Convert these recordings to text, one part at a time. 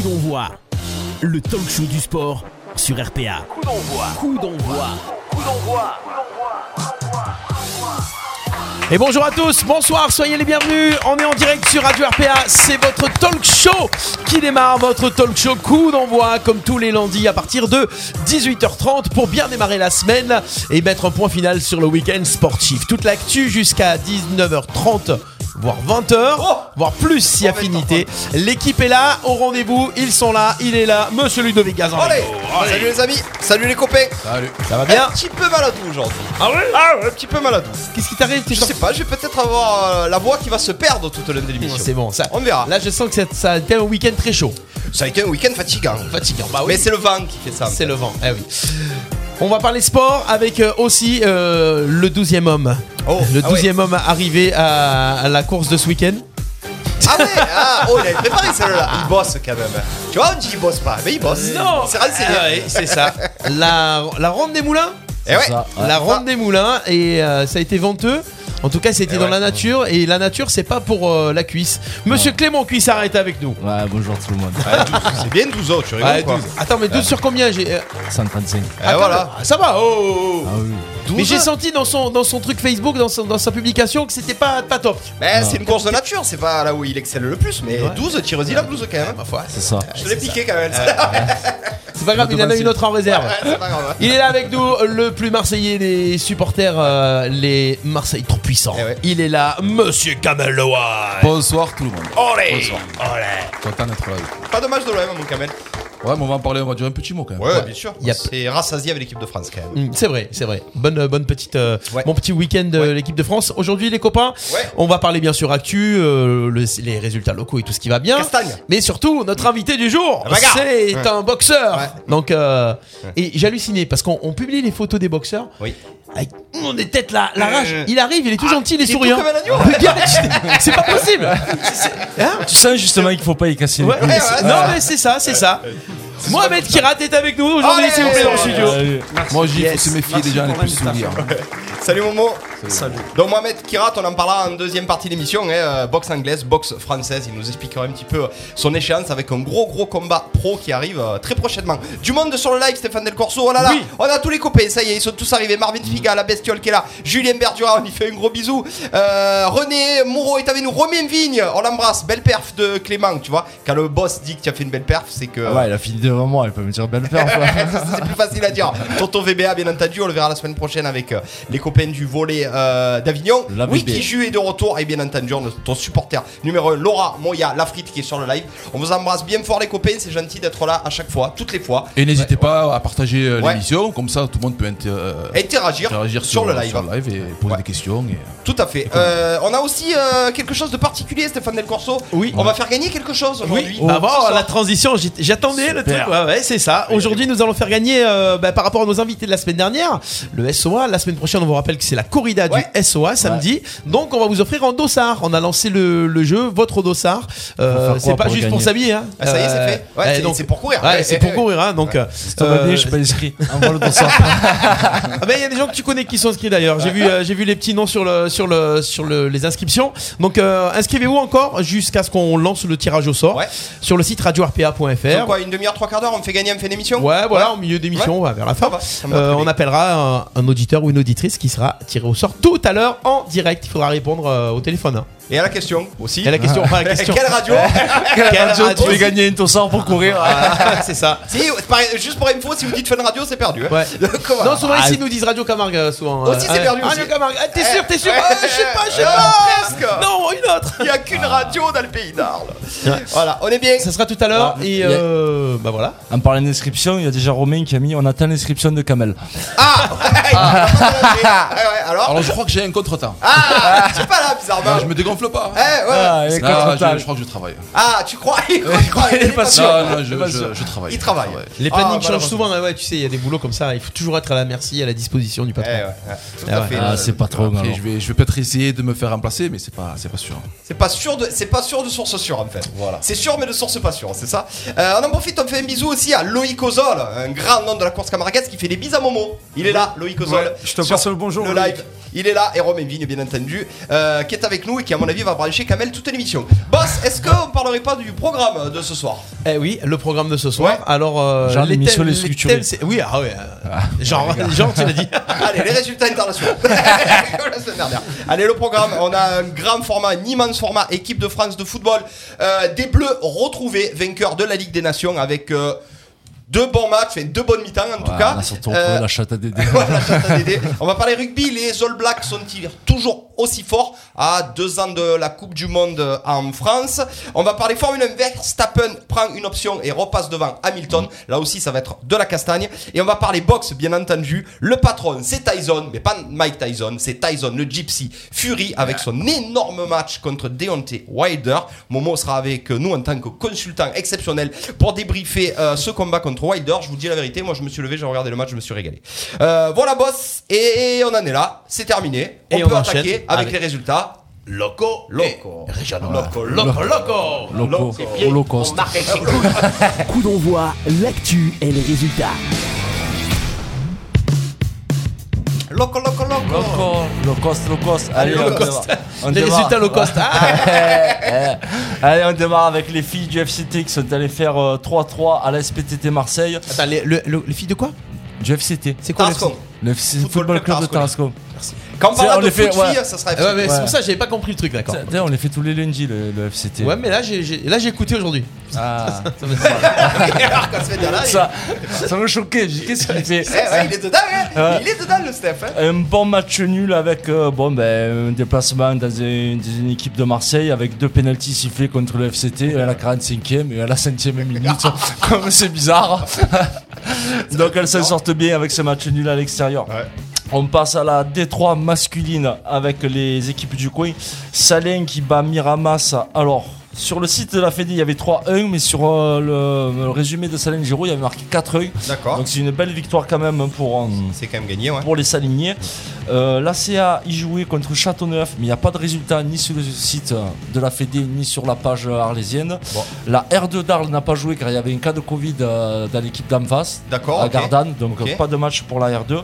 Coup d'envoi, le talk show du sport sur RPA. Coup d'envoi. Coup d'envoi. Coup d'envoi. Et bonjour à tous, bonsoir, soyez les bienvenus. On est en direct sur Radio RPA. C'est votre talk show qui démarre. Votre talk show coup d'envoi, comme tous les lundis à partir de 18h30 pour bien démarrer la semaine et mettre un point final sur le week-end sportif. Toute l'actu jusqu'à 19h30 voire 20h, voire plus si affinité. L'équipe est là, au rendez-vous, ils sont là, il est là, monsieur Ludovic Gazan. Allez, salut les amis, salut les copains. Salut. Ça va bien Un petit peu maladou aujourd'hui. Ah ouais Ah ouais, un petit peu maladou. Qu'est-ce qui t'arrive Je sais pas, je vais peut-être avoir euh, la voix qui va se perdre tout au long de l'émission. C'est bon, ça. On verra. Là, je sens que ça, ça a été un week-end très chaud. Ça a été un week-end fatigant. Fatigant, bah oui. Mais c'est le vent qui fait ça. C'est le vent, eh oui. On va parler sport avec euh, aussi euh, le 12e homme. Oh, le ah ouais. 12e homme arrivé à, à la course de ce week-end. Ah ouais, ah, oh, il avait préparé celle-là. Il bosse quand même. Tu vois, on dit il bosse pas, mais il bosse. Non C'est. Ah ouais, c'est ça. La, la ronde des moulins Et ouais. ça. La ronde des moulins et euh, ça a été venteux. En tout cas, c'était Eh dans ouais. la nature et la nature, c'est pas pour euh, la cuisse. Monsieur Clément Cuissard est avec nous. Ouais, bonjour tout le monde. Ah, 12, C'est bien 12 autres, tu rigoles Ouais, quoi. 12. Attends, mais 12 sur combien j'ai euh, 135. Et attends, voilà. mais- Ça va, oh, oh, oh. Ah oui. 12. Mais j'ai senti dans son, dans son truc Facebook, dans, son- dans sa publication, que c'était pas, pas top. Mais c'est une course de nature, c'est pas là où il excelle le plus, mais Ouais. 12, tire-y la blouse quand même. Ma foi. C'est ça. Je te l'ai piqué quand même. C'est pas grave, il en a une autre en réserve. Ouais, c'est pas grave. hein. Il est là avec nous, le plus marseillais des supporters, euh, les Marseille trop Eh ouais. Il est là, Monsieur Kamel Loa. Bonsoir tout le monde. Olé Bonsoir. Olé Content d'être là. Pas dommage de l'OM, mon Kamel. Ouais, mais on va en parler, on va dire un petit mot quand même. Ouais, bien sûr. A- C'est rassasié avec l'équipe de France quand même. Mm, C'est vrai, c'est vrai. Bonne, euh, bonne petite, euh, Ouais. bon petit week-end de Ouais. l'équipe de France. Aujourd'hui, les copains, Ouais. on va parler bien sûr actu, euh, le- les résultats locaux et tout ce qui va bien. Castagne. Mais surtout, notre invité du jour, c'est Ouais. un boxeur. Ouais. Donc, euh, et j'ai halluciné parce qu'on on publie les photos des boxeurs. Oui. Avec on des têtes la, la Euh, rage. Il arrive, il est tout gentil, il est est souriant. c'est pas possible. Hein Tu sens justement qu'il faut pas y casser les Ouais, ouais, non mais c'est ça, c'est ça. Mohamed Kirat est avec nous aujourd'hui, s'il vous plaît, dans le studio. Moi, j'y Yes. faut se méfier gens les plus sourire. Salut Momo. Salut. Donc Mohamed Kirat, on en parlera en deuxième partie de l'émission. hein, euh, boxe anglaise, boxe française. Il nous expliquera un petit peu son échéance avec un gros gros combat pro qui arrive euh, très prochainement. Du monde sur le live, Stéphane Del Corso. Oh là là, Oui. on a tous les copains. Ça y est, ils sont tous arrivés. Marvin Figa, la bestiole qui est là. Julien Berdura, on lui fait un gros bisou. Euh, René Moreau est avec nous. Romain Vigne, on l'embrasse. Belle perf de Clément, tu vois. Quand le boss dit que tu as fait une belle perf, c'est que. Ah ouais, il a fini devant moi, il peut me dire belle perf. c'est plus facile à dire. Tonton VBA, bien entendu, on le verra la semaine prochaine avec euh, les copains du volet euh, d'Avignon. Joue est de retour. Et bien entendu, on a ton supporter numéro 1, Laura Moya, la frite qui est sur le live. On vous embrasse bien fort, les copains. C'est gentil d'être là à chaque fois, toutes les fois. Et n'hésitez pas à partager euh, Ouais. l'émission, comme ça tout le monde peut inter- Interagir, interagir sur, le live. sur le live et poser Ouais. des questions. et- Tout à fait. Euh, on a aussi euh, quelque chose de particulier, Stéphane Del Corso. Oui. On va faire gagner quelque chose aujourd'hui. Oui, Ce bon, soir. la transition, j'attendais le truc. Super. Ouais, ouais, c'est ça. Aujourd'hui, nous allons faire gagner, euh, bah, par rapport à nos invités de la semaine dernière, le SOA. La semaine prochaine, on vous rappelle que c'est la corrida Ouais. du SOA samedi. Donc, on va vous offrir un dossard. On a lancé le, le jeu, votre dossar. Euh, c'est pas pour juste pour s'habiller. Hein. Ah, ça y est, c'est Euh, fait. Ouais, eh, c'est- pour courir. Ouais, Ouais, c'est pour courir. Hein, donc, euh, euh, je suis pas inscrit. Envoie le dossard. Ah ben il y a des gens que tu connais qui sont inscrits d'ailleurs. J'ai vu euh, j'ai vu les petits noms sur le sur le sur le, les inscriptions. Donc euh, inscrivez-vous encore jusqu'à ce qu'on lance le tirage au sort Ouais. sur le site radio-rpa.fr. une demi-heure, trois d'heure, on fait gagner, on fait une émission Ouais, voilà, au milieu d'émission, ouais, vers la fin. Me Euh, on appellera un, un auditeur ou une auditrice qui sera tiré au sort tout à l'heure en direct. Il faudra répondre euh, au téléphone. hein. Et à la question aussi. Et la question, enfin, la question. Quelle radio Quelle Radio, tu fais gagner une dossard pour courir. Ah, c'est ça. Si, pareil, juste pour info, si vous dites Fun Radio, c'est perdu. hein. Ouais. Non, souvent Ah, ici ils nous disent Radio Camargue euh, souvent. Aussi, c'est euh, perdu Radio aussi. Camargue. Ah, t'es Eh, sûr, t'es sûr eh, Ah, Je sais pas, je sais ah, pas. presque. Non, une autre. Il n'y a qu'une radio dans le pays d'Arles. Voilà, on est bien. Ça sera tout à l'heure Ouais. et euh, bah voilà. En parlant d'inscription, il y a déjà Romain qui a mis on attend l'inscription de Kamel. Ah, ouais. Ouais, alors Alors je crois que j'ai un contretemps. Ah, tu es pas là, bizarrement. Ah, je me dégonfle pas. Eh, ouais. Ah, il est Ah, contre je, crois que je travaille. Ah, tu crois? Il croit, il croit, il est pas sûr. sûr. Non, non, je, travaille. Il travaille. Les Ah, plannings changent malheureusement. souvent, hein, ouais, tu sais, il y a des boulots comme ça, il faut toujours être à la merci, à la disposition du Eh, patron. ouais, ouais, tout Ah à ouais. fait. Ah, c'est pas trop Après, je vais, je vais peut-être essayer de me faire remplacer, mais c'est pas, c'est pas sûr. C'est pas sûr de, c'est pas sûr de source sûre en fait. Voilà. C'est sûr mais de source pas sûre, c'est ça. Euh, on en profite, on fait un bisou aussi à Loïc Ozol, un grand nom de la course camarguaise qui fait des bises à Momo. Il est là, Loïc Ozol. Ouais, je te Sur passe le bonjour, Le Loïc. live. il est là, et Romain Vigne, bien entendu, euh, qui est avec nous et qui, à mon avis, va brancher Kamel toute l'émission. Boss, est-ce qu'on parlerait pas du programme de ce soir? Eh oui, le programme de ce soir. Ouais. Alors, euh, Genre les l'émission Les les thèmes, Oui, ah ouais. euh, Genre, genre, tu l'as dit. Allez, les résultats internationaux. Comme la semaine dernière. Allez, le programme. On a un grand format, un immense format, équipe de France de football. Euh, des Bleus retrouvés, vainqueurs de la Ligue des Nations avec euh, deux bons matchs, enfin, deux bonnes mi-temps en tout cas. On a surtout Euh, la chatte à Dédé. On va parler rugby. Les All Blacks sont-ils toujours aussi forts à deux ans de la Coupe du Monde en France? On va parler Formule 1. Verstappen prend une option et repasse devant Hamilton. Là aussi, ça va être de la castagne. Et on va parler boxe, bien entendu. Le patron, c'est Tyson, mais pas Mike Tyson. C'est Tyson, le Gypsy Fury, avec son énorme match contre Deontay Wilder. Momo sera avec nous en tant que consultant exceptionnel pour débriefer euh, ce combat contre Wilder. Je vous dis la vérité, moi je me suis levé, j'ai regardé le match, je me suis régalé. Euh, voilà, boss, et on en est là. C'est terminé. On Et peut on attaquer avec, avec- les résultats. Loco. Loco. Régional. Loco, Loco, loco. Loco, Holocauste. Coup d'envoi, l'actu et les résultats. Loco, loco, loco. Loco, low cost, low cost. Allez, Low on démarre. On Les démarre. résultats low cost. Ah Eh, eh. Allez, on démarre avec les filles du FCT qui sont allées faire euh, 3-3 à la SPTT Marseille. Attends, les, le- le- les filles de quoi? Du FCT. C'est quoi le Tarascon. Le FC Football Football, Club Club de Tarascon. Tarascon. Quand on de les fait, foot ouais. filles, ça sera ouais, mais Ouais. c'est pour ça que j'avais pas compris le truc, d'accord. D'ailleurs, on les fait tous les lundis, le, le FCT. Ouais, mais là, j'ai j'ai- là, j'ai écouté aujourd'hui. Ah. Ça me Alors, quand ça fait de là, il- ça, ça m'a choqué. J'ai dit, Qu'est-ce qu'il fait Eh ouais, il est dedans, hein. Ouais. Il est dedans, le Steph. hein. Un bon match nul avec euh, bon, ben, un déplacement dans une, dans une équipe de Marseille avec deux pénalties sifflés contre le FCT à la 45e et à la 5e minute. Comme c'est bizarre. Donc elles s'en sortent bien avec ce match nul à l'extérieur. Ouais. On passe à la D3 masculine avec les équipes du coin. Salin qui bat Miramas. Alors, sur le site de la Fédé, il y avait 3-1, mais sur euh, le, le résumé de Salin Giraud, il y avait marqué 4-1. D'accord. Donc c'est une belle victoire quand même pour, euh, C'est quand même gagné, ouais. pour les Saliniers. Euh, L'ACA y jouait contre Châteauneuf, mais il n'y a pas de résultat ni sur le site de la Fédé ni sur la page arlésienne. Bon. La R2 d'Arles n'a pas joué car il y avait un cas de Covid euh, dans l'équipe d'en face. À ok. Gardanne, donc pas de match pour la R2.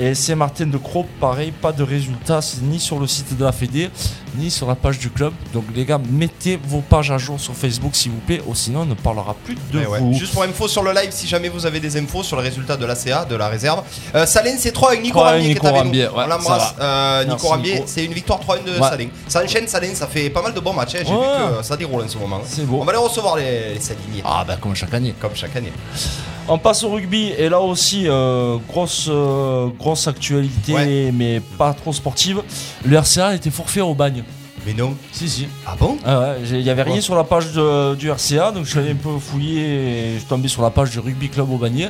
Et Saint-Martin de Croix, pareil, pas de résultats ni sur le site de la Fédé, ni sur la page du club. Donc les gars, mettez vos pages à jour sur Facebook s'il vous plaît, ou sinon on ne parlera plus de Eh ouais. vous. Juste pour info sur le live, si jamais vous avez des infos sur le résultat de l'ACA, de la réserve. Euh, Salène, c'est 3 avec Nico 3-1 Rambier qui est Nico avec Rambier, nous. On l'embrasse. Euh, Nico Nico. c'est une victoire 3-1 de Ouais. Salène. Ça enchaîne, Salène, ça fait pas mal de bons matchs. hein. J'ai Ouais. vu que ça déroule en ce moment. C'est beau. On va aller recevoir les, les Saliniers, Ah bah comme chaque année. comme chaque année. On passe au rugby et là aussi euh, grosse euh, grosse actualité Ouais. mais pas trop sportive. Le RCA était forfait au bagne. Mais non. Si si. Ah bon? Ah ouais, il y avait rien Ouais. sur la page de- du RCA donc je suis allé un peu fouiller et je suis tombé sur la page du rugby club au Bagné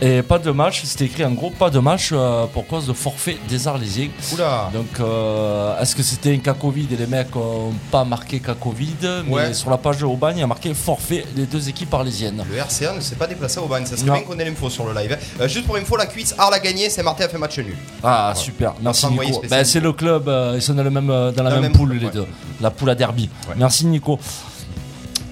et pas de match. C'était écrit en gros pas de match euh, pour cause de forfait des Arlésiens. Oula. Donc euh, est-ce que c'était un cas Covid et les mecs ont pas marqué cas Covid? Mais Ouais. sur la page de Aubagne il y a marqué forfait des deux équipes arlésiennes. Le RCA ne s'est pas déplacé au bagne. Ça serait Non. bien qu'on ait l'info sur le live. Euh, juste pour info, la cuisse, Arles a gagné, Saint-Martin a fait match nul. Ah super, merci Nico. Ben, c'est le club, ils sont dans, le même, dans la Dans même poule, les deux, la poule à derby. Merci Nico.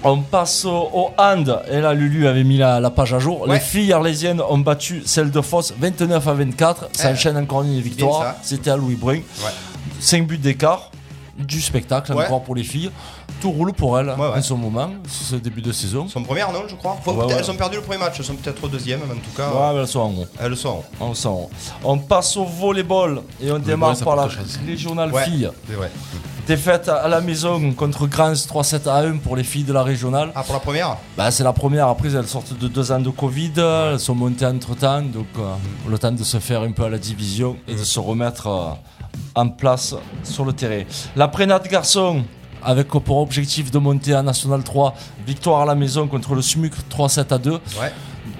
On passe au, hand, et là Lulu avait mis la, la page à jour. Ouais. Les filles arlésiennes ont battu celle de Fosse 29 à 24, ça Eh, enchaîne encore une victoire, c'était à Louis Brun. Ouais. 5 buts d'écart, du spectacle Ouais. encore pour les filles. Tout roule pour elles Ouais, ouais. en ce moment, ce début de saison. Son première, non, je crois. Faut- Ouais, ouais. Elles ont perdu le premier match, elles sont peut-être au deuxième, mais en tout cas, Ouais, mais elles sont en haut. elles le sont. On, s'en- on passe au volleyball et on démarre par la régionale Ouais. filles. Défaite à la maison contre Grans 3-7 à 1 pour les filles de la régionale. Ah, pour la première Bah, c'est la première, après elles sortent de deux ans de Covid, elles sont montées entre temps, donc euh, le temps de se faire un peu à la division et de se remettre euh, en place sur le terrain. La prénate garçon, avec pour objectif de monter à National 3, victoire à la maison contre le SMUC 3-7 à 2. Ouais.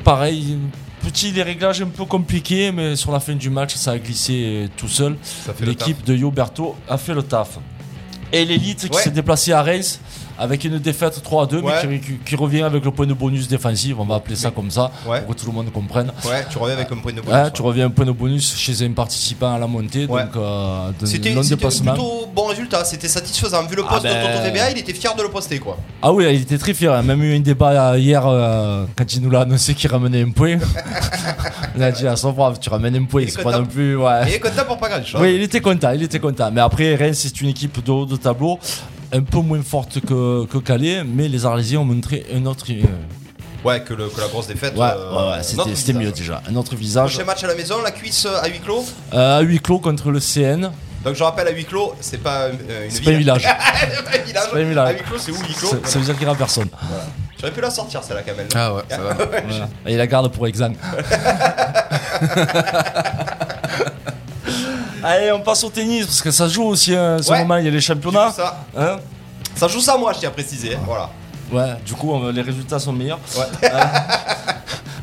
Pareil, petit les réglages un peu compliqués, mais sur la fin du match, ça a glissé tout seul. L'équipe de Yoberto a fait le taf. Et l'élite qui s'est déplacée à Reims avec une défaite 3 à 2, Ouais. mais qui, qui- qui revient avec le point de bonus défensif, on va appeler ça comme ça, Ouais. pour que tout le monde comprenne. Ouais, tu reviens avec un point de bonus. Ouais, tu reviens un point de bonus chez un participant à la montée, donc euh, C'était un plutôt bon résultat, c'était satisfaisant. Vu le poste Ah ben- de Toto VBA, il était fier de le poster quoi. Ah oui, il était très fier. Il a même eu un débat euh, hier euh, quand il nous l'a annoncé qu'il ramenait un point. il a dit à son brave, tu ramènes un point, c'est pas non plus. Ouais. Il est content pour pas grand chose. Oui, il était content, il était content. Mais après, Rennes, c'est une équipe de haut de tableau, un peu moins forte que, que Calais, mais les Arlésiens ont montré un autre. euh, Ouais, que, le- que la grosse défaite. ouais, euh, ouais, ouais, notre c'était, mieux déjà. Un autre visage. Prochain match à la maison, la cuisse à huis clos. Euh, à huis clos contre le CN. Donc je rappelle à huis clos, c'est pas euh, une C'est pas un village. C'est pas un village. pas un village. À huis clos, c'est où huis clos Ça, veut dire qu'il n'y aura personne. J'aurais pu la sortir celle-là quand même. Ah ouais, ça va. Voilà. Et il la garde pour examen. Allez, on passe au tennis parce que ça joue aussi hein, ce Ouais. moment. Il y a les championnats. Ça. Hein Ça joue ça moi, je tiens à préciser. hein, Voilà. ouais, du coup, les résultats sont meilleurs. Ouais.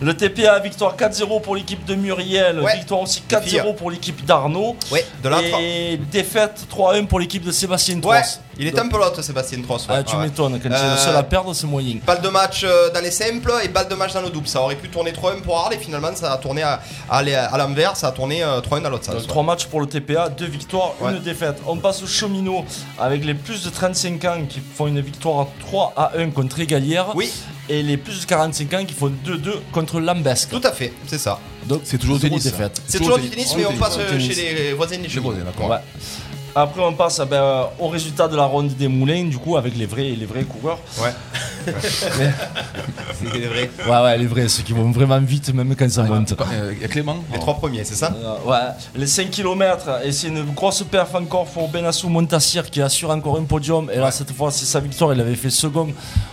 Le TPA, victoire 4-0 pour l'équipe de Muriel. Ouais. Victoire aussi Les filles. 4-0 pour l'équipe d'Arnaud. Ouais, de Et défaite 3-1 pour l'équipe de Sébastien Ouais, Tross. il est un peu l'autre Sébastien Tross. ouais. Ah, tu Ouais. m'étonnes, quand tu es Euh, le seul à perdre, c'est moyen. Balle de match euh, dans les simples et balle de match dans le double. Ça aurait pu tourner 3-1 pour Arles et finalement ça a tourné à, à, à l'envers, ça a tourné euh, 3-1 dans l'autre sens. Donc, ouais. 3 matchs pour le TPA, 2 victoires, Ouais. une défaite. On passe au cheminot avec les plus de 35 ans qui font une victoire 3 à 1 contre Égalière. Oui, Et les plus de 45 ans qui font 2-2 contre Lambesque. tout à fait, c'est ça. Donc C'est toujours tennis, défaite. C'est Toujours du tennis, mais on passe euh, chez les voisins des chemins. d'accord. Après, on passe eh ben, euh, au résultat de la ronde des moulins, du coup, avec les vrais, les vrais coureurs. Ouais. C'est vrai. Ouais, ouais, les vrais, ceux qui vont vraiment vite, même quand ça monte. Euh, Il y a Clément Les trois premiers, c'est ça Euh, ouais, les 5 km, et c'est une grosse perf encore pour Benassou Montassir qui assure encore un podium. Et là, cette fois, c'est sa victoire. Il avait fait second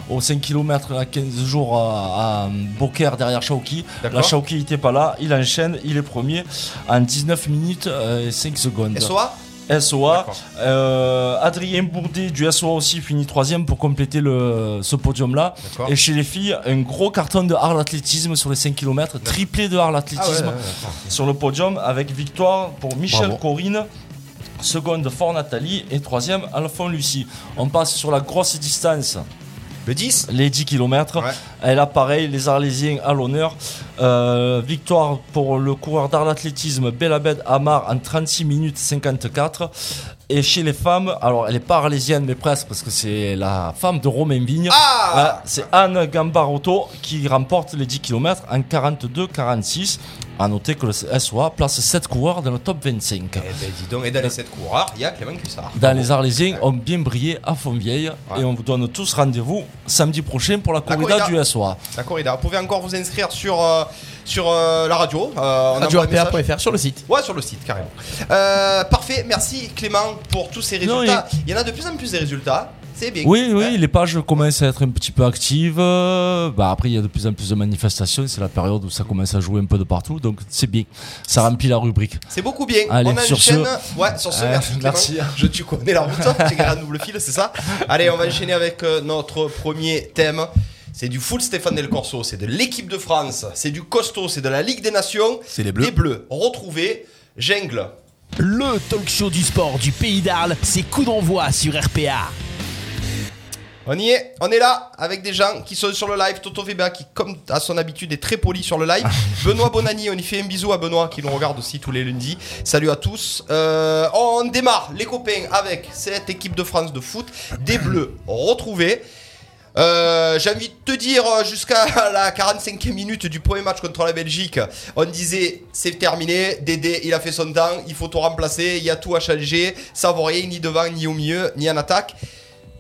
aux 5 km à 15 jours à, à Beaucaire derrière Chauki. La Chauki n'était pas là. Il enchaîne, il est premier en 19 minutes euh, et 5 secondes. SOA? SOA. Euh, Adrien Bourdet du SOA aussi finit troisième pour compléter le, ce podium-là. Et chez les filles, un gros carton de hard athlétisme sur les 5 km, triplé de hard Ah athlétisme ouais, ouais. sur le podium avec victoire pour Michel Bravo. Corinne. Seconde Fort Nathalie et troisième Alphonse Lucie. On passe sur la grosse distance, Le 10 les 10 km. Ouais. Et là, pareil, les Arlésiens à l'honneur. Euh, victoire pour le coureur d'art d'athlétisme Belabed Amar en 36 minutes 54. Et chez les femmes, alors elle n'est pas arlésienne, mais presque, parce que c'est la femme de Romain Vigne. Ah Ouais, c'est Anne Gambarotto qui remporte les 10 km en 42-46. A noter que le SOA place 7 coureurs dans le top 25. Eh ben dis donc, et dans les 7 coureurs, il y a Clément Cussard. Dans les Arlésiens ont bien brillé à Fontvieille Ouais. et on vous donne tous rendez-vous samedi prochain pour la corrida, corrida. du SOA. La corrida. Vous pouvez encore vous inscrire sur, euh, sur euh, la radio. Euh. RadioRPA.fr sur le site. Ouais, sur le site, carrément. Euh, parfait, merci Clément pour tous ces Non, résultats. Il y en a de plus en plus des résultats. C'est bien. Oui, oui, Ouais. les pages commencent à être un petit peu actives. Euh, Bah après, il y a de plus en plus de manifestations. C'est la période où ça commence à jouer un peu de partout. Donc c'est bien. Ça remplit la rubrique. C'est beaucoup bien. Allez, on sur enchaîne. ce- Ouais, sur ce, merci. Merci. Je, tu connais la route, tu gagnes un double fil, c'est ça Allez, on va enchaîner avec euh, notre premier thème. C'est du full Stéphane Del Corso, c'est de l'équipe de France, c'est du costaud, c'est de la Ligue des Nations. C'est les Bleus. Les Bleus, retrouvés, Jungle. Le talk show du sport du pays d'Arles, c'est coup d'envoi sur RPA. On y est, on est là avec des gens qui sont sur le live. Toto Veba qui, comme à son habitude, est très poli sur le live. Benoît Bonani, on y fait un bisou à Benoît qui nous regarde aussi tous les lundis. Salut à tous. Euh, on démarre les copains avec cette équipe de France de foot, des Bleus retrouvés. Euh, J'ai envie de te dire, jusqu'à la 45e minute du premier match contre la Belgique, on disait c'est terminé, Dédé il a fait son temps, il faut tout remplacer, il y a tout à changer, ça vaut rien ni devant, ni au milieu, ni en attaque.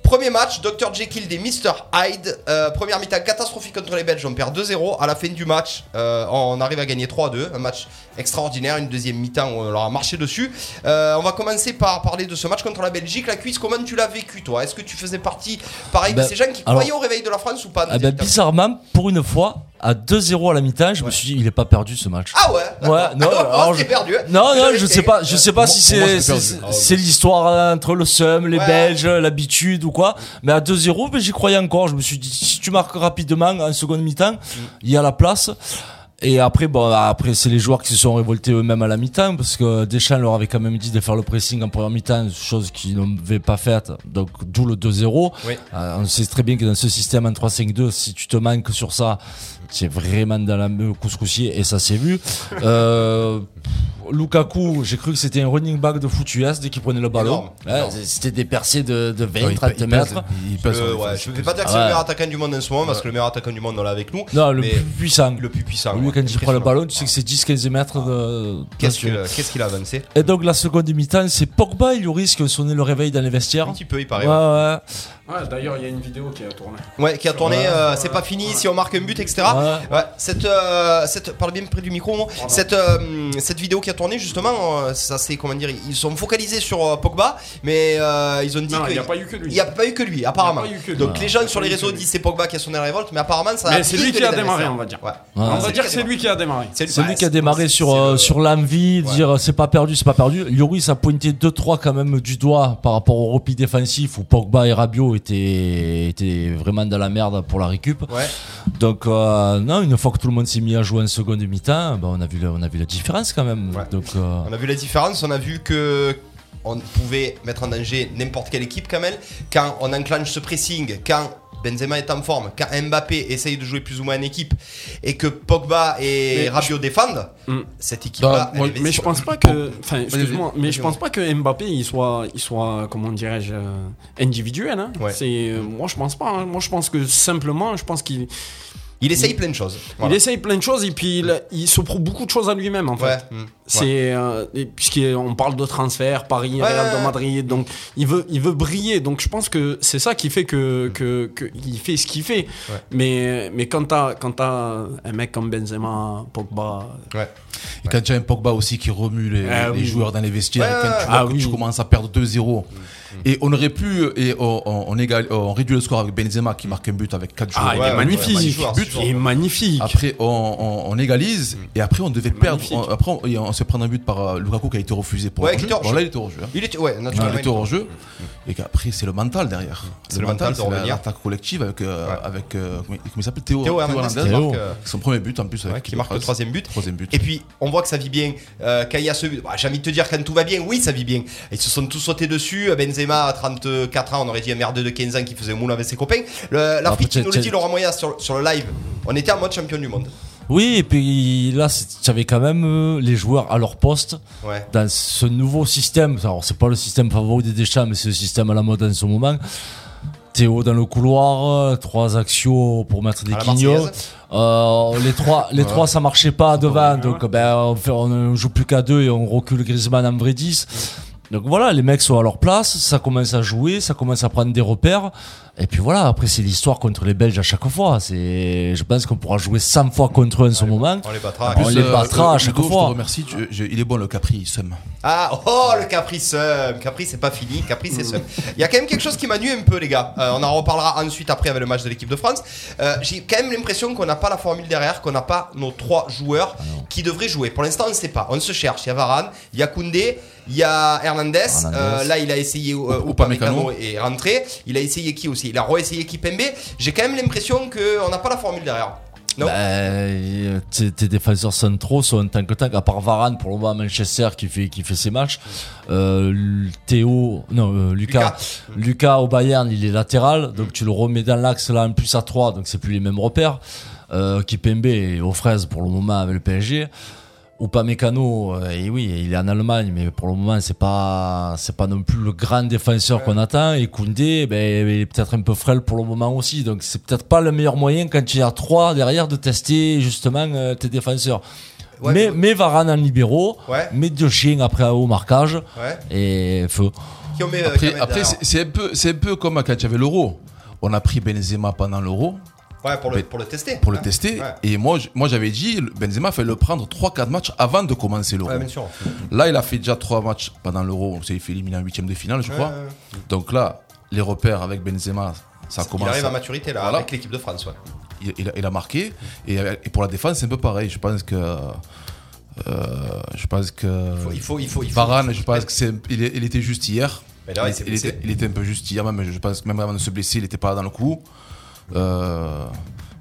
Premier match, Dr. Jekyll des Mr. Hyde. Euh, première mi-temps catastrophique contre les Belges. On perd 2-0. À la fin du match, euh, on arrive à gagner 3-2. Un match extraordinaire. Une deuxième mi-temps, on leur a marché dessus. Euh, on va commencer par parler de ce match contre la Belgique. La cuisse, comment tu l'as vécu, toi? Est-ce que tu faisais partie, pareil, Ben, de ces gens qui alors- croyaient au réveil de la France ou pas Ah ben, bizarrement, pour une fois, à 2-0 à la mi-temps, je me suis dit, il est pas perdu ce match. Ah ouais Ouais, non, Oh, alors je- perdu. Non, non, J'avais je sais pas, je sais pas si c'est l'histoire entre le seum, les. Belges, l'habitude ou quoi. Mais à 2-0, ben, j'y croyais encore. Je me suis dit, si tu marques rapidement en seconde mi-temps, il y a la place. Et après, bon, après c'est les joueurs qui se sont révoltés eux-mêmes à la mi-temps parce que Deschamps leur avait quand même dit de faire le pressing en première mi-temps, chose qu'ils n'avaient pas faite. Donc d'où le 2-0. Oui. Euh, on sait très bien que dans ce système en 3-5-2, si tu te manques sur ça, c'est vraiment dans la me- couscoussier et ça s'est vu. Euh, Lukaku, j'ai cru que c'était un running back de foot US dès qu'il prenait le ballon. C'était des percées de, de 20, Ouais, il 30 pèse- il mètres. il Euh, ouais, je ne vais pas dire que c'est Ouais. le meilleur attaquant du monde en ce moment parce que le meilleur attaquant du monde on l'a avec nous. Non, le mais plus puissant. le plus puissant. Lui, ouais, quand il prend le ballon, tu sais que c'est 10-15 mètres de. Qu'est-ce de- que- qu'est-ce qu'il a avancé Et donc la seconde mi-temps, c'est Pogba et Lloris qui ont sonné le réveil dans les vestiaires. Un petit peu, il paraît. Ouais, ouais. d'ailleurs, il y a une vidéo qui a tourné. Ouais, qui a tourné, Ouais. euh, c'est pas fini si on marque un but, etc. Ouais. Ouais, cette, euh, cette, parle bien près du micro. Cette, euh, cette vidéo qui a tourné justement, euh, ça c'est comment dire, ils sont focalisés sur euh, Pogba, mais euh, ils ont dit qu'il il n'y a pas eu que lui. Il n'y a pas eu que lui, apparemment. Que lui. Donc les gens sur les réseaux disent c'est Pogba qui a sonné la révolte, mais apparemment ça a Mais c'est lui qui a démarré, on va dire. Ouais. On va dire que c'est lui qui a démarré. C'est lui qui a démarré sur, sur l'envie, dire c'est pas perdu, c'est pas perdu. Lloris a pointé 2-3 quand même du doigt par rapport au repli défensif où Pogba et Rabiot étaient, étaient vraiment dans la merde pour la récup. Ouais. Donc euh, non, une fois que tout le monde s'est mis à jouer en seconde mi-temps, ben, on, a vu la, on a vu la différence quand même. Ouais. Donc, euh, On a vu la différence, on a vu que on pouvait mettre en danger n'importe quelle équipe quand même quand on enclenche ce pressing, quand Benzema est en forme, quand Mbappé essaye de jouer plus ou moins en équipe et que Pogba et Mais Rabiot défendent, Mm. cette moi, elle est- Mais je pense pas que, enfin, excuse-moi, mais je pense pas que Mbappé il soit, il soit, comment dirais-je, euh, individuel. Hein. Ouais. C'est, euh, moi je pense pas. hein. Moi je pense que simplement, je pense qu'il, il essaye plein de choses. il essaye plein de choses et puis il, il se prouve beaucoup de choses à lui-même en fait. Ouais, mm. C'est euh, puisqu'on parle de transfert, Paris, Ouais, Real de. Madrid, donc il veut, il veut briller. Donc je pense que c'est ça qui fait que, que, que il fait ce qu'il fait. Ouais. Mais mais quand t'as quand t'as un mec comme Benzema, Pogba, Ouais. Et quand tu as un Pogba aussi qui remue les, Ah les oui. joueurs dans les vestiaires, Ouais, et quand ouais, tu vois ah que oui. tu commences à perdre 2-0, et on aurait pu, et on, réduit le score avec Benzema qui marque un but avec 4 joueurs. ah il ouais, est ouais, magnifique, ouais, but, il est magnifique. Après, on, on, on égalise, et après, on devait perdre. Après, on, se prend un but par euh, Lukaku qui a été refusé pour Ouais, jeu. hors Bon, là, il était hors jeu. hein. Il était, ouais, Ouais, naturellement. il était hors jeu. Et qu'après, c'est le mental derrière. C'est le mental de c'est l'attaque collective avec, euh, Ouais. avec euh, comment, il- comment il s'appelle Théo, Théo Hernandez Théo. marque, euh, Son premier but en plus. avec qui marque le troisième but. Troisième but. Et puis, on voit que ça vit bien. Euh, quand il y a ce but, bah, j'ai envie de te dire, quand tout va bien, oui, ça vit bien. Ils se sont tous sautés dessus. Benzema, à 34 ans, on aurait dit un merdeux de 15 ans qui faisait moule avec ses copains. Le- L'Afrique, Ah, qui nous le dit, Laurent Moya, sur, sur le live. On était en mode champion du monde. Oui, et puis là, c'est- tu avais quand même euh, les joueurs à leur poste Ouais. dans ce nouveau système. Alors, c'est pas le système favori des Deschamps, mais c'est le système à la mode en ce moment. Théo dans le couloir, euh, trois axios pour mettre des. Marseillaise. Euh, les trois, les trois, ça marchait pas devant, donc ben on, fait, on joue plus qu'à deux et on recule Griezmann en vrai 10. Donc voilà, les mecs sont à leur place, ça commence à jouer, ça commence à prendre des repères. Et puis voilà, après c'est l'histoire contre les Belges à chaque fois. C'est, je pense qu'on pourra jouer 100 fois contre eux en ce moment. On les battra. On les battra à chaque Hugo, fois. Je te remercie. tu- je- il est bon le Capri, il seum. Ah, oh, le Capri Sum. Capri, c'est pas fini. Capri, c'est Sum. Il y a quand même quelque chose qui m'a nu un peu, les gars. Euh, on en reparlera ensuite après avec le match de l'équipe de France. Euh, J'ai quand même l'impression qu'on n'a pas la formule derrière, qu'on n'a pas nos trois joueurs qui devraient jouer. Pour l'instant, on ne sait pas. On se cherche. Il y a Varane, il y a Koundé, il y a Hernandez. Hernandez. Euh, là, il a essayé euh, Upamecano. Upamecano et rentré. Il a essayé qui aussi? Il a re-essayé Kipembe. J'ai quand même l'impression qu'on n'a pas la formule derrière. Non. Ben, euh, tes, tes défenseurs centraux sont en tant que tant, à part Varane pour le moment à Manchester qui fait, qui fait ses matchs. Euh, Théo, non, euh, Lucas, Lucas au Bayern, il est latéral, donc tu le remets dans l'axe là en plus à 3, donc c'est plus les mêmes repères. Euh, Kipembe est aux fraises pour le moment avec le PSG. Upamecano, euh, et oui, il est en Allemagne, mais pour le moment, c'est pas, c'est pas non plus le grand défenseur qu'on attend. Et Koundé, ben, il est peut-être un peu frêle pour le moment aussi. Donc, c'est peut-être pas le meilleur moyen quand tu à 3 derrière de tester justement euh, tes défenseurs. Ouais, mais, mais- mais Varane en libéraux, Ouais. mais deux chiens après au marquage Ouais. et feu. Qui on met, euh, Après, après c'est un, peu- c'est un peu comme quand il y avait l'euro. On a pris Benzema pendant l'euro Ouais, pour le, pour le tester. pour le Hein. tester. Ouais. Et moi, moi j'avais dit, Benzema fait le prendre 3-4 matchs avant de commencer l'euro. Ouais. Là, il a fait déjà 3 matchs pendant l'euro. Il s'est fait éliminer en huitième de finale, je crois. Donc là, les repères avec Benzema, ça Il commence. arrive à maturité là, Voilà. avec l'équipe de France. Ouais. il, il a, il a marqué. Et, et pour la défense, c'est un peu pareil. Je pense que. euh, je pense que. il faut- il faut- il faut- Varane, il je pense c'est, il, il était juste hier. Mais là, il était, il était un peu juste hier, même. Je pense que même avant de se blesser, il n'était pas dans le coup. Euh,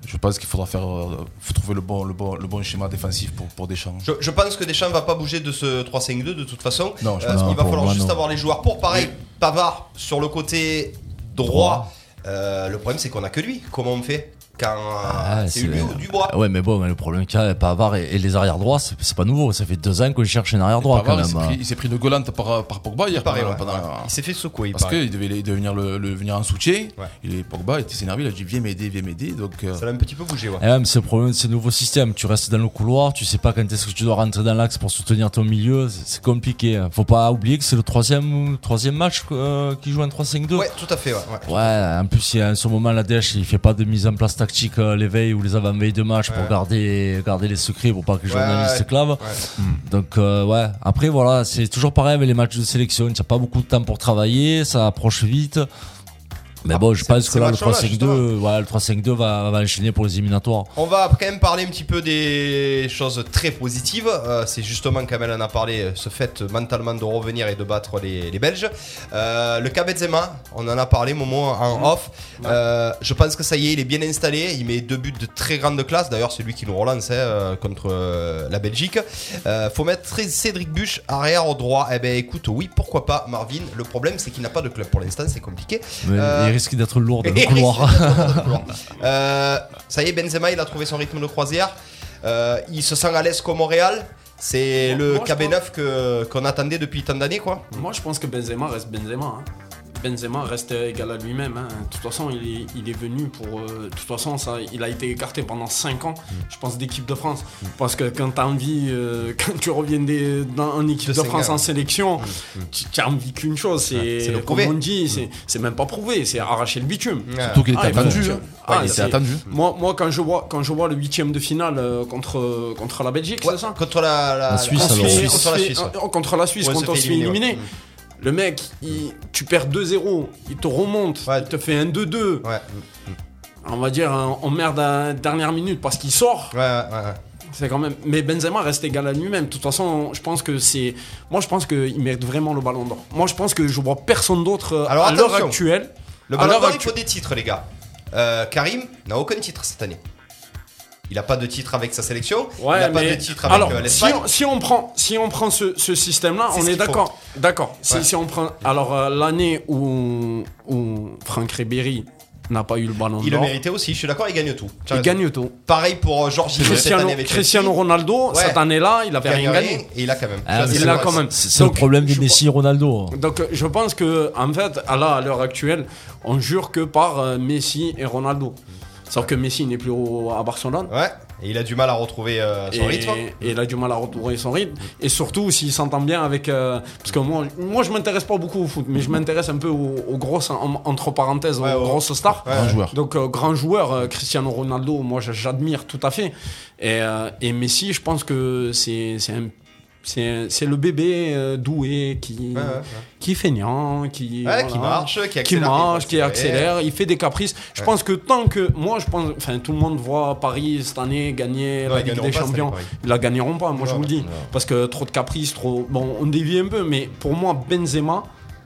Je pense qu'il faudra faire, euh, trouver le bon, le bon, le bon schéma défensif pour, pour Deschamps. Je, je pense que Deschamps va pas bouger de ce 3-5-2 de toute façon. Non, je Euh, pense il va falloir moi, juste non. avoir les joueurs pour. Pareil, Pavard sur le côté droit. Euh, le problème c'est qu'on a que lui. Comment on fait? Quand euh, Ah, c'est c'est- lui ou Dubois Ouais, mais bon, mais le problème qu'il y a, Pavard et, et les arrières droits, c'est c'est pas nouveau. Ça fait deux ans qu'on cherche un arrière droit Pavard, quand il s'est même. pris- Il s'est pris de Golante par, par Pogba hier. Pendant- ouais, pendant- ouais. Il s'est fait secouer. Parce qu'il devait, il devait venir, le, le- venir en soutien. Ouais. Et Pogba était s'énervé, il a dit viens m'aider, viens m'aider. Donc, euh, Ça l'a un petit peu bougé. Ouais. Et même, c'est le problème de ces nouveaux systèmes. Tu restes dans le couloir, tu sais pas quand est-ce que tu dois rentrer dans l'axe pour soutenir ton milieu. C'est c'est compliqué. Faut pas oublier que c'est le troisième, troisième match euh, qui joue en 3-5-2. Ouais, tout à fait. Ouais, ouais. Ouais, en plus, il y a en ce moment, la DH, il fait pas de mise en place tactique euh, les veilles ou les avant-veilles de match pour garder, garder les secrets pour pas que les Ouais, journalistes ouais. clavent. Donc, euh, ouais. Après, voilà, c'est toujours pareil avec les matchs de sélection. Tu n'as pas beaucoup de temps pour travailler, ça approche vite. Mais bon, je pense que là, le match-là, 3-5-2, ouais, le 3-5-2 va, va enchaîner pour les éliminatoires. On va quand même parler un petit peu des choses très positives. Euh, c'est justement, Kamel en a parlé, euh, ce fait mentalement de revenir et de battre les, les Belges. Euh, le cas Benzema, on en a parlé, Momo, en off. Euh, je pense que ça y est, il est bien installé. Il met deux buts de très grande classe. D'ailleurs, c'est lui qui nous relance hein, contre la Belgique. Euh, faut mettre Cédric Buche arrière au droit. Eh ben, écoute, oui, pourquoi pas, Marvin. Le problème, c'est qu'il n'a pas de club pour l'instant, c'est compliqué. Mais Euh, risque d'être lourd dans le couloir. dans le couloir. Euh, ça y est, Benzema, il a trouvé son rythme de croisière. Euh, il se sent à l'aise qu'au Montréal. C'est le moi, je KB9 que- qu'on attendait depuis tant d'années, quoi. Moi, je pense que Benzema reste Benzema. hein. Benzema reste égal à lui-même. hein. De toute façon, il est, il est venu pour. euh, de toute façon, ça, il a été écarté pendant 5 ans, Mm. je pense, d'équipe de France. Parce que quand tu as envie, euh, quand tu reviens des- dans, en équipe De de, France en sélection, tu tu as envie qu'une chose, Mm. Ouais, c'est le comme on dit, c'est, c'est même pas prouvé, c'est arracher le bitume. surtout qu'il était Ah, attendu. faut- hein. Ah, Ouais, il était c'est- attendu. Moi, moi quand, je vois, quand je vois le huitième de finale euh, contre, contre la Belgique, Ouais, c'est ça contre la, la, La Suisse, Suisse, on se contre la Suisse. euh, contre on se fait éliminer. Le mec, il- tu perds 2-0, il te remonte, Ouais. il te fait un 2-2. Ouais, On va dire, hein, on merde à la dernière minute parce qu'il sort. ouais, ouais, ouais. C'est quand même. Mais Benzema reste égal à lui-même. De toute façon, je pense que c'est. Moi, je pense qu'il mérite vraiment le ballon d'or. Moi, je pense que je vois personne d'autre euh, à l'heure actuelle. Le ballon d'or, il faut des titres, les gars. Euh, Karim n'a aucun titre cette année. Il n'a pas de titre avec sa sélection. Ouais, il n'a pas de titre avec Alors, euh, si l'Espagne. on, si on prend, si on prend ce, ce système-là, on ce est d'accord. D'accord. Si, Ouais. si on prend. Alors, euh, l'année où, où Franck Ribéry n'a pas eu le ballon Il le d'or, méritait aussi, je suis d'accord, il gagne tout. Il raison. gagne tout. Pareil pour euh, Jorginho cette Cristiano, année avec Cristiano Chelsea. Ronaldo, Ouais. cette année-là, il avait rien gagné. Et il a quand même. Ah, il quand même. C'est le Donc, problème je- Messi et Ronaldo. Donc euh, je pense que en fait, à l'heure actuelle, on jure que par euh, Messi et Ronaldo. Sauf que Messi n'est plus au- à Barcelone. Ouais, et il a du mal à retrouver euh, son et, rythme. et il a du mal à retrouver son rythme. Et surtout s'il s'entend bien avec. euh, parce que moi, moi je m'intéresse pas beaucoup au foot, mais je m'intéresse un peu aux, aux grosses, en- entre parenthèses, Ouais, aux ouais. grosses stars. Ouais, joueur. Donc, euh, grand joueur, euh, Cristiano Ronaldo, moi j'admire tout à fait. Et, euh, et Messi, je pense que c'est c'est un- c'est c'est le bébé euh, doué qui, Ouais, ouais, ouais. qui est feignant, qui, marche, qui qui accélère, marche, qui accélère, il fait des caprices. Je pense que tant que moi, je pense, enfin tout le monde voit Paris cette année gagner Non, la Ligue des pas Champions. Ils la gagneront pas, moi je vous le dis, parce que trop de caprices, trop. Bon, on dévie un peu, mais pour moi Benzema,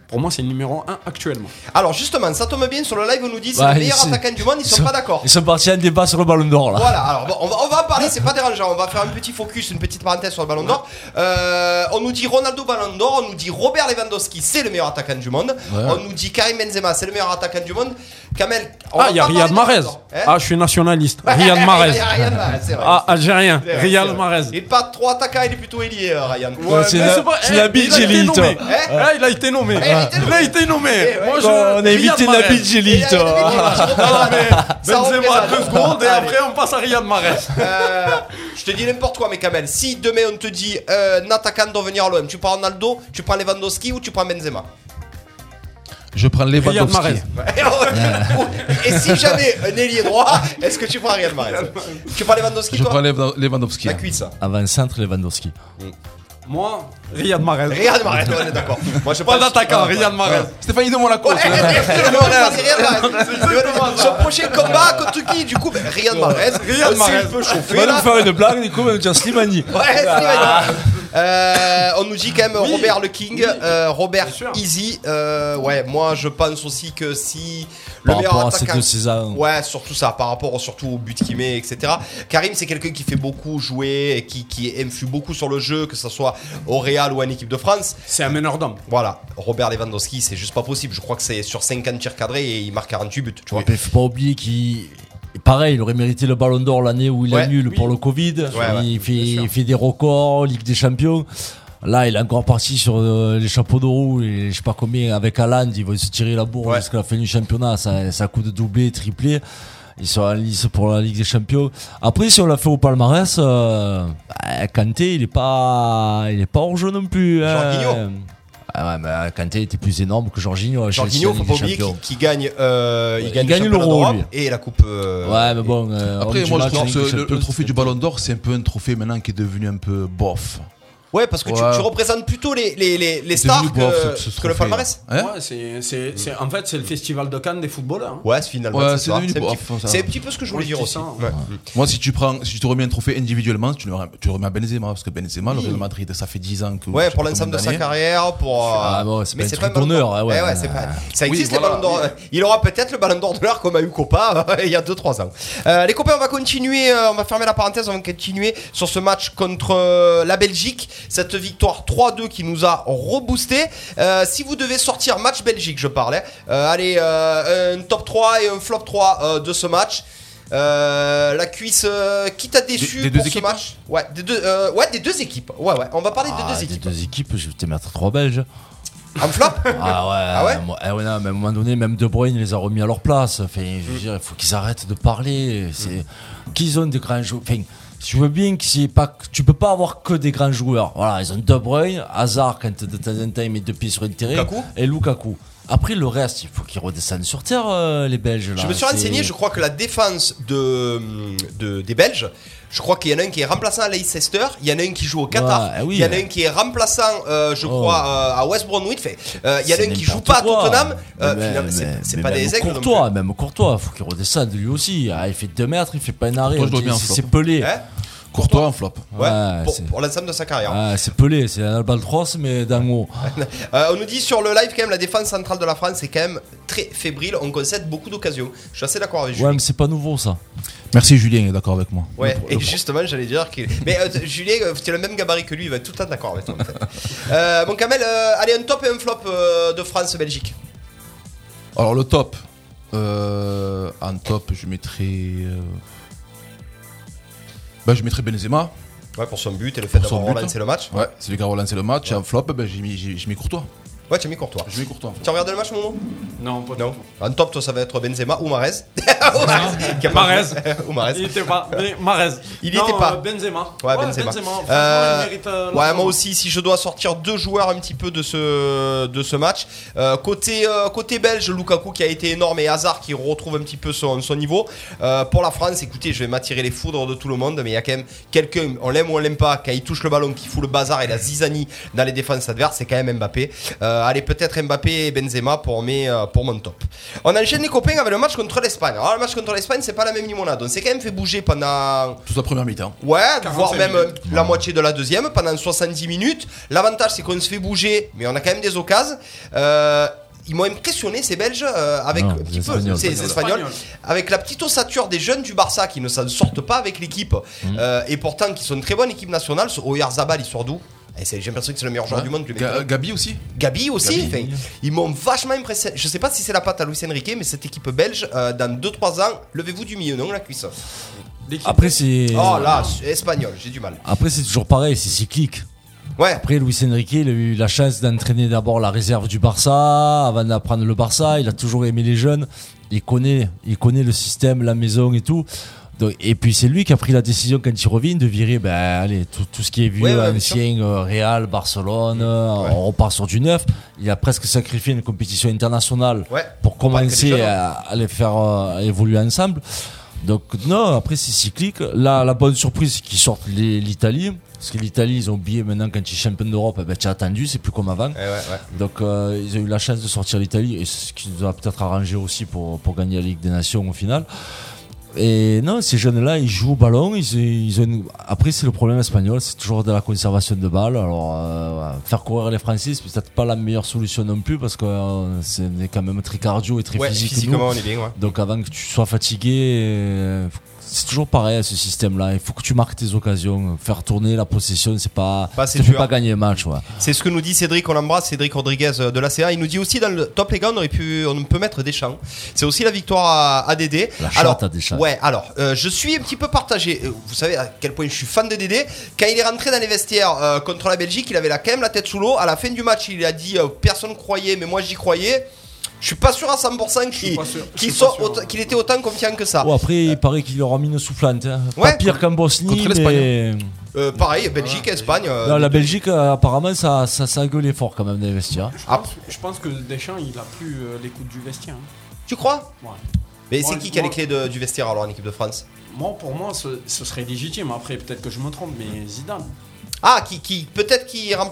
pour moi c'est le numéro 1 actuellement. Alors justement, ça tombe bien, sur le live on nous dit c'est Ouais, le meilleur c'est- attaquant du monde, ils sont pas d'accord. Ils sont partis à un débat sur le ballon d'or là. Voilà, alors bon, on, va, on va en parler, c'est pas dérangeant, on va faire un petit focus, une petite parenthèse sur le ballon d'or. Euh, on nous dit Ronaldo ballon d'or, on nous dit Robert Lewandowski c'est le meilleur attaquant du monde, on nous dit Karim Benzema c'est le meilleur attaquant du monde. Kamel, on Ah, il y a Riyad Mahrez. hein Ah, je suis nationaliste. Riyad Mahrez. Ah, algérien. Riyad. Mahrez. Il est pas trop attaquant, il est plutôt ailier, euh, Ryan. Ouais, c'est la- eh, la il a Beach été Elite. nommé. Hein Ah, il a été nommé. il a été nommé. Il a été nommé. Eh ouais. Moi, je- on a évité la euh, mais Ça Benzema deux secondes et après on passe à Riyad Mahrez. Euh, je te dis n'importe quoi, mais Kamel. Si demain on te dit euh, un attaquant doit venir à l'OM, tu prends Ronaldo, tu prends Lewandowski ou tu prends Benzema? Je prends Lewandowski. Et si jamais un ailier droit, est-ce que tu prends Riyad Mahrez Tu prends Lewandowski Je toi prends Lev- Lewandowski. La cuisse. Avant-centre Lewandowski. Moi, Riyad Mahrez. Riyad Mahrez, on est d'accord. Moi je Pas pense- d'attaquant, Ah, Riyad Mahrez. Stéphanie de Monaco. Ouais, non, Riyad Mahrez. Son prochain combat contre qui Du coup, ben, Riyad Mahrez. Riyad Mahrez. s'est un peu Tu chauffé vas nous là. faire une blague, du coup, même tiens Slimani. Ouais, Slimani. Euh, on nous dit quand même Oui. Robert le King, Oui. euh, Robert. Easy. Euh, ouais, moi je pense aussi que si le Par meilleur rapport à ces attaquant. deux saisons. Ouais, surtout ça, par rapport au- surtout au but qu'il met, etc. Karim, c'est quelqu'un qui fait beaucoup jouer, et qui, qui influe beaucoup sur le jeu, que ce soit au Real ou en équipe de France. C'est un meneur d'homme. Voilà, Robert Lewandowski, c'est juste pas possible. Je crois que c'est sur 50 tirs cadrés et il marque 48 buts. Tu vois. Il faut pas oublier qu'il. Pareil, il aurait mérité le ballon d'or l'année où il Ouais, annule oui. pour le Covid. ouais, il, fait, il des records, Ligue des Champions. Là, il est encore parti sur euh, les chapeaux de roue, et je sais pas combien, avec Haaland, il va se tirer la bourre jusqu'à la fin du championnat. Ça, ça coup de doublé, triplé. Ils sont en lice pour la Ligue des Champions. Après, si on l'a fait au palmarès, euh, bah, Kanté, il est pas, il est pas hors jeu non plus. hein. Ah ouais, mais Kanté était plus énorme que Jorginho. Chelsea Jorginho, faut pas oublier qu'il gagne, euh, il gagne, il l'Euro, et la coupe. euh, Ouais, mais bon. euh, Après, moi, je Ligue que le, trophée du Ballon d'Or, c'est un peu un trophée maintenant qui est devenu un peu bof. Ouais, parce que tu, Ouais. tu représentes plutôt les, les, les, stars que, bof, ce- ce que le palmarès. Hein Ouais, c'est, c'est, c'est- en fait, c'est le festival de Cannes des footballeurs. hein. Ouais, finalement. Ouais, c'est devenu petit- c'est un petit peu ce que je voulais dire aussi. Ouais. Moi, si tu prends, si tu remets un trophée individuellement, tu le, remets- tu le remets à Benzema, parce que Benzema, le Real Madrid, ça fait 10 ans que. Ouais, pour l'ensemble de sa carrière, pour. euh, Ah bon, c'est mais pas c'est un truc d'honneur, ouais, ouais. c'est pas- Ça Oui, existe les ballons d'or. Il aura peut-être le ballon d'or de l'heure comme a eu Copa euh, il y a 2-3 ans. Euh, les copains, on va continuer, euh, on va fermer la parenthèse, on va continuer sur ce match contre euh, la Belgique. Cette victoire 3-2 qui nous a reboosté. Euh, si vous devez sortir match Belgique, je parlais. Euh, allez, euh, un top 3 et un flop 3 euh, de ce match. Euh, la cuisse euh, qui t'a déçu Des- des deux pour ce équipes match? Ouais, des deux, euh, ouais, des deux équipes. Ouais, ouais. On va parler Ah, des deux des équipes. deux équipes, je vais te mettre trois Belges. En flop? Ah ouais, Ah ouais? moi- eh ouais, non, mais à un moment donné, même De Bruyne les a remis à leur place. Enfin, je veux dire, il faut qu'ils arrêtent de parler. C'est qu'ils ont des grands joueurs. Enfin, je veux bien que c'est pas, tu peux pas avoir que des grands joueurs. Voilà, ils ont De Bruyne, Hazard quand de temps en temps il met deux pieds sur le terrain, et Lukaku. Après le reste, il faut qu'ils redescendent sur terre euh, les Belges. Là. Je me suis renseigné, je crois que la défense de, de- des Belges, je crois qu'il y en a un qui est remplaçant à Leicester, il y en a un qui joue au Qatar, Ouais, eh oui. il y en a un qui est remplaçant, euh, je Oh. crois, euh, à West Bromwich, euh, il y en a un qui joue pas à. Tottenham, euh, c'est- pas même des aigles Courtois, même Courtois, faut qu'il redescende lui aussi. Ah, il fait 2 mètres, il fait pas un arrêt. C'est pelé. Hein Courtois en flop. Ouais, Ouais, pour, c'est- pour l'ensemble de sa carrière. Ah, c'est pelé, c'est un albatros, mais d'en haut. Euh, on nous dit sur le live quand même la défense centrale de la France est quand même très fébrile, on concède beaucoup d'occasions. Je suis assez d'accord avec Julien. Ouais, mais c'est pas nouveau ça. Merci Julien, il est d'accord avec moi. Ouais, Le- et le- justement, j'allais dire que. Mais euh, Julien, euh, tu as le même gabarit que lui, il va être tout le temps d'accord avec toi. En fait. euh, bon, Kamel, allez, un top et un flop de France-Belgique. Alors le top. Euh, en top, je mettrais. Bah, je mettrais Benzema. Ouais, pour son but et le fait d'avoir relancé le match. Ouais, c'est lui qui a relancé le match. En flop, bah, j'ai mis, j'ai, j'ai mis Courtois. Ouais, tu as mis Courtois. J'ai mis Courtois. Tu as regardé le match, Momo? Non, pas du Non. tout. En top, toi, ça va être Benzema ou Marez. Marez. ou Marez. Il était pas. Mais Marez. Il Non, était pas. euh, Benzema. Ouais, Benzema. Franchement, Euh, il mérite, euh, ouais, moi aussi, si je dois sortir deux joueurs un petit peu de ce, de ce match, euh, côté, côté belge, Lukaku qui a été énorme et Hazard qui retrouve un petit peu son, son niveau. Pour la France, écoutez, je vais m'attirer les foudres de tout le monde, mais il y a quand même quelqu'un, on l'aime ou on l'aime pas, quand il touche le ballon, qui fout le bazar et la zizanie dans les défenses adverses, c'est quand même Mbappé. Euh, allez, peut-être Mbappé et Benzema pour, mes, euh, pour mon top. On enchaîne les copains avec le match contre l'Espagne. Alors, le match contre l'Espagne, c'est pas la même limonade. On s'est quand même fait bouger pendant Toute la première mi-temps. Ouais, 45 voire même euh, minutes. la moitié de la deuxième pendant 70 minutes. L'avantage, c'est qu'on se fait bouger, mais on a quand même des occasions. Euh, ils m'ont impressionné ces Belges euh, avec Non, un petit peu, Espagnols. ces Les Espagnols, Espagnols. avec la petite ossature des jeunes du Barça qui ne s'en sortent pas avec l'équipe euh, et pourtant qui sont une très bonne équipe nationale. Oyarzabal, il sort d'où? J'ai l'impression que c'est le meilleur joueur du monde. que le. Ga- Gabi aussi. Gabi aussi, Gabi. enfin, ils m'ont vachement impressionné. Je sais pas si c'est la patte à Luis Enrique, mais cette équipe belge, euh, dans 2-3 ans, levez-vous du milieu, non, la cuisse. L'équipe- Après, c'est. Oh là, espagnol, j'ai du mal. Après, c'est toujours pareil, c'est cyclique. Ouais, Après, Luis Enrique, il a eu la chance d'entraîner d'abord la réserve du Barça, avant d'apprendre le Barça. Il a toujours aimé les jeunes. Il connaît, il connaît le système, la maison et tout. Donc, et puis c'est lui qui a pris la décision quand il revient de virer ben, allez, tout, tout ce qui est vieux, Ouais, ouais, ancien, euh, Real, Barcelone, euh, on repart sur du neuf. Il a presque sacrifié une compétition internationale pour commencer jeunes, à, à les faire euh, évoluer ensemble. Donc non, après c'est cyclique. Là, la bonne surprise, c'est qu'ils sortent l'Italie. Parce que l'Italie, ils ont oublié maintenant quand ils sont champions d'Europe, eh ben, tu as attendu, c'est plus comme avant. Ouais, ouais, ouais. Donc euh, ils ont eu la chance de sortir l'Italie et ce qui nous a peut-être arrangé aussi pour, pour gagner la Ligue des Nations au final. Et non, ces jeunes-là, ils jouent au ballon. Ils, ils ont une- Après, c'est le problème espagnol, c'est toujours de la conservation de balles. Alors, euh, faire courir les Français, c'est peut-être pas la meilleure solution non plus parce que euh, c'est quand même très cardio et très Ouais, physique. nous. on est bien, ouais. Donc avant que tu sois fatigué, euh, c'est toujours pareil ce système-là. Il faut que tu marques tes occasions. Faire tourner la possession, c'est pas, dur. pas gagner un match. Ouais. C'est ce que nous dit Cédric, on l'embrasse, Cédric Rodriguez euh, de l'ACA. Il nous dit aussi dans le top les gars, on aurait pu, on peut mettre des champs. C'est aussi la victoire à, à Dédé. La alors, à Deschamps. Ouais, alors, euh, je suis un petit peu partagé. Euh, Vous savez à quel point je suis fan de Dédé. Quand il est rentré dans les vestiaires euh, contre la Belgique, il avait la, quand même la tête sous l'eau. À la fin du match, il a dit euh, personne croyait, mais moi j'y croyais. Je suis pas sûr à 100% qu'il était autant confiant que ça. Bon, après, il paraît qu'il aura mis une soufflante. hein. Ouais. Pas pire qu'en Bosnie, Contre l'Espagne. mais Euh, pareil, Belgique, Espagne. euh, Non, la Belgique, euh, apparemment, ça, ça, ça a gueulé fort quand même les vestiaires. Je Ah. pense, je pense que Deschamps, il a plus euh, l'écoute du vestiaire. hein. Tu crois? Ouais. Mais c'est qui qui a les clés de- du vestiaire alors en équipe de France? Moi, pour moi, ce, ce serait légitime. Après, peut-être que je me trompe, mais Zidane. Ah, qui, qui peut-être qui. Ouais, moi,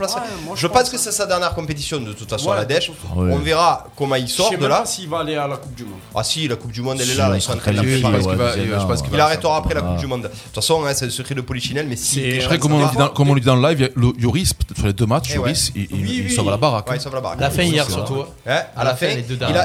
je, je pense, pense que ça. c'est sa dernière compétition de toute façon Ouais, la dèche. Ouais. On verra comment il Je sort sais de là. pas s'il va aller à la Coupe du Monde. Ah si, la Coupe du Monde elle est là, ils sont en train de préparer. je va- je Il arrêtera après la Ah. Coupe du Monde. De toute façon, hein, c'est le secret de Polichinelle, mais si. Après, comme on, le va- dit dans, comme on le dit dans le live, il y a le- Lloris, peut-être sur les deux matchs. Lloris, il, sauve la baraque. La baraque. La fin hier surtout. À la, fin,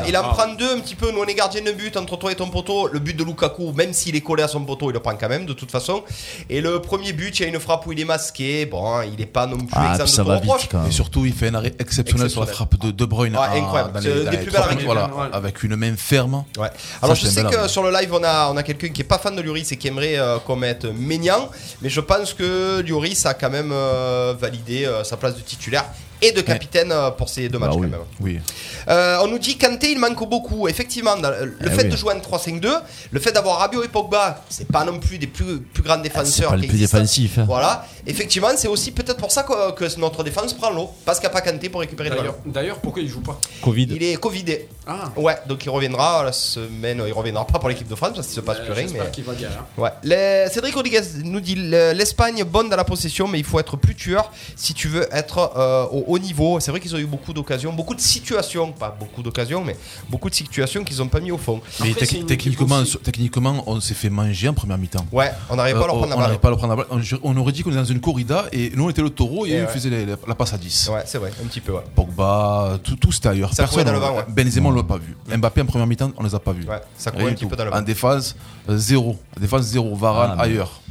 il en Ah. prend deux un petit peu. Nous, on est gardien de but entre toi et ton poteau. Le but de Lukaku, même s'il est collé à son poteau, il le prend quand même de toute façon. Et le premier but, il y a une frappe où il est masqué. Bon, il est pas non plus Ah, exempt puis de ça va vite quand Et surtout, il fait un arrêt exceptionnel sur la frappe de De Bruyne. Ouais, à- incroyable. dans C'est les- des dans plus les minutes, voilà, Ouais. avec une main ferme. Ouais. Alors je sais que arme. sur le live on a, on a quelqu'un qui est pas fan de Lloris et qui aimerait euh, qu'on mette Maignan, mais je pense que Lloris a quand même euh, validé euh, sa place de titulaire et de capitaine euh, pour ces deux matchs Bah oui. quand même. Oui. Euh, on nous dit Kanté il manque beaucoup. Effectivement, le Eh fait oui. de jouer en 3-5-2, le fait d'avoir Rabiot et Pogba, c'est pas non plus des plus, plus grands Ah, défenseurs. pas le qui plus existent. défensif. hein. Voilà, effectivement, c'est aussi peut-être pour ça que, que notre défense prend l'eau, parce qu'il n'y a pas Kanté pour récupérer le ballon. D'ailleurs, d'ailleurs, pourquoi il joue pas? Covid. Il est Covidé. Ah, Ouais, donc il reviendra la semaine. Il reviendra pas pour l'équipe de France parce qu'il se passe euh, plus rien. j'espère Mais... qu'il va bien. hein. Ouais. Les- Cédric Rodriguez nous dit le- l'Espagne bonne dans la possession, mais il faut être plus tueur si tu veux être euh, au haut niveau. C'est vrai qu'ils ont eu beaucoup d'occasions, beaucoup de situations, pas beaucoup d'occasions, mais beaucoup de situations qu'ils ont pas mis au fond. Mais Après, tec- techniquement, techniquement, on s'est fait manger en première mi-temps. Ouais, on n'arrive pas à leur Euh, prendre la balle. n'arrive pas à leur prendre la balle. On, on aurait dit qu'on était dans une corrida et nous on était le taureau et, Et eux ouais. ils faisaient la, la passe à 10. Ouais, c'est vrai, un petit peu. Ouais. Pogba, tout, tout c'était ailleurs. Ça courait dans le vent, ouais. Benzema on l'a pas vu. Mbappé en première mi-temps on les a pas vus. Ouais, ça courait un petit peu dans le En défense, euh, zéro. En défense, zéro. Varane Ah, ailleurs.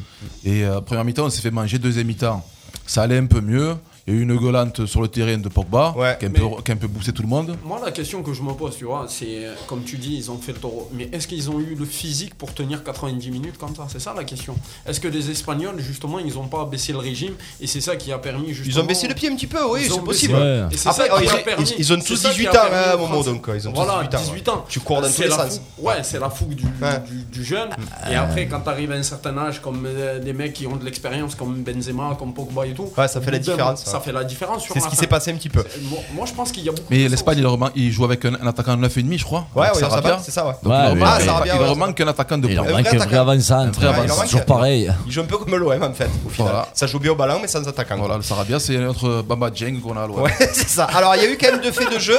Et euh, première mi-temps, on s'est fait manger. Deuxième mi-temps, ça allait un peu mieux. Il y a eu une gueulante sur le terrain de Pogba Ouais, qui, a un peu, qui a un peu boosté tout le monde. Moi, la question que je me pose, tu vois, c'est euh, comme tu dis, ils ont fait le taureau. Mais est-ce qu'ils ont eu le physique pour tenir 90 minutes comme ça? C'est ça la question. Est-ce que les Espagnols, justement, ils n'ont pas baissé le régime? Et c'est ça qui a permis justement. Ils ont baissé le pied un petit peu, oui, Ils c'est ont possible. Ouais. Et c'est Après, ça qui ils- a permis- ils- ils ont tous ça qui 18 a ans, aux Momo, Français. donc, ils ont tous voilà, 18 ans, 18 ans. Tu cours dans C'est tous les sens. Ouais, c'est la fougue du, Ouais. du, du jeune. Et après, quand tu arrives à un certain âge, comme euh, des mecs qui ont de l'expérience, comme Benzema, comme Pogba et tout, Ouais, ça fait la différence, moment, Ça fait la différence sur C'est ce qui s'est passé un petit peu. Moi, moi, je pense qu'il y a beaucoup Mais l'Espagne, il, leur il joue avec un, un attaquant de 9,5, je crois. Ouais, ouais, Sarabia. c'est ça, ouais. Donc, Ouais, il leur Ah, Sarabia, il leur un attaquant de Il pointe. leur Un manque vrai un vrai il leur manque- toujours pareil. Il joue un peu comme l'OM en fait, au final. Voilà. Ça joue bien au ballon, mais sans attaquant. Voilà, le Sarabia, c'est notre Bamba Dieng qu'on a à l'OM. Ouais, c'est ça. Alors, il y a eu quand même deux faits de jeu.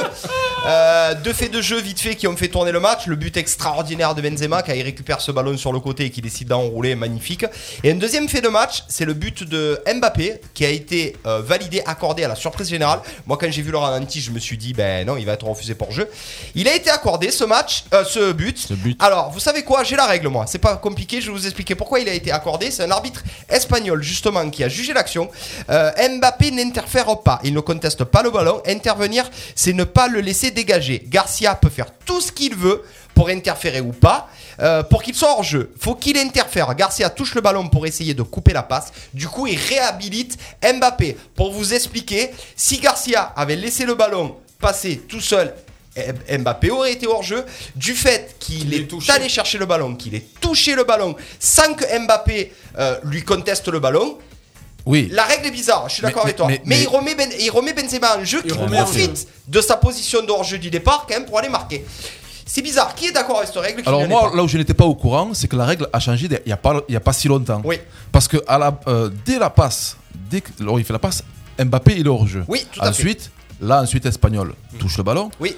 Euh, deux faits de jeu vite fait qui ont fait tourner le match. Le but extraordinaire de Benzema quand il récupère ce ballon sur le côté et qui décide d'enrouler, magnifique. Et un deuxième fait de match, c'est le but de Mbappé qui a été euh, validé, accordé à la surprise générale. Moi, quand j'ai vu le ralenti, je me suis dit, ben non, il va être refusé pour jeu. Il a été accordé ce match, euh, ce but. Ce but. Alors, vous savez quoi? J'ai la règle, moi. C'est pas compliqué. Je vais vous expliquer pourquoi il a été accordé. C'est un arbitre espagnol, justement, qui a jugé l'action. Euh, Mbappé n'interfère pas. Il ne conteste pas le ballon. Intervenir, c'est ne pas le laisser dégager. Garcia peut faire tout ce qu'il veut pour interférer ou pas. Euh, pour qu'il soit hors jeu, faut qu'il interfère. Garcia touche le ballon pour essayer de couper la passe. Du coup, il réhabilite Mbappé. Pour vous expliquer, si Garcia avait laissé le ballon passer tout seul, eh, Mbappé aurait été hors jeu. Du fait qu'il est touché. allé chercher le ballon, qu'il ait touché le ballon sans que Mbappé euh, lui conteste le ballon, Oui. la règle est bizarre, je suis d'accord avec toi. Mais, mais- mais- il, remet ben, il remet Benzema en jeu, Il qui profite de sa position de hors-jeu du départ quand même pour aller marquer. C'est bizarre. Qui est d'accord avec cette règle Alors moi, là où je n'étais pas au courant, c'est que la règle a changé il n'y a, pas- y a pas si longtemps. Oui. Parce que à la, euh, dès la passe, dès que alors il fait la passe, Mbappé il est hors jeu. Oui, tout à fait. ensuite, là ensuite espagnol touche le ballon. Oui,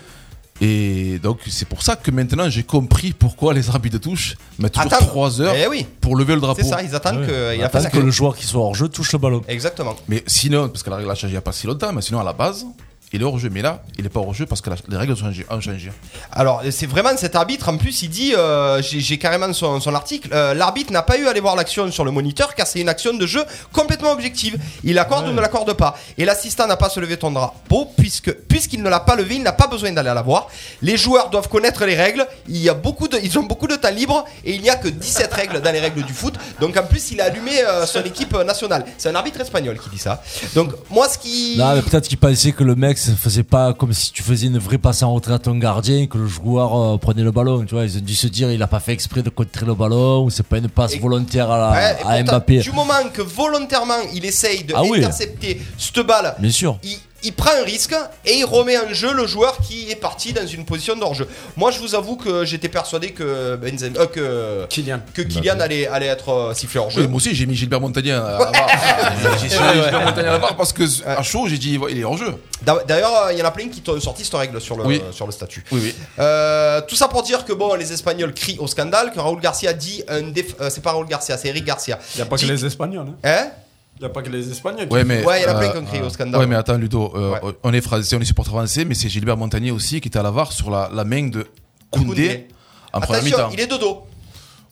Et donc c'est pour ça que maintenant j'ai compris pourquoi les arbitres de touche mettent toujours Attends. 3 heures Eh oui, pour lever le drapeau. c'est ça, ils attendent sa que le joueur qui soit hors jeu touche le ballon. Exactement. Mais sinon, parce que la règle a changé il n'y a pas si longtemps, mais sinon à la base, il est hors jeu. Mais là, il n'est pas hors jeu parce que la- les règles ont changé. ont changé. Alors, c'est vraiment cet arbitre, en plus, il dit, euh, j'ai j'ai carrément son, son article, euh, l'arbitre n'a pas eu à aller voir l'action sur le moniteur car c'est une action de jeu complètement objective. Il accorde ou ne l'accorde pas. Et l'assistant n'a pas se lever ton drapeau puisque puisqu'il ne l'a pas levé, il n'a pas besoin d'aller la voir. Les joueurs doivent connaître les règles. Il y a beaucoup de, ils ont beaucoup de temps libre et il n'y a que 17 règles dans les règles du foot. Donc en plus, il a allumé euh, son équipe nationale. C'est un arbitre espagnol qui dit ça. Donc moi, ce qui Non, mais peut-être qu'il pensait que le mec se faisait pas comme si tu faisais une vraie passe en retrait à ton gardien, que le joueur euh, prenait le ballon. Tu vois, ils ont dû se dire il a pas fait exprès de contrer le ballon ou c'est pas une passe Et- volontaire à, la- Ouais, et à pourtant, Mbappé. Du moment que volontairement il essaye de Ah oui. intercepter cette balle, Bien sûr. il, il prend un risque et il remet en jeu le joueur qui est parti dans une position d'hors-jeu. Moi, je vous avoue que j'étais persuadé que Benzema, euh, que Kylian. que Kylian allait, allait être euh, sifflé hors Oui, jeu. moi aussi j'ai mis Gilbert Montagnier à la barre. J'ai mis Gilbert Montagnier à la barre parce que à chaud j'ai dit il est hors jeu. D'a- D'ailleurs, il y en a plein qui t'ont sorti cette règle sur le, Oui. sur le statut. Oui, oui. Euh, tout ça pour dire que bon, les Espagnols crient au scandale, que Raoul Garcia dit un déf- euh, c'est pas Raoul Garcia, c'est Eric Garcia. Il n'y a pas que les Espagnols. hein. Hein? Il n'y a pas que les Espagnols. Ouais, mais, Ouais, il y en a plein euh, qui ont crié au scandale. Ouais, mais attends, Ludo, euh, Ouais. on est français, on est supporter français, mais c'est Gilbert Montagnier aussi qui était à la VAR sur la, la main de Koundé, Koundé. en première Attention, mi-temps. il est dodo.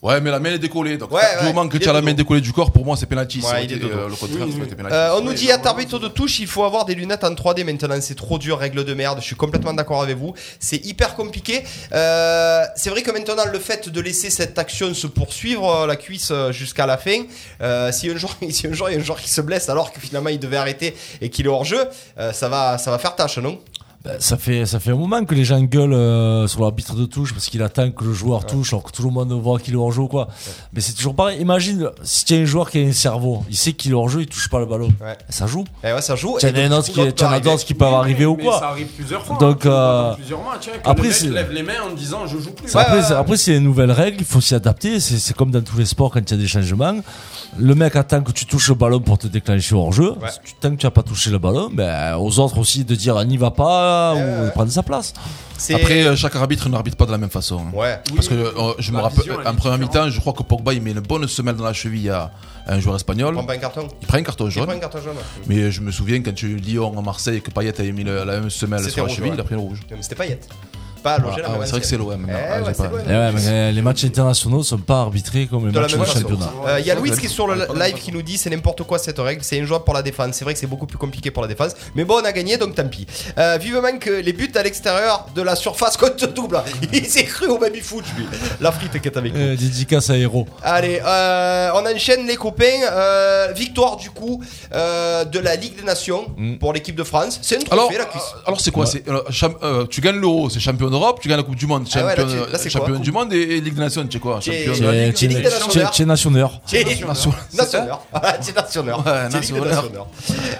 Ouais, mais la main est décollée. Donc, Ouais, du moment que tu as la main décollée du corps, pour moi, c'est. Ouais, il est dodo. le contraire, Oui, oui. Euh, on nous dit à arbitre de touche, il faut avoir des lunettes en 3D maintenant. C'est trop dur, règle de merde. Je suis complètement d'accord avec vous. C'est hyper compliqué. Euh, c'est vrai que maintenant, le fait de laisser cette action se poursuivre, euh, la cuisse euh, jusqu'à la fin, euh, si un jour, si un jour il y a un joueur qui se blesse alors que finalement il devait arrêter et qu'il est hors jeu, ça va, ça va faire tâche, non? Ça fait ça fait un moment que les gens gueulent euh, sur l'arbitre de touche parce qu'il attend que le joueur touche alors que tout le monde voit qu'il est hors jeu ou quoi. Mais c'est toujours pareil. Imagine si tu as un joueur qui a un cerveau, il sait qu'il est hors jeu, il touche pas le ballon. Ça joue. Et ouais, ça joue. Un du autre coup, qui, un arriver. qui ou quoi. Ça arrive plusieurs fois. Donc, hein, euh, plusieurs matchs. hein, après, le lève les mains en disant je joue plus. C'est- après, c'est- ouais. après, c'est une nouvelle règle, il faut s'y adapter. C'est c'est comme dans tous les sports quand il y a des changements. Le mec attend que tu touches le ballon pour te déclencher hors jeu. Ouais. Si tu- Tant que tu n'as pas touché le ballon, ben, aux autres aussi de dire n'y va pas ou prendre sa place. Après, euh, chaque arbitre n'arbitre pas de la même façon. hein. Ouais. Parce que euh, je me rappelle, en première mi-temps, je crois que Pogba il met une bonne semelle dans la cheville à un joueur espagnol. Prends pas un carton. Il prend un carton Il jaune. prend un carton jaune. Mais je me souviens quand tu Lyon en Marseille que Payet avait mis le- la même semelle sur la rouge, cheville, ouais. il a pris le rouge. Mais c'était pas la Ah ouais, c'est vrai que c'est l'OM. Eh. Ah, mais euh, les matchs internationaux ne sont pas arbitrés comme les De matchs même de championnat. Euh, Il y a Louis qui est sur le live qui nous dit c'est n'importe quoi cette règle, c'est injouable pour la défense. C'est vrai que c'est beaucoup plus compliqué pour la défense, mais bon on a gagné donc tant pis. Euh, vivement que les buts à l'extérieur de la surface comptent double. Il s'est cru au baby foot lui. La frite qui est avec nous. Euh, dédicace à Héros. Allez, euh, on enchaîne les copains. Euh, victoire du coup euh, de la Ligue des Nations Mm. pour l'équipe de France. C'est un Alors, trophée la cuisse. alors c'est quoi? Euh, euh, Tu gagnes l'euro, c'est champion d'Europe, tu gagnes la Coupe du Monde, Ah ouais, là, champion, tu- là, c'est champion quoi, du Monde et, et Ligue des Nations, tu sais quoi Champion de. C'est. Ouais, C'est Ligue des nationneur. nationneurs.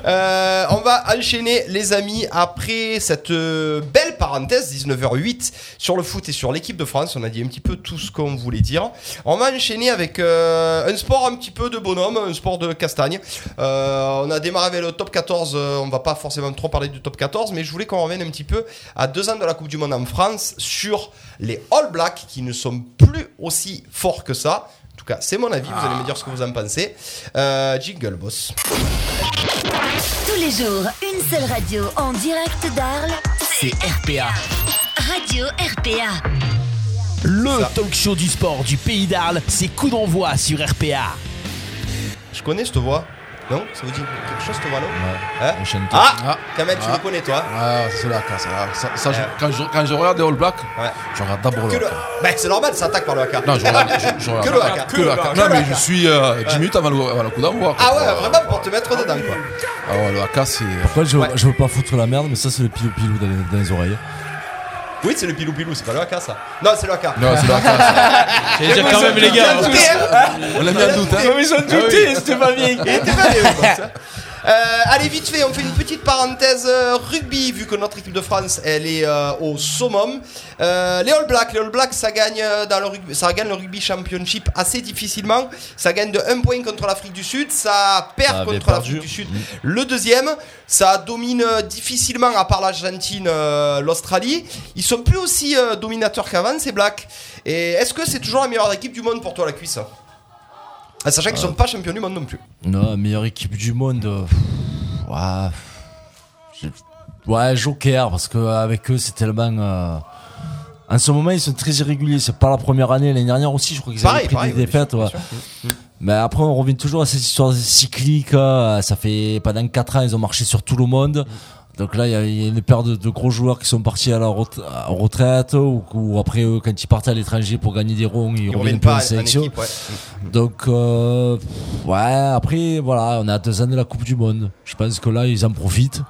Euh, on va enchaîner, les amis, après cette euh, belle parenthèse, 19h08, sur le foot et sur l'équipe de France. On a dit un petit peu tout ce qu'on voulait dire. On va enchaîner avec euh, un sport un petit peu de bonhomme, un sport de castagne. Euh, on a démarré avec le top 14. euh, on va pas forcément trop parler du top 14, mais je voulais qu'on revienne un petit peu à deux ans de la Coupe du Monde en France sur les All Blacks qui ne sont plus aussi forts que ça. En tout cas, c'est mon avis. Vous allez me dire ce que vous en pensez. Euh, jingle, boss. Tous les jours, une seule radio en direct d'Arles. C'est RPA. Radio RPA. Le talk show du sport du pays d'Arles, c'est coup d'envoi sur RPA. Je connais cette voix. Non Ça vous dit quelque chose voix, non Hein. Ah, Ah. Kamel, tu Ah. le connais, toi Ah, c'est la casse. Ça, ça, je- Ouais. quand, je, quand je regarde les All Blacks, Ouais. je regarde d'abord Que le. Ben, c'est normal, ça attaque par le haka. Non, je regarde, je, je regarde Que le haka. Que le haka. Que Non, mais je suis euh, 10 minutes avant le, avant le coup d'envoi. Ah ouais, vraiment pour te mettre dedans, quoi. Ah ouais, le haka, c'est. Pourquoi je, Ouais. je veux pas foutre la merde, mais ça c'est le pilou-pilou dans les oreilles. Oui, c'est le pilou-pilou, c'est pas le haka, ça. Non, c'est le haka. Non, c'est le haka. J'allais dire quand même, les gars. On l'a mis en doute, hein. ils ont douté, c'était pas bien. Il était pas bien, allez, vite fait, on fait une petite parenthèse euh, rugby, vu que notre équipe de France, elle est euh, au summum. Euh, les All Blacks, les All Blacks, ça gagne, euh, dans le rugby, ça gagne le rugby championship assez difficilement. Ça gagne de 1 point contre l'Afrique du Sud, ça perd Ça contre l'Afrique du Sud. Le deuxième, ça domine euh, difficilement, à part l'Argentine, euh, l'Australie. Ils sont plus aussi euh, dominateurs qu'avant, ces Blacks. Et est-ce que c'est toujours la meilleure équipe du monde pour toi, la cuisse? Ah, Sachant qu'ils sont pas champions du monde non plus. Non, meilleure équipe du monde. euh, pff, ouais. Ouais, Joker, parce que avec eux, c'est tellement. euh, En ce moment, ils sont très irréguliers. C'est pas la première année. L'année dernière aussi, je crois qu'ils Pareil, avaient pris pareil, des oui, défaites. ouais. sûr, bien Mais après, on revient toujours à cette histoire cyclique. euh, Ça fait pendant 4 ans, ils ont marché sur tout le monde. Donc là, il y, a- y a une paire de, de gros joueurs qui sont partis à la retraite ou, ou après, eux, quand ils partent à l'étranger pour gagner des ronds, ils, Ils reviennent pas en sélection. équipe, ouais. Donc, euh, ouais, après, voilà, on est à deux ans de la Coupe du Monde. Je pense que là, ils en profitent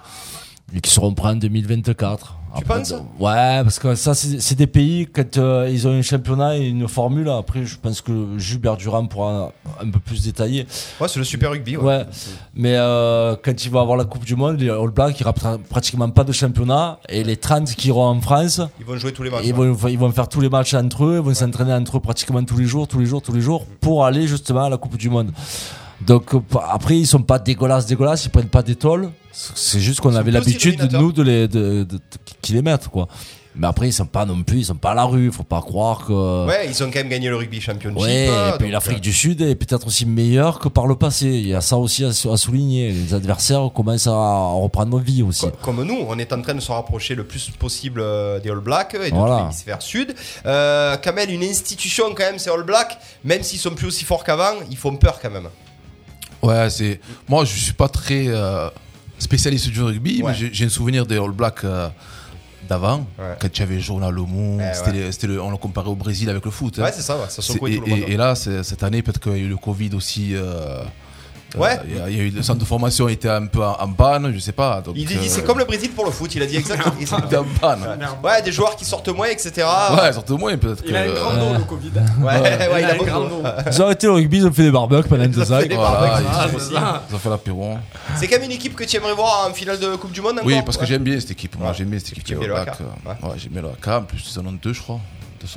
et qu'ils seront prêts en 2024. Tu Après, penses Ouais, parce que ça, c'est des pays, quand euh, ils ont un championnat et une formule, après, je pense que Jubert Durand pourra un peu plus détailler. Ouais, c'est le super rugby. Ouais. Ouais, mais euh, quand il va avoir la Coupe du Monde, les All Blacks, il n'y aura pratiquement pas de championnat. Et les 30 qui iront en France, Ils vont jouer tous les matchs. ils ouais. vont, ils vont faire tous les matchs entre eux, ils vont s'entraîner entre eux pratiquement tous les jours, tous les jours, tous les jours, pour aller justement à la Coupe du Monde. Donc euh, après, ils sont pas dégueulasses, dégueulasses, ils prennent pas des tôles. C'est juste qu'on avait l'habitude nous de les, de, de- les mettent quoi. Mais après, ils sont pas non plus, ils sont pas à la rue. Faut pas croire que. Ouais, ils ont quand même gagné le rugby championship. Ouais, euh, et puis donc, l'Afrique du Sud est peut-être aussi meilleure que par le passé. Il y a ça aussi à, à souligner. Les adversaires commencent à reprendre vie aussi. Co- Comme nous, on est en train de se rapprocher le plus possible euh, des All Blacks et de Voilà. l'hémisphère sud. Euh, Kamel, une institution quand même, c'est All Blacks, même s'ils sont plus aussi forts qu'avant, ils font peur quand même. Ouais, c'est. Moi, je suis pas très euh, spécialiste du rugby, Ouais. mais j'ai un souvenir des All Blacks euh, d'avant, Ouais. quand tu avais Journal Le Monde, Eh, ouais. le- on le comparait au Brésil avec le foot. hein. Ouais, c'est ça, ça et, monde. et- et là, cette année, peut-être qu'il y a eu le Covid aussi. euh, Ouais. euh, Il y, a- il y a eu le centre de formation était un peu en, en panne, je sais pas. Donc, Il dit euh, c'est comme le Brésil pour le foot, il a dit exactement. il était en panne. Ouais, des joueurs qui sortent moins, etc. Ouais, surtout moins peut-être que. Il a un grand dos, le Covid. Ouais, ouais, il Il a a grand dos. Ils ont arrêté le rugby, ils ont fait des barbecues pendant deux ans. fait des Voilà, barbecues, ils, ils ont fait l'apéro. C'est quand même une équipe que tu aimerais voir en finale de Coupe du Monde encore Oui, parce que Ouais. j'aime bien cette équipe. Moi, Ouais. j'aime bien cette équipe. Euh, ouais. Ouais, j'aime bien le AK. En plus, ils en ont deux, je crois.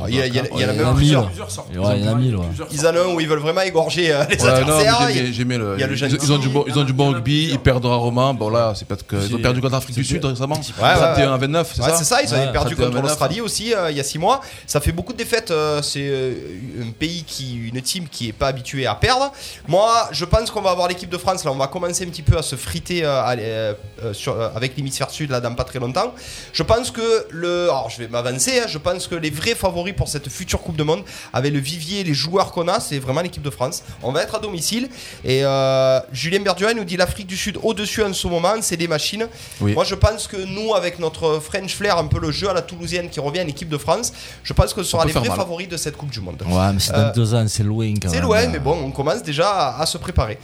Ah, il y en a même plusieurs. il y en a mille, ouais. Plusieurs Ils en ont un où ils veulent vraiment égorger euh, les adversaires. ils, ont du bon, ils ont du bon rugby, plusieurs. ils perdent rarement. Bon là, c'est peut-être qu'ils ont perdu contre l'Afrique du Sud récemment. ouais, ouais. 31 à 29, c'est Ouais, ça c'est ça, ils avaient Ouais, perdu 31, contre 29. l'Australie aussi euh, il y a 6 mois. Ça fait beaucoup de défaites. euh, c'est euh, un pays qui, une team qui est pas habituée à perdre. Moi, je pense qu'on va avoir l'équipe de France. Là, on va commencer un petit peu à se friter avec l'hémisphère sud là dans pas très longtemps. Je pense que le, alors je vais m'avancer. hein, je pense que les vrais favoris pour cette future Coupe de Monde, avec le vivier, les joueurs qu'on a, c'est vraiment l'équipe de France. On va être à domicile. Et euh, Julien Berduin nous dit l'Afrique du Sud au-dessus en ce moment, c'est des machines. Oui. Moi, je pense que nous, avec notre French flair, un peu le jeu à la toulousienne qui revient à l'équipe de France, je pense que ce sera les vrais mal. favoris de cette Coupe du Monde. Ouais, mais c'est dans Euh, deux ans, c'est loin quand C'est loin, mais bon, on commence déjà à, à se préparer.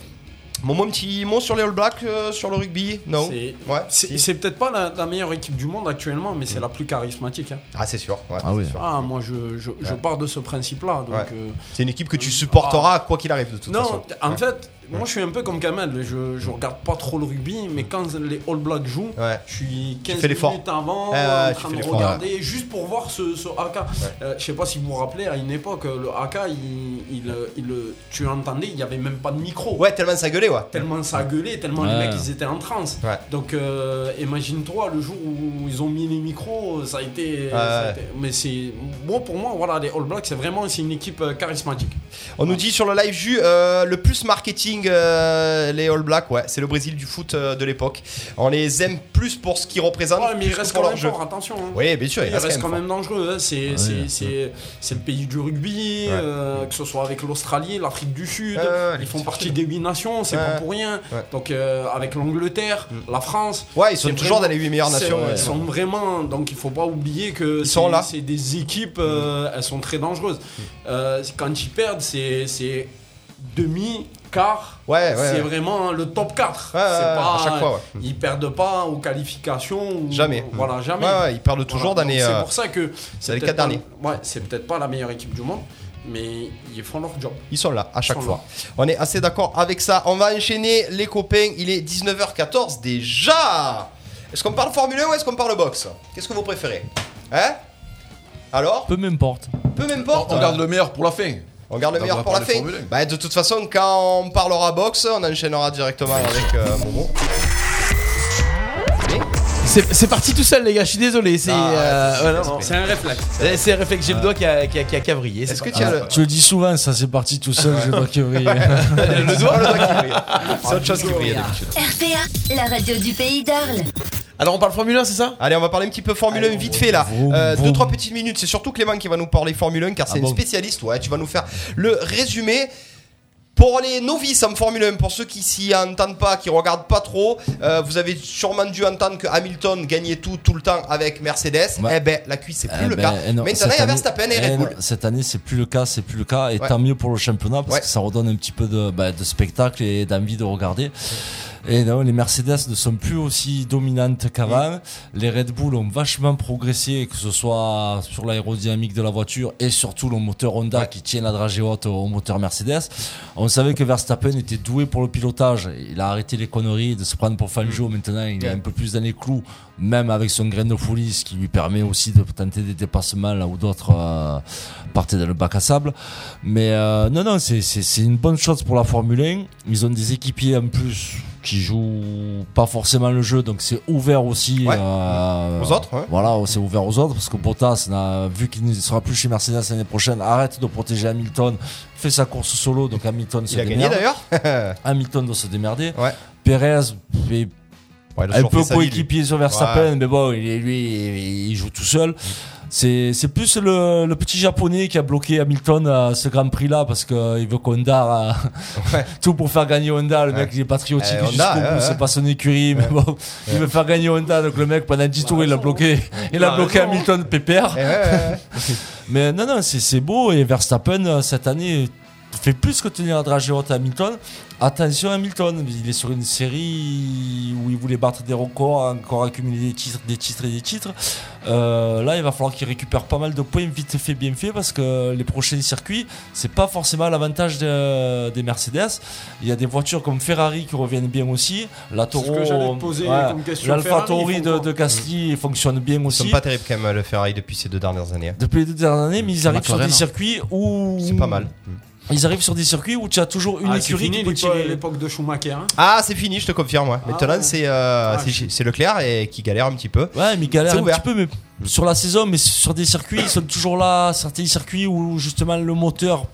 Mon, mon petit mot sur les All Blacks, euh, sur le rugby Non C'est- Ouais, si. peut-être pas la, la meilleure équipe du monde actuellement, mais c'est la plus charismatique. hein. Ah, c'est sûr. ouais, Ah oui. sûr. Ah, moi, je, je, pars de ce principe-là. Euh, C'est une équipe que tu supporteras quoi qu'il arrive de toute non, façon. en Ouais. fait, moi, je suis un peu comme Kamel. Je, je regarde pas trop le rugby, mais quand les All Blacks jouent, Ouais. je suis 15 fais l'effort. minutes avant Ouais, ouais, en train de regarder juste pour voir ce, ce AK. Euh, je sais pas si vous vous rappelez, à une époque, le AK, il, il, il- tu entendais, il y avait même pas de micro. Ouais, tellement ça gueulait, ouais. Tellement ça gueulait, tellement les Ouais. mecs ils étaient en transe. Ouais. Donc euh, imagine-toi le jour où ils ont mis les micros, ça a été. ça a Ouais. été- Mais c'est. Bon pour moi, voilà, les All Blacks, c'est vraiment c'est une équipe euh, charismatique. On nous dit sur le live Jus, euh, le plus marketing, euh, les All Blacks, ouais, c'est le Brésil du foot euh, de l'époque. On les aime plus pour ce qu'ils représentent Ouais, mais plus il que reste pour quand leur même jeu. fort, attention. hein. Oui, bien sûr, Il reste quand même dangereux. hein. C'est c'est- c'est- c'est le pays du rugby, euh, que ce soit avec l'Australie, l'Afrique du Sud. Ouais, ouais, les ils font partie Sud. des huit nations, c'est Ouais. pas pour rien. Ouais. Mm. Donc euh, avec l'Angleterre, la France. Ouais, ils sont c'est toujours vraiment- dans les huit meilleures c'est- nations. ouais. Ils sont vraiment. Donc il faut pas oublier que Ils sont c'est- là. c'est des équipes, euh, elles sont très dangereuses. Euh, quand ils perdent, c'est c'est demi, quart. Ouais, ouais, C'est ouais. vraiment le top 4. Ouais, ouais, c'est ouais, pas, à chaque fois, ouais. Ils perdent pas aux qualifications. ou- Jamais. Voilà, jamais. Ouais, ouais, ils perdent toujours Voilà, les. donc euh, C'est pour ça que c'est les peut-être quatre pas- derniers. Ouais, c'est peut-être pas la meilleure équipe du monde, mais ils font leur job. Ils sont là à chaque fois. On est assez d'accord avec ça. On va enchaîner les copains. Il est 19h14 déjà. Est-ce qu'on parle Formule 1 ou est-ce qu'on parle boxe? Qu'est-ce que vous préférez? Hein? Alors? Peu m'importe. Peu m'importe. On garde le meilleur pour la fin. On garde le meilleur pour la fin. Formule 1. Bah, de toute façon, quand on parlera boxe, on enchaînera directement avec euh, Momo. C'est c'est parti tout seul, les gars. Je suis désolé. C'est Ah, euh, ouais, non, non. C'est un réflexe. Eh, C'est un réflexe. J'ai le doigt qui a, qui a, qui a cavrillé. c'est Est-ce que tu as le, Tu le dis souvent, ça c'est parti tout seul, je dois que briller. le doigt, le doigt qui brille C'est autre chose qui brille d'habitude. RPA, la radio du pays d'Arles. Alors on parle Formule 1, c'est ça? Allez, on va parler un petit peu Formule 1 vite fait là. vroom, Euh, deux trois petites minutes. C'est surtout Clément qui va nous parler Formule 1 car c'est Ah une bon spécialiste. Ouais, tu vas nous faire le résumé. Pour les novices en Formule 1, pour ceux qui s'y entendent pas, qui regardent pas trop, euh, vous avez sûrement dû entendre que Hamilton gagnait tout tout le temps avec Mercedes. Ouais. Eh ben, la cuisse c'est plus Eh le ben, cas. eh non, Maintenant, il y a Verstappen et eh Red non, Bull. Cette année, c'est plus le cas, c'est plus le cas, et Ouais. tant mieux pour le championnat parce Ouais. que ça redonne un petit peu de, bah, de spectacle et d'envie de regarder. Et non, les Mercedes ne sont plus aussi dominantes qu'avant. Les Red Bull ont vachement progressé, que ce soit sur l'aérodynamique de la voiture et surtout le moteur Honda Ouais. qui tient la dragée haute au moteur Mercedes. On savait que Verstappen était doué pour le pilotage. Il a arrêté les conneries de se prendre pour Fangio. Maintenant, il est un peu plus dans les clous, même avec son grain de folie, ce qui lui permet aussi de tenter des dépassements là où d'autres euh, partaient dans le bac à sable. Mais euh, non, non, c'est une bonne chose pour la Formule 1. Ils ont des équipiers en plus qui jouent pas forcément le jeu, donc c'est ouvert aussi Ouais. euh, Aux autres, ouais. Voilà, c'est ouvert aux autres parce que Bottas, vu qu'il ne sera plus chez Mercedes l'année prochaine, arrête de protéger Hamilton, fait sa course solo, donc Hamilton se a gagné démerde. d'ailleurs. Hamilton doit se démerder. Ouais. Perez fait un peu coéquipier sur Verstappen, mais bon, lui, il joue tout seul. C'est, c'est plus le, le petit japonais qui a bloqué Hamilton à ce Grand Prix là parce qu'il veut qu'Honda a Ouais. tout pour faire gagner Honda. Le Ouais. mec il est patriotique Eh, jusqu'au Honda, bout, c'est pas son écurie, mais bon, il veut faire gagner Honda. Donc le mec pendant 10 tours il a bloqué, il a bloqué. Hamilton pépère. Eh ouais, ouais, ouais. Mais non, non, c'est, c'est beau et Verstappen euh, cette année fait plus que tenir la dragée haute à Hamilton. Attention Hamilton, il est sur une série où il voulait battre des records, encore accumuler des titres, des titres et des titres. Euh, là, il va falloir qu'il récupère pas mal de points vite fait, bien fait, parce que les prochains circuits, c'est pas forcément l'avantage de- des Mercedes. Il y a des voitures comme Ferrari qui reviennent bien aussi. La Toro, Ferrari, Tauri ils de, Gasly fonctionne bien Ils aussi. sont pas terribles quand même le Ferrari depuis ces deux dernières années. hein. Depuis les deux dernières années, mais ils arrivent sur des hein. circuits où C'est pas mal. Ils arrivent sur des circuits où tu as toujours une Ah, écurie fini qui peut tirer. l'époque de Schumacher. hein. Ah, c'est fini, je te confirme. Ouais. Maintenant, ouais. c'est euh, Ah, c'est- c'est Leclerc et qui galère un petit peu. Ouais, mais C'est un ouvert. petit peu, mais sur la saison, mais sur des circuits, ils sont toujours là. Certains circuits où justement le moteur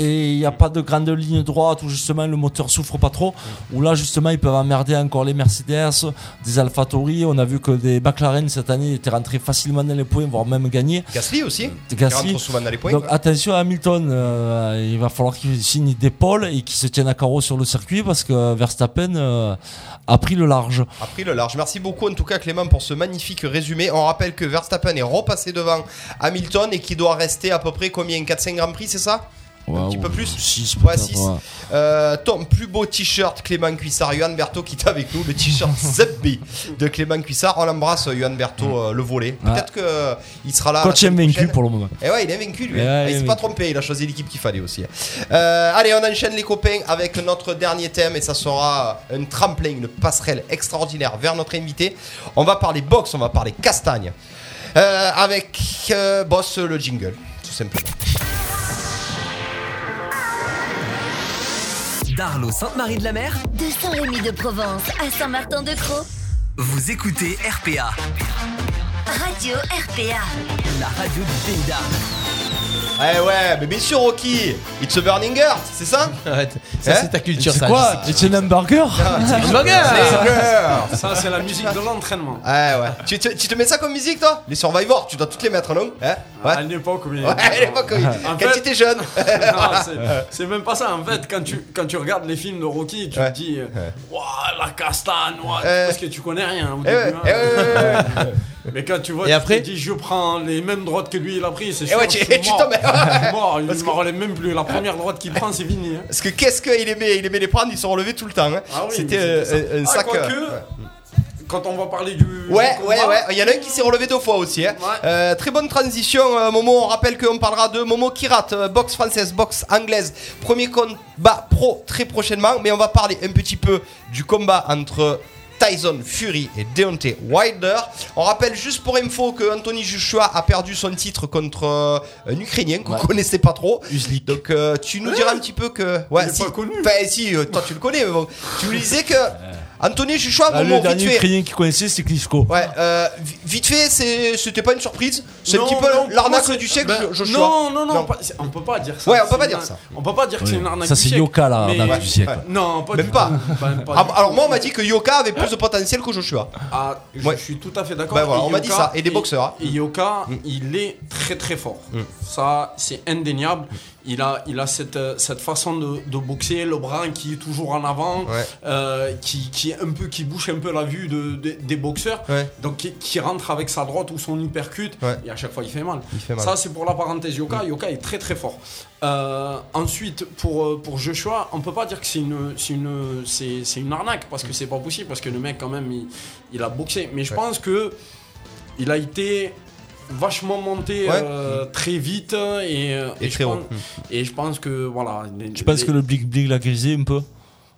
et il n'y a pas de grande ligne droite où justement le moteur souffre pas trop. Où là justement ils peuvent emmerder encore les Mercedes, des AlphaTauri. On a vu que des McLaren cette année étaient rentrés facilement dans les points, voire même gagné. Gasly aussi. Gasly. rentre souvent dans les points. Donc attention à Hamilton, euh, il va falloir qu'il signe des pôles et qu'il se tienne à carreau sur le circuit parce que Verstappen euh, a pris le large. a pris le large. Merci beaucoup en tout cas Clément pour ce magnifique résumé. On rappelle que Verstappen est repassé devant Hamilton et qui doit rester à peu près combien? 4-5 Grands Prix, c'est ça? Un petit peu plus 6 Ouais. Euh, ton plus beau t-shirt Clément Cuissard, Johan Berto qui est avec nous, le t-shirt Zebbi de Clément Cuissard. On l'embrasse Johan Berto euh, le volet. Peut-être que euh, il sera là. Coach invaincu pour le moment. Et ouais, il est vaincu lui. Ouais, Ah, il il est s'est pas trompé, il a choisi l'équipe qu'il fallait aussi. Euh, allez, on enchaîne les copains avec notre dernier thème et ça sera un tremplin, une passerelle extraordinaire vers notre invité. On va parler boxe, on va parler castagne. Avec Boss le jingle, tout simplement. D'Arlos Sainte-Marie-de-la-Mer, De Saint-Rémy de Provence à Saint-Martin-de-Croix, vous écoutez RPA, Radio RPA. la radio du pays d'Arles. Eh ouais, mais bien sûr Rocky, It's a Burning Heart, c'est ça Arrête. Ça, Hein c'est ta culture, C'est ça. quoi je sais C'est un hamburger que- Hamburger Burger Ça, c'est la musique de l'entraînement. Ouais, ouais. Tu, te- tu te mets ça comme musique, toi Les Survivors, tu dois toutes les mettre, non Hein Ouais. À l'époque, oui. Ouais, à l'époque, oui. En Quand fait- tu étais jeune. Non, c'est- c'est même pas ça. En fait, quand tu, quand tu regardes les films de Rocky, tu Ouais. te dis, euh, Ouah, la castagne, ouah, Euh. parce que tu connais rien au Eh ouais, début. hein. eh ouais, ouais, ouais. Mais quand tu vois, Et tu après te dis, je prends les mêmes droites que lui, il a pris, c'est Eh sûr. ouais, je tu- suis tu mort. Je suis mort, il Parce ne que- me relève même plus. La première droite qu'il prend, c'est fini. hein. Parce que qu'est-ce qu'il aimait? Il aimait les prendre, ils sont relevés tout le temps. hein. Ah oui, C'était mais euh, c'était un, un Ah, sac. quoique, euh, quand on va parler du. Ouais, du ouais, combat, ouais. Il y en a un qui s'est relevé deux fois aussi. hein. Ouais. Euh, très bonne transition, euh, Momo. On rappelle qu'on parlera de Momo Kirat, euh, boxe française, boxe anglaise. Premier combat pro très prochainement. Mais on va parler un petit peu du combat entre Tyson Fury et Deontay Wilder. On rappelle juste pour info que Anthony Joshua a perdu son titre contre euh, un Ukrainien qu'on Ouais. connaissait pas trop. Uslik. Donc euh, tu nous diras un petit peu que. Ouais, si. pas connu. Enfin, si, euh, toi tu le connais, mais bon. Tu nous disais que Anthony Joshua, Ah, Momo, le dernier vite fait. Ukrainien qui connaissait, c'est Klitschko. Ouais, euh, vi- vite fait, c'est- c'était pas une surprise. C'est un petit peu l'arnaque du c'est- siècle, ben, Joshua. Non, non, non, Non. pas- c'est- on peut pas dire ça. Ouais, on peut C'est pas dire ça. On peut pas dire que c'est une arnaque. Ça, du c'est siècle. Yoka, la Mais- arnaque du siècle. Non, pas Même du pas. Ah, alors moi, on m'a dit que Yoka avait plus de potentiel que Joshua. Ah, je Ouais. suis tout à fait d'accord. Ben voilà, on m'a dit Yoka- ça. Et des boxeurs, hein. Et Yoka, il est très très fort. Ça, c'est indéniable. Il a, il a cette, cette façon de, de boxer, le bras qui est toujours en avant, Ouais. euh, qui, qui est un peu, qui bouche un peu la vue de, de- des boxeurs. Ouais. Donc qui, qui rentre avec sa droite ou son Ouais. et à chaque fois il fait mal. Il fait mal. Ça c'est pour la parenthèse Yoka. Yoka est très très fort. Euh, ensuite pour, euh, pour Joshua, on peut pas dire que c'est une, c'est une, c'est, c'est une arnaque parce que c'est pas possible parce que le mec quand même il, il a boxé. Mais je pense que il a été vachement monté Ouais. euh, très vite et, euh, Et je très haut. pense, et je pense que voilà. les- Tu penses les- que le Blig Blig l'a grisé un peu?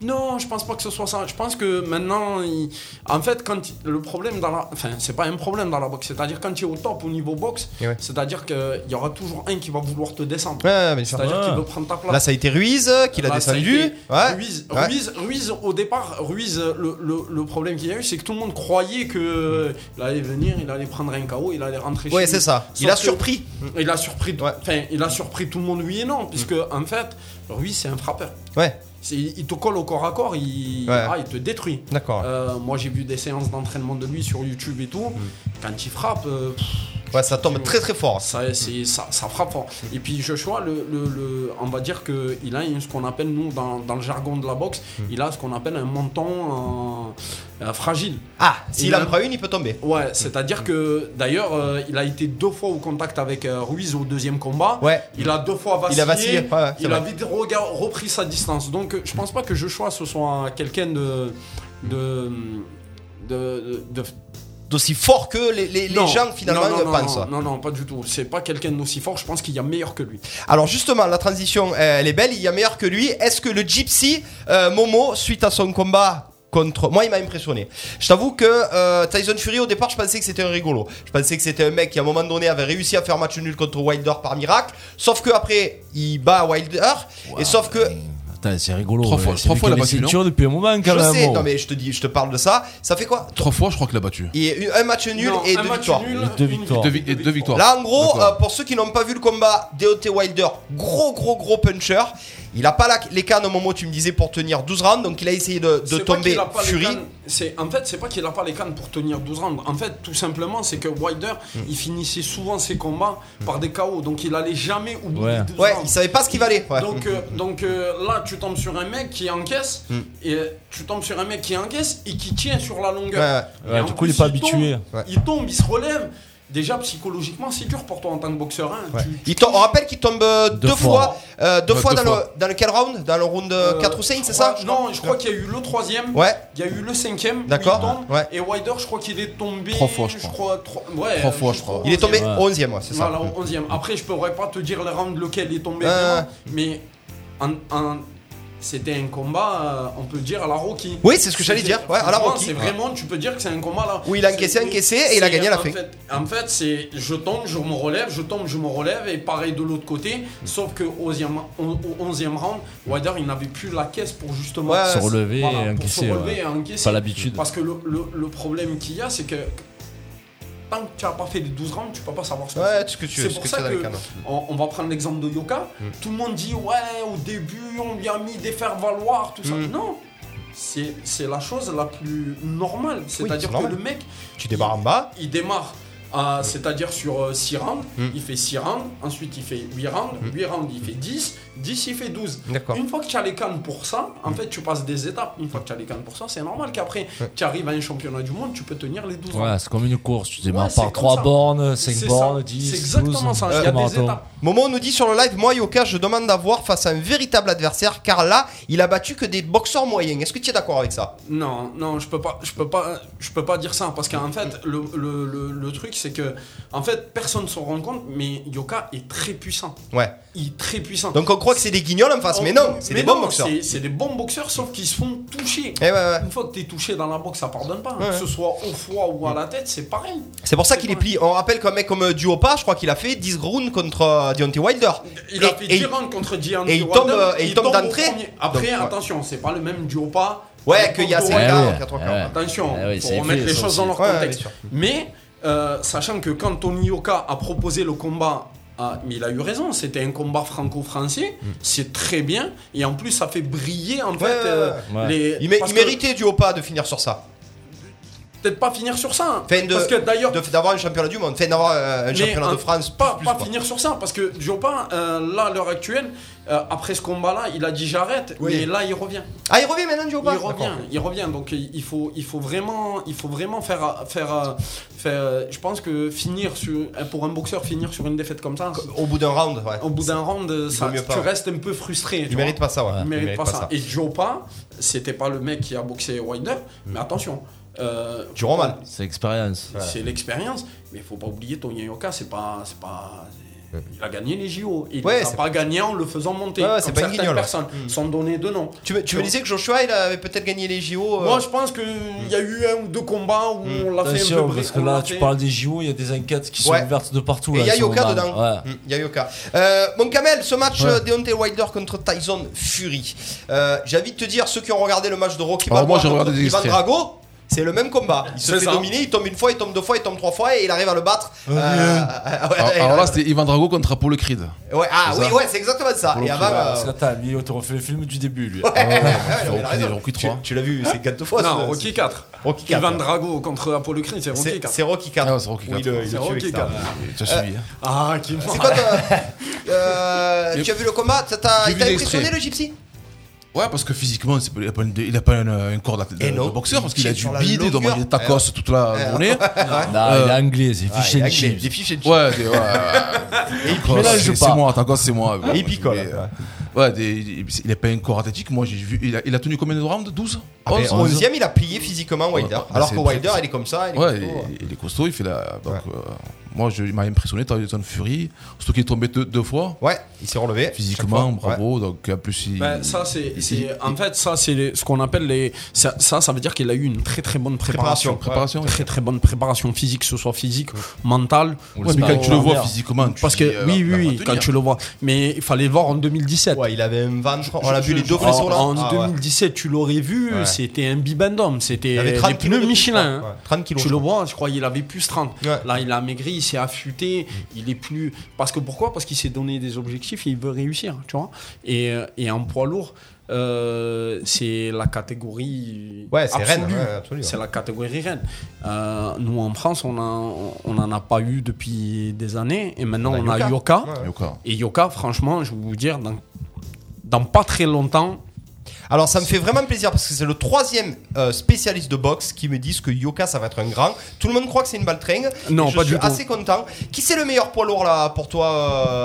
Non, je pense pas que ce soit ça. Je pense que maintenant, il- en fait, quand il- le problème dans la, enfin, c'est pas un problème dans la boxe. C'est-à-dire quand tu es au top au niveau boxe, ouais. c'est-à-dire qu'il y aura toujours un qui va vouloir te descendre. Ouais. C'est-à-dire Ouais. qu'il veut prendre ta place. Là, ça a été Ruiz euh, qui l'a descendu. été Ouais. Ruiz, Ouais. Ruiz, Ruiz, au départ, Ruiz, le, le- le problème qu'il y a eu, c'est que tout le monde croyait que il allait venir, il allait prendre un KO, il allait rentrer chez Ouais, lui. c'est ça. Il Sauf a surpris. Il a surpris, Ouais. enfin, il a surpris tout le monde, oui et non, puisque en fait, Ruiz, c'est un frappeur. Ouais, Il te colle au corps à corps, il, Ouais. ah, il te détruit. d'accord. Euh, moi j'ai vu des séances d'entraînement de lui sur YouTube et tout. Quand il frappe, euh, pff, Ouais, ça tombe très très fort. ça, ça, ça frappe fort. Et puis Joshua, le, le- le- on va dire qu'il a ce qu'on appelle, nous, dans, dans le jargon de la boxe, il a ce qu'on appelle un menton euh, euh, fragile. Ah, s'il Il en prend une, il peut tomber. Ouais, c'est-à-dire que d'ailleurs, euh, il a été deux fois au contact avec euh, Ruiz au deuxième combat. Ouais. Il a deux fois vacillé. Il a vacillé, ouais, ouais, c'est il a vrai. vite repris sa distance. Donc, je pense pas que Joshua ce soit quelqu'un de de, de, de- D'aussi fort que les, les- les Non. gens finalement non, non, non, pensent. Non, non, non, pas du tout. C'est pas quelqu'un d'aussi fort. Je pense qu'il y a meilleur que lui. Alors justement, la transition, euh, elle est belle, il y a meilleur que lui. Est-ce que le Gypsy euh, Momo, suite à son combat contre... Moi, il m'a impressionné. Je t'avoue que euh, Tyson Fury, au départ, je pensais que c'était un rigolo. Je pensais que c'était un mec qui, à un moment donné, avait réussi à faire match nul contre Wilder par miracle. Sauf que après, il bat Wilder. et sauf que... c'est rigolo. Trois fois- trois fois, qui il a avait battu, depuis un moment quand Je même. sais, non mais je te dis, je te parle de ça. Ça fait quoi Trois fois, je crois qu'il a battu. Et un match nul Non, et un deux match victoires. nul, Deux une victoires. Deux, vi- et deux victoires. Là, en gros, euh, pour ceux qui n'ont pas vu le combat, Deontay Wilder, gros, gros, gros puncher. Il a pas la- les cannes au moment, tu me disais, pour tenir 12 rounds. Donc, il a essayé de, tomber Fury. c'est- en fait, c'est pas qu'il a pas les cannes pour tenir 12 rounds. En fait, tout simplement, c'est que Wilder, Hmm. il finissait souvent ses combats par des KO. Donc, il allait jamais au bout Ouais. des 12 Ouais, rounds. il savait pas ce qu'il valait. Ouais. Donc, euh, donc euh, là, tu tombes sur un mec qui encaisse, Mm. et euh, tu tombes sur un mec qui encaisse et qui tient sur la longueur. ouais. Ouais, du coup, il est pas habitué. Ouais. Il tombe, il se relève. Déjà, psychologiquement, c'est dur pour toi en tant que boxeur. hein. Ouais. Tu- Il tombe- on rappelle qu'il tombe euh, deux, Deux fois, fois. euh, deux Ouais, fois, deux dans, fois. Le, dans le quel round? Dans le round euh, euh, 4 ou 5, c'est je ça? crois- Non, je crois qu'il y a eu le troisième. Ouais. Il y a eu le cinquième. D'accord. Ouais. Et Wilder, je crois qu'il est tombé. Trois fois, je crois. trois- ouais, Trois fois, je crois. Il est tombé onzième. Ouais. 11ème, ouais, c'est ça. Voilà, 11e. Après, je pourrais pas te dire le round lequel il est tombé, vraiment, mais en- en- c'était un combat, euh, on peut dire, à la Rocky. Oui, c'est ce que j'allais dire, ouais, à la Rocky. C'est vraiment, tu peux dire que c'est un combat là. Où il a encaissé, encaissé, et il a gagné à la fin. Fait, en fait, c'est je tombe, je me relève, je tombe, je me relève, et pareil de l'autre côté. Sauf que au 11e, au 11e round, Wilder, il n'avait plus la caisse pour justement Ouais, Se relever voilà, et pour encaisser. se relever ouais. et encaisser. Pas l'habitude. Parce que le, le- le problème qu'il y a, c'est que tant que tu n'as pas fait les 12 rounds, tu peux pas savoir ce que Ouais, c'est. C'est ce pour que ça que on, on va prendre l'exemple de Yoka. Mm. Tout le monde dit ouais au début on lui a mis des faire valoir tout ça. Mm. Non, c'est c'est la chose la plus normale. C'est-à-dire c'est que normal. le mec Tu débarres en bas. il démarre Euh, C'est-à-dire sur 6 rounds, Mm. il fait 6 rounds, ensuite il fait 8 rounds, 8 rounds il fait 10, 10 il fait 12. D'accord. Une fois que tu as les cannes pour ça, en fait tu passes des étapes. Une fois que tu as les cannes pour ça, c'est normal qu'après tu arrives à un championnat du monde, tu peux tenir les 12 rounds. Ouais, c'est comme une course. Tu démarres Ouais, c'est par comme 3 ça. bornes, 5 C'est bornes, ça. 10. C'est exactement 12, ça. Il y a des étapes. Momo nous dit sur le live, moi Yoka, je demande d'avoir face à un véritable adversaire, car là, il a battu que des boxeurs moyens. Est-ce que tu es d'accord avec ça? Non, non, je peux pas, je peux pas, je peux pas dire ça parce qu'en fait, le, le, le, le truc c'est que, en fait, personne s'en rend compte, mais Yoka est très puissant. Ouais. Il est très puissant. Donc on que c'est des guignols en face, mais non, c'est des bons boxeurs. c'est- des bons boxeurs, sauf qu'ils se font toucher. Eh ouais, ouais. Une fois que t'es touché dans la boxe, ça pardonne pas. Ouais, Que ce soit au foie ou à la tête, c'est pareil. C'est pour ça qu'il est plié. On rappelle qu'un mec comme euh, Duopa, je crois qu'il a fait 10 rounds contre euh, Deontay Wilder. Il a fait et 10 rounds contre Deontay et il Wilder, tombe, euh, et il tombe d'entrée. Après, Donc, ouais. attention, c'est pas le même duo pas. Ouais, qu'il y a Otto 5 Wilder. ans, ouais. 4 ans. Ouais. Attention, Ah faut remettre les choses dans leur contexte. Mais sachant que quand Tony Yoka a proposé le combat, à- mais il a eu raison, c'était un combat franco-français, c'est très bien, et en plus ça fait briller en fait euh, ouais. les. Il, mé- parce il que- méritait Duopa de finir sur ça. Peut-être pas finir sur ça, Enfin, de- parce que d'ailleurs D'avoir un championnat du monde, enfin d'avoir euh, un championnat de euh, France. Pas, plus, pas finir sur ça, parce que Diopin, euh, là, à l'heure actuelle, euh, après ce combat-là, il a dit j'arrête, Oui. mais là, il revient. Ah, il revient maintenant Duopa Il revient, il revient. Donc, il faut, il faut vraiment, il faut vraiment faire, faire, faire. Je pense que finir sur, pour un boxeur, finir sur une défaite comme ça, Au bout d'un round, ouais. au bout d'un round, ça, pas. tu restes un peu frustré. tu Il mérite pas ça, ouais. Il Il mérite pas, pas ça. ça. Et Jopa, c'était pas le mec qui a boxé Wilder, mais attention. Euh, Tu rends mal. C'est expérience. c'est l'expérience, mais il faut pas oublier Tony Yoka, c'est pas, c'est pas, il a gagné les JO. Il Ouais, n'a c'est- pas gagné en le faisant monter. Ouais, c'est pas une certaines guignole. personnes, sans donner de nom. Tu me, tu me disais que Joshua, il avait peut-être gagné les JO. euh, Moi, je pense qu'il y a eu un ou deux combats où on l'a fait un Attention, peu parce que là, tu parles des JO, il y a des enquêtes qui sont ouvertes de partout. Il y a Yoka dedans. Mm, Il y a Yoka. Euh, mon Kamel, ce match euh, Deontay Wilder contre Tyson Fury. Euh, J'ai envie de te dire, ceux qui ont regardé le match de Rocky Alors, moi, Balboa j'ai contre regardé des Ivan. Drago, c'est le même combat. Il se fait ça. dominer, il tombe une fois, il tombe deux fois, il tombe trois fois et il arrive à le battre. Euh, ouais, Alors, ouais, alors là, c'était Ivan Drago contre Apollo Creed. Ouais, ah C'est oui, ça. ouais, c'est exactement ça. Et avant, Ouais, euh, Parce que t'as lui, on te refait le film du début, lui. ouais, ouais, ouais, Rocky, il a raison. Rocky Tu- 3. Tu l'as vu, c'est quatre fois. Non, Rocky 4. Rocky 4. Ivan Drago contre Apollo Creed, c'est Rocky C'est 4. c'est Rocky 4. Ah c'est Rocky Oui, 4. le- il C'est Rocky avec ça. 4. Tu as suivi. hein. Ah, qui C'est quoi toi euh, Tu as vu le combat Ça t'a J'ai il vu t'a des impressionné le gypsy? Ouais, parce que physiquement, il a pas, une- il a pas un, un corps de, de- Et non, de boxeur, parce qu'il a il du bide, il doit manger des tacos toute la journée. Non, il Euh, est anglais, c'est fish and Des chips. et Ouais, des, ouais, ouais. Tacos, mélange c'est- pas. C'est moi, tacos, c'est moi. Et il picole. Euh, Ouais, des- il il a pas un corps athlétique. Moi, j'ai vu. Il a, il a tenu combien de rounds? 12 Après, 11 11ème, il a plié physiquement Wilder. Ouais, alors que Wilder, il est comme ça. Il est Ouais, costaud. il, il est costaud, il fait la. Donc, euh, moi, je, il m'a impressionné, Tyson Fury. Surtout qu'il est tombé deux, deux fois. Ouais, il s'est relevé. Physiquement, bravo. Donc, en plus, il. Ben, ça, c'est, il- c'est- il- en fait, ça, c'est les- ce qu'on appelle les. Ça, ça, ça veut dire qu'il a eu une très très bonne préparation. Préparation. Préparation. Très très bonne préparation physique, que ce soit physique, mentale. Ouais, mais quand tu le vois physiquement, tu Parce que, dis, euh, oui, il oui, oui, quand tu le vois. Mais il fallait le voir en 2017. Ouais, il avait un ventre. On l'a vu les deux blessures là. en Ah, ouais. 2017, tu l'aurais vu, c'était un bibendum. C'était Il 30 kilos pneus Michelin. crois. hein. Ouais, 30 kilos. Tu le vois, je crois qu'il avait plus 30. Ouais. Là, il a maigri, il s'est affûté, il est plus. Parce que pourquoi? Parce qu'il s'est donné des objectifs et il veut réussir, tu vois? Et, et en poids lourd, euh, c'est la catégorie. Ouais, c'est reine, ouais. C'est la catégorie reine. Euh, nous, en France, on n'en on en a pas eu depuis des années. Et maintenant, On on a a Yoka. Yoka. Ouais. Yoka. Et Yoka, franchement, je vais vous dire, dans, dans pas très longtemps, Alors ça me fait vraiment plaisir parce que c'est le troisième euh, spécialiste de boxe qui me disent que Yoka ça va être un grand. Tout le monde croit que c'est une baltringue. Non, je pas suis du tout. assez content. Qui c'est le meilleur poids lourd là pour toi,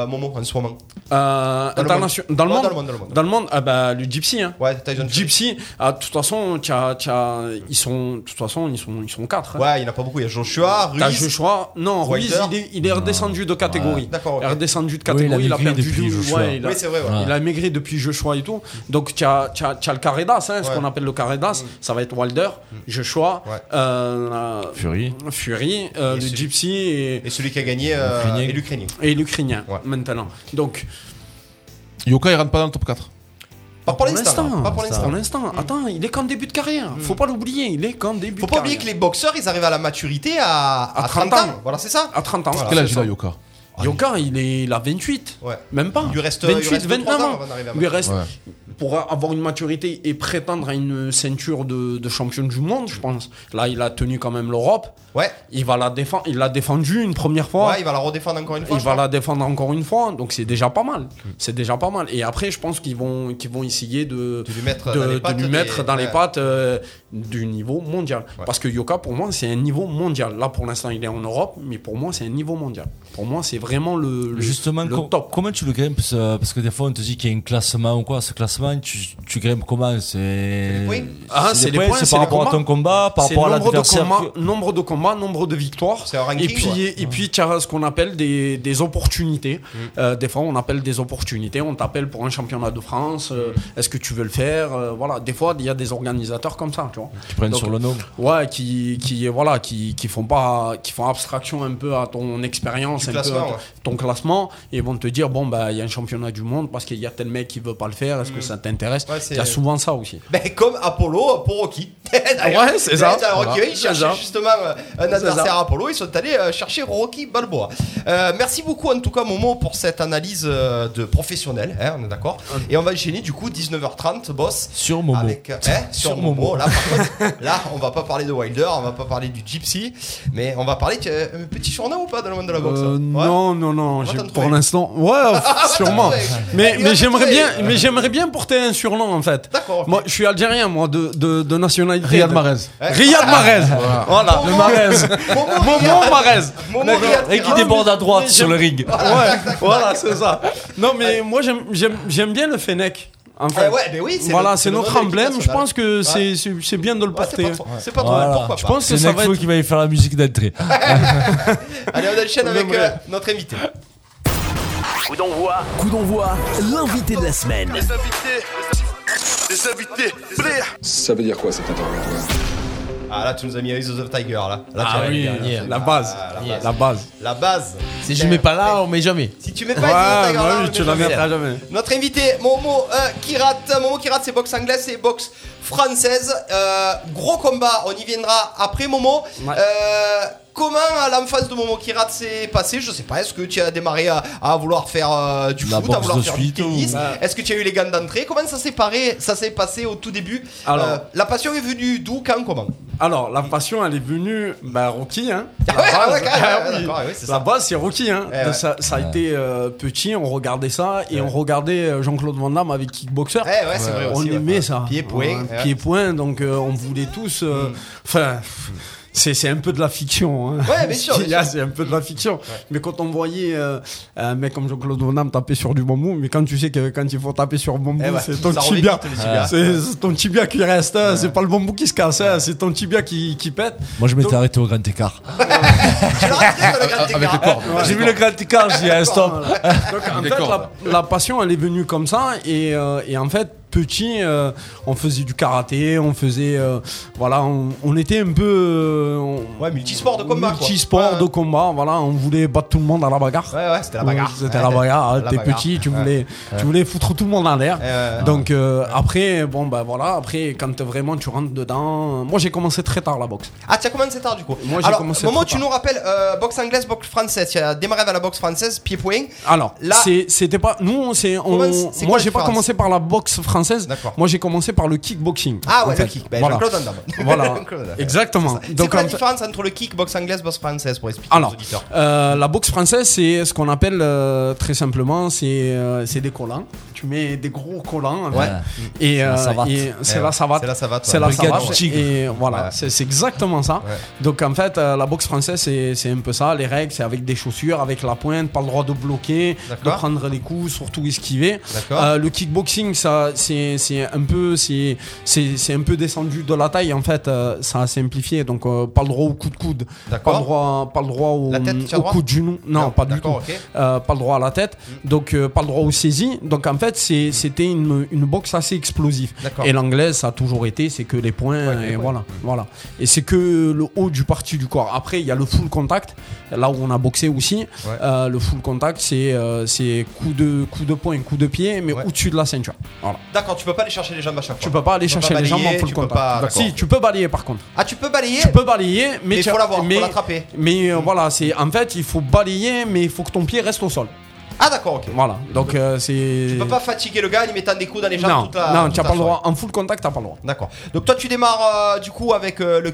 euh, Momo, en ce moment? Euh, Dans le internation- dans, le Ouais, monde, dans le monde, dans le monde. ah bah, le Gypsy. Hein. Ouais, Tyson Fury. Gypsy, ah, de toute façon, t'as- t'as- ils sont, de toute façon, ils sont, ils sont quatre. hein. Ouais, il n'y en a pas beaucoup. Il y a Joshua, T'as Ruiz. Joshua, non, Ruiz, Wilder. il est, il est redescendu de catégorie. D'accord, ok. Il est redescendu de Oui, il a catégorie, il a, maigri perdu depuis du Joshua. ouais, il a, Oui, c'est vrai. ouais. Ouais. il a maigri depuis Joshua et tout. Donc, tu as, tu as- le Caredas, hein, ce qu'on appelle le Caredas. Ça va être Wilder, Joshua, Ouais. euh, Fury. Fury, euh, Et le celui- Gypsy et, Et celui qui a gagné euh, L'Ukrainien. est l'Ukrainien. et l'Ukrainien Ouais. maintenant. Donc, Yoka, il rentre pas dans le top 4. Pas pour l'instant. l'instant, Pas pour pour l'instant. l'instant. Attends, il est qu'en début de carrière. Faut pas l'oublier, il est qu'en début Faut de pas oublier que carrière. les boxeurs ils arrivent à la maturité à, à À 30 30 ans. ans. Voilà, c'est ça. À 30 ans. Voilà. Quel âge il a ça. Yoka Yoka, il est il a 28. Ouais. Même pas. Il lui reste, il lui 28, reste deux, 29 trois ans avant d'arriver à Il lui reste, Ouais. Pour avoir une maturité et prétendre à une ceinture de, de champion du monde, je pense. Là, il a tenu quand même l'Europe. Ouais. Il va la défendre. Il l'a défendu une première fois. Ouais, il va la redéfendre encore une fois. Il va crois. la défendre encore une fois, donc c'est déjà pas mal. C'est déjà pas mal. Et après, je pense qu'ils vont, qu'ils vont essayer de, De lui mettre de, dans les de pattes des- les euh, du niveau mondial. Ouais. Parce que Yoka, pour moi, c'est un niveau mondial. Là, pour l'instant, il est en Europe, mais pour moi, c'est un niveau mondial. Pour moi, c'est vraiment le, le- Justement, le com- top. comment tu le grimpes ce- Parce que des fois, on te dit qu'il y a un classement ou quoi. Ce classement, tu, tu grimpes comment? C'est les points. Ah, c'est les points, c'est par rapport à ton combat, par rapport à nombre de, l'adversaire. nombre de combats, nombre de victoires. C'est un ranking, et puis, et puis tu as ce qu'on appelle des, des opportunités. Euh, des fois, on appelle des opportunités. On t'appelle pour un championnat de France. euh, Est-ce que tu veux le faire Euh, Voilà. Des fois, il y a des organisateurs comme ça, tu vois. Qui prennent Donc, sur le nom. Ouais, qui, qui voilà, qui, qui font pas, qui font abstraction un peu à ton expérience, un peu à ton, ouais. ton classement, et vont te dire bon bah il y a un championnat du monde parce qu'il y a tel mec qui veut pas le faire. Est-ce que ça t'intéresse Ouais, c'est- Il y a souvent ça aussi. Ben, comme Apollo pour Rocky. D'ailleurs, Ouais, c'est ça. d'ailleurs, Rocky, Voilà. il C'est cherchait ça. justement euh, un adversaire ça. à Apollo. Ils sont allés euh, chercher Rocky Balboa. Euh, merci beaucoup, en tout cas, Momo, pour cette analyse euh, de professionnel. hein, on est d'accord. Et on va enchaîner, du coup, 19h30, boss. Sur Momo. Avec, euh, hein, sur, Sur Momo. Momo. Là, par contre, là, on va pas parler de Wilder, on va pas parler du Gypsy, mais on va parler de euh, un petit surnom ou pas dans le monde de la boxe Euh, Ouais. Non, non, non. va j'ai- t'en Pour l'instant, ouais, sûrement. trouver. Mais, Il va mais t'en j'aimerais trouver. bien, mais j'aimerais bien porter un surnom en fait. D'accord. Moi, je suis algérien, moi, de, de, de nationalité. Riyad Mahrez. Riyad Mahrez. Voilà. Momo. Le Mahrez. Momo, Momo Riyad. Mahrez. Momo. Riyad. Et qui Ah, déborde mais- à droite mais sur le ring. Ouais, voilà, c'est ça. Non, mais moi, j'aime- j'aime j'aime bien le Fennec. En fait. Eh ouais, ben oui, c'est voilà, le- c'est le notre emblème. Je pense que Ouais. c'est c'est- c'est bien de le Ouais, c'est porter. pas trop, c'est pas trop Voilà. pourquoi Je pas. pense que C'est Nekfeu être. qui va y faire la musique d'entrée. Allez, on enchaîne On avec aimerait. euh, notre invité. Coup d'envoi, coup d'envoi, l'invité de la semaine. Ça veut dire quoi cet interrogatoire Ah là, tu nous as mis Eyes of the Tiger là. Là, tu Ah as- oui, dernière. la base. Ah, la base. La base. La base. Si je mets pas là, on met jamais. Si tu mets pas Ouais, Eyes of the Tiger bah là, oui, on tu met la jamais. mettras jamais. Notre invité, Momo euh, Kirat. Momo Kirat, c'est boxe anglaise et boxe française. Euh, gros combat, on y viendra après Momo. Ouais. Euh, comment à l'enfance de Momo Kirat s'est passé Je sais pas, est-ce que tu as démarré à, à vouloir faire euh, du La foot, à vouloir faire suite du tennis? Ou- Est-ce que tu as eu les gants d'entrée? Comment ça s'est paré- ça s'est passé au tout début? Alors- Euh, La passion est venue d'où, quand, comment? Alors, la passion, elle est venue, bah, Rocky, hein. Ah ah Ah La ça. base, c'est Rocky, hein. Eh ouais. Ça, ça a été euh, petit, on regardait ça, et on regardait euh, Jean-Claude Van Damme avec Kickboxer. Eh ouais, c'est vrai on aussi, ouais. aimait ça. Pied-point. Pied-point, donc euh, on voulait tous. euh, Enfin. C'est, c'est un peu de la fiction. Hein. Ouais, bien sûr, bien. C'est un peu de la fiction. Mais quand on voyait euh, un mec comme Jean-Claude Van Damme taper sur du bambou, mais quand tu sais que quand il faut taper sur le bambou, Eh ouais, c'est ton tibia. C'est, ton tibia qui reste. hein. C'est pas le bambou qui se casse. hein. C'est ton tibia qui, qui pète. Moi, je m'étais Donc- arrêté au grand écart. J'ai vu le grand écart, j'ai dit, stop. Donc, en fait, la passion, elle est venue comme ça. Et, euh, et en fait, petit, euh, on faisait du karaté, on faisait. euh, voilà, on, on était un peu. euh, on- Ouais, multisport de combat. quoi. Multisport Ouais, de combat, voilà, on voulait battre tout le monde à la bagarre. Ouais, ouais, c'était la bagarre. C'était Ouais, la bagarre. la T'es bagarre. petit, tu Ouais. voulais, tu voulais foutre tout le monde en l'air. Donc euh, après, bon bah voilà, après quand vraiment tu rentres dedans, moi j'ai commencé très tard la boxe. Ah, tu as commencé tard du coup. Moi, j'ai Alors, commencé Momo, trop tu tard. nous rappelles euh, boxe anglaise, boxe française. Tu as démarré avec la boxe française, pied-point. Alors, Là- c'est- c'était pas. Nous, c'est. on- Comment c'est- c'est quoi Moi, la j'ai pas différence commencé par la boxe française. Moi, j'ai commencé par le kickboxing. Ah ouais, fait, le kick. Ben, voilà. Voilà. Exactement. C'est Donc, quoi la fait- différence entre le kick, boxe anglaise, boxe française pour expliquer Alors, aux auditeurs euh, la boxe française, c'est ce qu'on appelle euh, très simplement, c'est euh, c'est des collants. Tu mets des gros collants. Ouais. Et, la euh, et c'est la ouais, savate. c'est la savate, C'est la savate. Et voilà, Ouais. c'est c'est exactement ça. Ouais. Donc en fait, euh, la boxe française, c'est c'est un peu ça. Les règles, c'est avec des chaussures, avec la pointe, pas le droit de bloquer, de prendre les coups, surtout esquiver. Euh, le kickboxing, ça, c'est c'est un peu, c'est c'est c'est un peu descendu de la taille en fait. euh, ça a simplifié. Donc euh, pas le droit au coup de coude, pas le droit, pas le droit au, tête, coup de genou. Non, pas du tout. Euh, pas le droit à la tête, donc euh, pas le droit aux saisies. Donc en fait, c'est- c'était une, une boxe assez explosive. Et l'anglaise, ça a toujours été, c'est que les points, les et points. voilà, voilà. Et c'est que le haut du parti du corps. Après, il y a le full contact, là où on a boxé aussi. Euh, le full contact, c'est euh, coup de coup de poing, coup de pied, mais Ouais. au-dessus de la ceinture. Voilà. D'accord, tu peux pas aller chercher les jambes à chaque fois. Tu peux pas aller Tu chercher pas les jambes en full contact. pas- si, tu peux balayer par contre. Ah, tu peux balayer Tu peux balayer, mais, il faut l'avoir, mais- faut l'attraper. Mais euh, voilà, c'est en fait, il faut balayer, mais il faut que ton pied reste au sol. Ah d'accord, ok. Voilà, donc euh, c'est. Tu peux pas fatiguer le gars en lui mettant des coups dans les jambes Non, toute la non, toute tu n'as pas le droit. En full contact, t'as pas le droit. D'accord. Donc toi tu démarres euh, du coup avec euh, le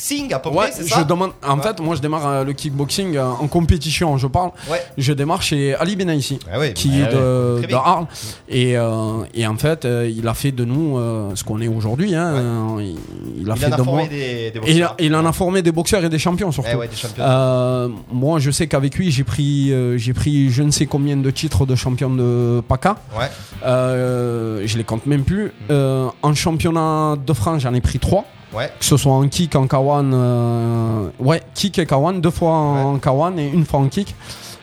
kickboxing à peu Ouais, près, c'est je ça demande. En Ouais. fait, moi, je démarre euh, le kickboxing euh, en compétition. Je parle. Ouais. Je démarre chez Ali Benaïsi, Ah ouais, qui bah, est de. Arles. Et, euh, et en fait, il a fait de nous euh, ce qu'on est aujourd'hui. hein. Il, il a Il fait en a de formé moi. des, il, a- boxeurs. il en a formé des boxeurs et des champions surtout. Eh ouais, des champions. Euh, moi, je sais qu'avec lui, j'ai pris, euh, j'ai pris je ne sais combien de titres de champion de PACA. Ouais. Euh, je les compte même plus. Euh, en championnat de France, j'en ai pris trois. Ouais. Que ce soit en kick, en kawan. euh, ouais, kick et kawan. Deux fois en kawan et une fois en kick.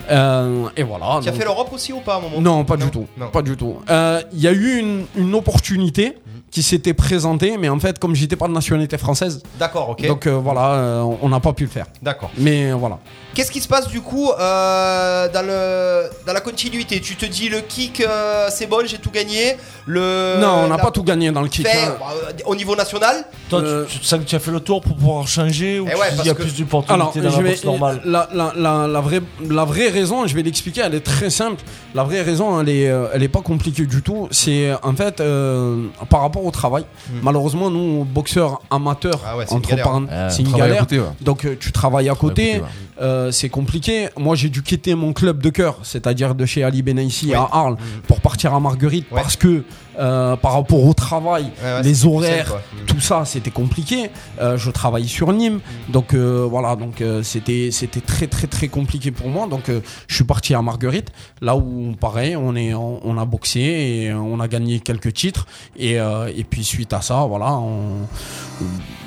Euh, et voilà. Tu as donc- fait l'Europe aussi ou pas à un moment non, pas du tout. Non. Pas du tout. Euh, Il y a eu une, une opportunité qui s'était présentée, mais en fait, comme j'étais pas de nationalité française, D'accord, ok. donc euh, voilà, euh, on n'a pas pu le faire. D'accord. Mais voilà. Qu'est-ce qui se passe du coup euh, dans, le, dans la continuité? Tu te dis le kick euh, c'est bon, j'ai tout gagné. Le, non, on n'a la- pas tout gagné dans le kick. fait, hein. euh, au niveau national? Toi, Euh, tu, tu sens que tu as fait le tour pour pouvoir changer ou Eh tu ouais, dis parce il y a que- plus d'opportunités dans je la vais, boxe normale? la, la, la, la vraie, la vraie raison, je vais l'expliquer, elle est très simple. La vraie raison, elle est, euh, elle est pas compliquée du tout. C'est en fait euh, par rapport au travail. Malheureusement, nous, boxeurs amateurs, Hmm. Ah ouais, c'est une entre galère. c'est une galère. côté, ouais. Donc euh, tu travailles à côté, côté, ouais. euh, c'est compliqué. Moi j'ai dû quitter mon club de cœur, c'est-à-dire de chez Ali Benaïsi Oui. à Arles, pour partir à Marguerite Ouais. parce que euh, par rapport au travail, Ouais, ouais, les horaires, tout ça c'était compliqué. Euh, je travaillais sur Nîmes, donc euh, voilà, donc c'était c'était très très très compliqué pour moi. Donc je suis parti à Marguerite, là où pareil, on est on, on a boxé et on a gagné quelques titres et, et puis suite à ça, voilà, on,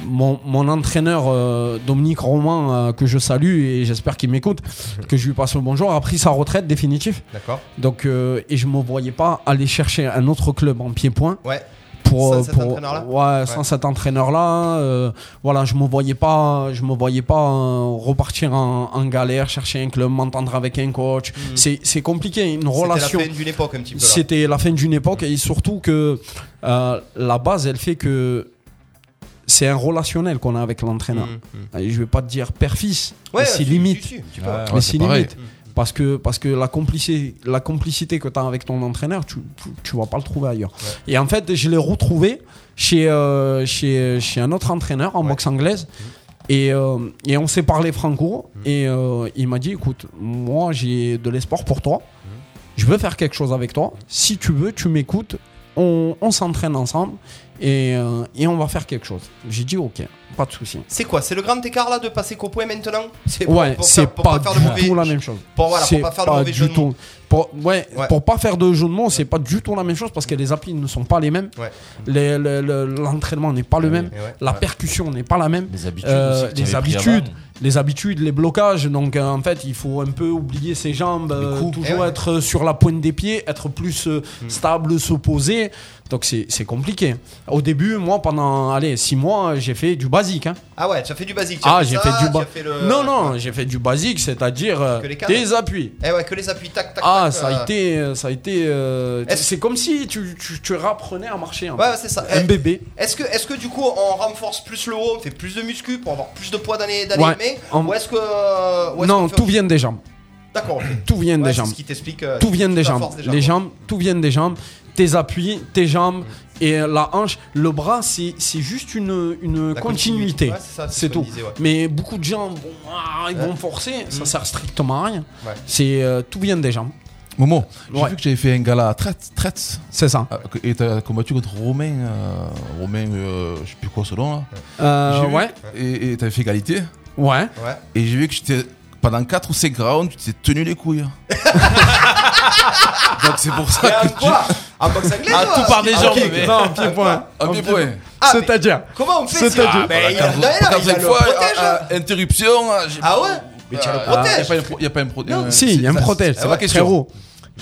mon, mon entraîneur Dominique Roman euh, que je salue et j'espère qu'il m'écoute, que je lui passe le bonjour, a pris sa retraite définitive. D'accord. Donc et je me voyais pas aller chercher un autre club en pied-point. Ouais. pour, Sans cet pour- entraîneur-là. ouais, sans cet entraîneur là voilà je me voyais pas je me voyais pas euh, repartir en, en galère chercher un club m'entendre avec un coach. C'est c'est compliqué une relation C'était la fin d'une époque un petit peu là. c'était la fin d'une époque et surtout que euh, la base elle fait que c'est un relationnel qu'on a avec l'entraîneur. Et je vais pas te dire père-fils Ouais, mais c'est limite. mais c'est limite. Parce que, parce que la, complicité, la complicité que tu as avec ton entraîneur, tu, tu vas pas le trouver ailleurs. Et en fait, je l'ai retrouvé chez, euh, chez, chez un autre entraîneur en Ouais. boxe anglaise. Et, euh, et on s'est parlé franco. Et euh, il m'a dit écoute, moi j'ai de l'espoir pour toi. Je veux faire quelque chose avec toi. Si tu veux, tu m'écoutes. On, on s'entraîne ensemble. Et, et on va faire quelque chose. J'ai dit ok, pas de souci. C'est quoi C'est le grand écart là de passer qu'au point maintenant C'est Ouais, pour c'est faire- pour pas, faire du de mauvais- tout la même chose. Pour, voilà, pour C'est pas faire de mauvais jeu de mots. tout. Pour, ouais, Ouais. pour pas faire de jeu de mots, c'est pas du tout la même chose parce que les applis ne sont pas les mêmes. Ouais. Les- le- le- L'entraînement n'est pas le même. Ouais. La Ouais. percussion n'est pas la même. Les habitudes Euh, aussi les habitudes, les habitudes, les blocages. Donc euh, en fait, il faut un peu oublier ses jambes, euh, toujours Eh ouais. être sur la pointe des pieds, être plus euh, stable, se poser. Donc c'est compliqué. Au début, moi, pendant allez six mois, j'ai fait du basique. hein. Ah ouais, tu as fait du basique. Ah, j'ai fait du basique. fait le- Non, non, j'ai fait du basique, c'est-à-dire euh, des appuis. Eh ouais, que les appuis, tac, tac, Ah, tac. ça a euh, été, ça a été. euh, c'est comme si tu, tu, tu rapprenais à marcher. en Ouais, c'est ça. Un Eh, bébé. Est-ce que, est que du coup on renforce plus le haut, on fait plus de muscu pour avoir plus de poids dans les, dans les Ouais. mains Ou est-ce que. euh, ou Non, fait tout vient des jambes. D'accord. Tout vient Ouais, des jambes. ce qui t'explique. euh, Tout vient des jambes. Les jambes, tout vient des jambes. Tes appuis, tes jambes et la hanche. Le bras, c'est c'est juste une, une continuité. Ouais, c'est ça, C'est ce qu'on tout. disait, ouais. Mais beaucoup de gens vont, ah, ils vont forcer. Ça sert strictement à rien. Ouais. C'est euh, tout vient des jambes. Momo, j'ai Ouais. vu que j'avais fait un gala à Traite, Traite C'est ça. euh, et t'as combattu contre Romain, euh, Romain, euh, je sais plus quoi ce nom là. Euh, ouais. Et et t'avais fait égalité. Ouais. Ouais. Et j'ai vu que j'étais pendant 4 ou 5 rounds, tu t'es tenu les couilles. Donc c'est pour ça en que quoi En boxe anglaise Ah, ou tout en- par des jambes, mais- Non, pied-point. tu. Un pied point. Ah, mais C'est-à-dire. Comment on fait si- C'est-à-dire- Ah, mais il a- Quand- quand il a une le fois, protège. ah, ah, interruption. ah, j'ai- Ah ouais Mais tu as le protège. y a pas un pro- y a pas un pro- euh, Si, il y a un protège. C'est ma question. Frérot,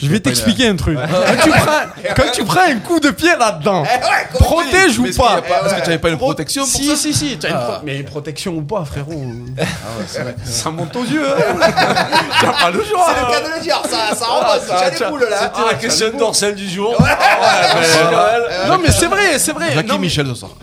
je vais t'expliquer un truc. Quand, tu prends, quand tu prends un coup de pied là-dedans, Eh ouais, tu protège ou pas? pas- Est-ce que tu n'avais pas une protection pour Si, ça? si, si, t'as une Ah. pro- mais protection ou pas, frérot? Ça monte aux yeux. hein. T'as pas le choix. C'est le cas de le dire, ça, ça remonte, ça, j'ai des boules là. C'était la question dorsale du jour. Non, mais c'est vrai, c'est vrai. Jackie Non, mais- Michel ce soir.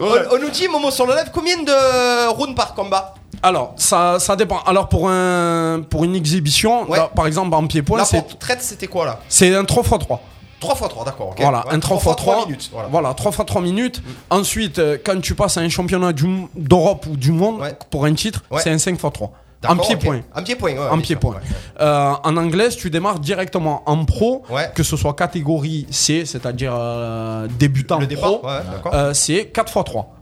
On, on nous dit, Momo sur le live, combien de rounds par combat? Alors, ça, ça dépend. Alors, pour, un, pour une exhibition, Ouais. là, par exemple, en pied-point, La c'est retraite, c'était quoi là c'est un 3x3. 3 x 3, d'accord. ok. Voilà, Ouais, un 3 x 3 3 minutes. Voilà. Voilà, 3 x 3 minutes. Ensuite, euh, quand tu passes à un championnat d'Europe ou du monde Ouais. pour un titre, Ouais. c'est un 5 x 3. En D'accord, pied-point. En pied-point. En Euh, en anglais, tu démarres directement en pro, que ce soit catégorie C, c'est-à-dire euh, débutant Le départ, pro, d'accord. euh, c'est 4 x 3.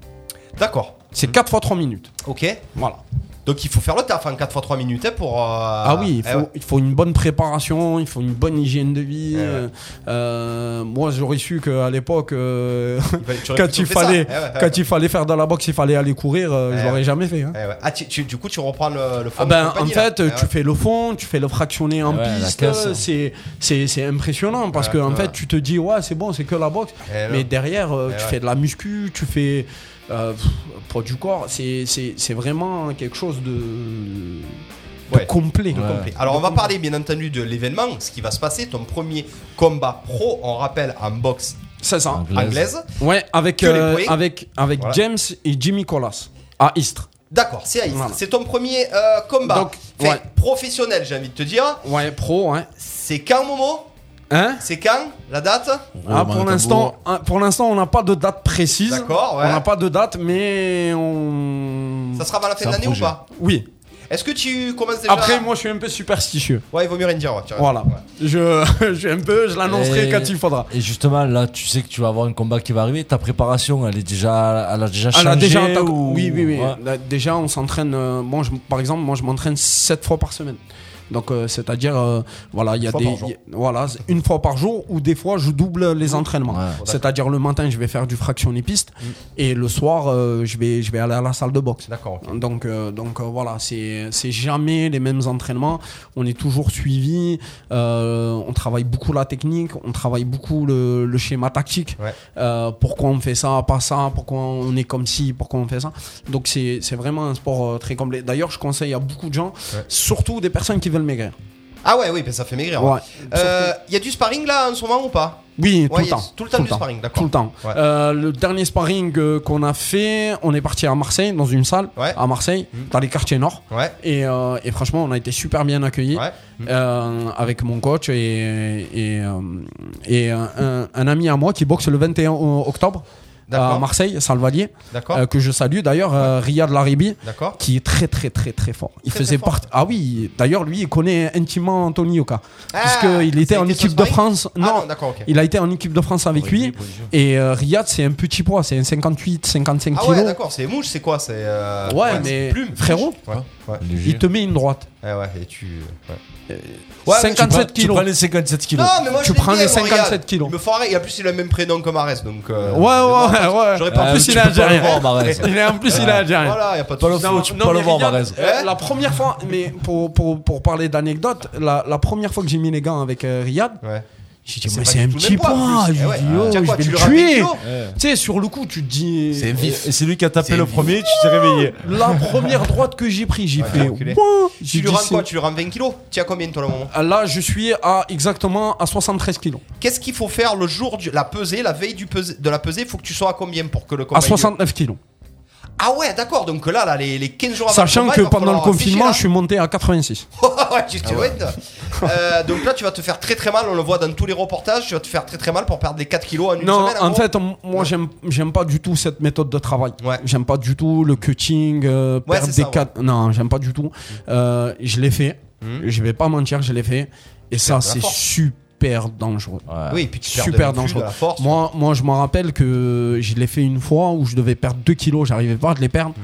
D'accord. C'est 4 x 3 minutes. Ok. Voilà. Donc il faut faire le taf en 4 x 3 minutes hein, pour. euh, Ah oui, il eh faut, ouais. il faut une bonne préparation, il faut une bonne hygiène de vie. Eh ouais. euh, euh, moi, j'aurais su qu'à l'époque, euh, quand, il fallait, Eh ouais, quand ouais. il fallait faire de la boxe, il fallait aller courir, je l'aurais ouais. jamais fait. hein. Eh ouais. Ah, tu- tu- du coup, tu reprends le, le fond Ah de ben, en fait, Eh tu ouais. fais le fond, tu fais le fractionné en piste, caisse. c'est c'est c'est impressionnant parce que en ouais. fait, tu te dis ouais, c'est bon, c'est que la boxe, Eh non. mais derrière, tu ouais. fais de la muscu, tu fais euh, du corps, c'est c'est c'est vraiment quelque chose de, de Ouais. complet. Complet. Alors on va parler bien entendu de l'événement, ce qui va se passer, ton premier combat pro, on rappelle en boxe. Anglaise. anglaise. Ouais, avec, euh, avec, avec Voilà. James et Jimmy Colas à Istres. D'accord, c'est à Istres. Voilà. C'est ton premier euh, combat. Donc, Enfin, ouais. professionnel, j'ai envie de te dire. Ouais, pro, ouais. C'est quand Momo? Hein C'est quand La date? Ah, Roulement pour l'instant, hein, pour l'instant, on n'a pas de date précise. D'accord, ouais. On n'a pas de date, mais on. Ça sera avant la fin de l'année ou pas? Oui. Est-ce que tu commences déjà Après, moi, je suis un peu superstitieux. Ouais, il vaut mieux rien dire. ouais. Voilà. Ouais. Je, je suis un peu, je l'annoncerai Et- quand il faudra. Et justement, là, tu sais que tu vas avoir un combat qui va arriver. Ta préparation, elle est déjà, elle a déjà changé. Ah, là, déjà, ou- oui, oui, oui. Ouais. Là, déjà, on s'entraîne. euh, moi, je- par exemple, moi, je m'entraîne 7 fois par semaine. Donc, euh, c'est-à-dire, euh, voilà, il y a des. y voilà, une fois par jour, ou des fois, je double les entraînements. Ouais. C'est-à-dire, le matin, je vais faire du fractionné piste, et le soir, euh, je, vais, je vais aller à la salle de boxe. D'accord. Donc, donc voilà, c'est c'est jamais les mêmes entraînements. On est toujours suivi. on travaille beaucoup la technique. On travaille beaucoup le, le schéma tactique. Ouais. Pourquoi on fait ça, pas ça. Pourquoi on est comme ci, pourquoi on fait ça. Donc c'est c'est vraiment un sport très complet. D'ailleurs, je conseille à beaucoup de gens, Ouais. surtout des personnes qui veulent maigrir. Ah ouais, oui, mais ça fait maigrir. Ouais. ouais. Euh, Il y a du sparring là en ce moment ou pas? Oui, tout Ouais, le temps. tout le temps du sparring, d'accord. Tout le temps. Ouais. Euh, le dernier sparring euh, qu'on a fait, on est parti à Marseille, dans une salle, Ouais. à Marseille, dans les quartiers nord. Et, euh, et franchement, on a été super bien accueillis avec mon coach et, et, et un, un- un ami à moi qui boxe le 21 octobre à D'accord. Marseille, Salvalier, euh, que je salue d'ailleurs, euh, Riyad Laribi, qui est très très très très fort. Il Très, faisait partie. Ah oui, d'ailleurs lui, il connaît intimement Anthony Oka, Ah, puisqu'il était en équipe de France. Ah Non, il a été en équipe de France avec lui. Et euh, Riyad, c'est un petit poids, c'est un 58, 55 Ah ouais, d'accord, c'est mouche, c'est quoi C'est. euh, Ouais, c'est mais plume, frérot, Ouais, ouais. il te met une droite. Ouais, ouais, et tu. Ouais. Ouais, mais tu 57 Tu kilos. prends les 57 kilos. Non, mais moi Tu je prends les moi, 57 regarde. kilos. Il me foirait, et en plus il a le même prénom que Marès, donc. euh, Ouais, ouais, ouais, ouais. J'aurais pas En plus, il est algérien. Il est en plus, il est algérien. Voilà, y a pas de Pas le souci. faux, tu peux pas le mais voir, Marès. euh, Hein la première fois, mais pour, pour, pour parler d'anecdote, la, la première fois que j'ai mis les gants avec euh, Riyad, Ouais. J'ai dit, C'est mais un petit poids. J'ai Eh ouais. oh, Tiens, quoi, je vais tu le tuer. Tu sais, sur le coup, tu te dis. C'est vif. Et c'est lui qui a tapé le vif. premier, tu t'es réveillé. La première droite que j'ai pris, j'ai Ouais, fait. Tu lui rends quoi Tu lui rends 20 kilos? Tu as combien toi le moment? Là, je suis à exactement à 73 kilos. Qu'est-ce qu'il faut faire le jour de la pesée, la veille du pesée, de la pesée Il faut que tu sois à combien pour que le combat À ait lieu? 69 kilos. Ah ouais, d'accord. Donc là, là les, les 15 jours avant Sachant le combat, que pendant le confinement, je suis monté à 86. là. ouais, tu te ouais. Euh, Donc là, tu vas te faire très très mal. On le voit dans tous les reportages. Tu vas te faire très très mal pour perdre les 4 kilos en une Non, semaine. en fait, moi, j'aime, j'aime pas du tout cette méthode de travail. Ouais. J'aime pas du tout le cutting, euh, Ouais, perdre des ça, ouais. quatre- Non, j'aime pas du tout. Euh, je l'ai fait. Mhm. Je vais pas mentir, je l'ai fait. Et ça, c'est force. Super dangereux. Oui, puis tu Super dangereux. de la force. Moi, moi, je me rappelle que je l'ai fait une fois où je devais perdre 2 kilos, j'arrivais pas à les perdre.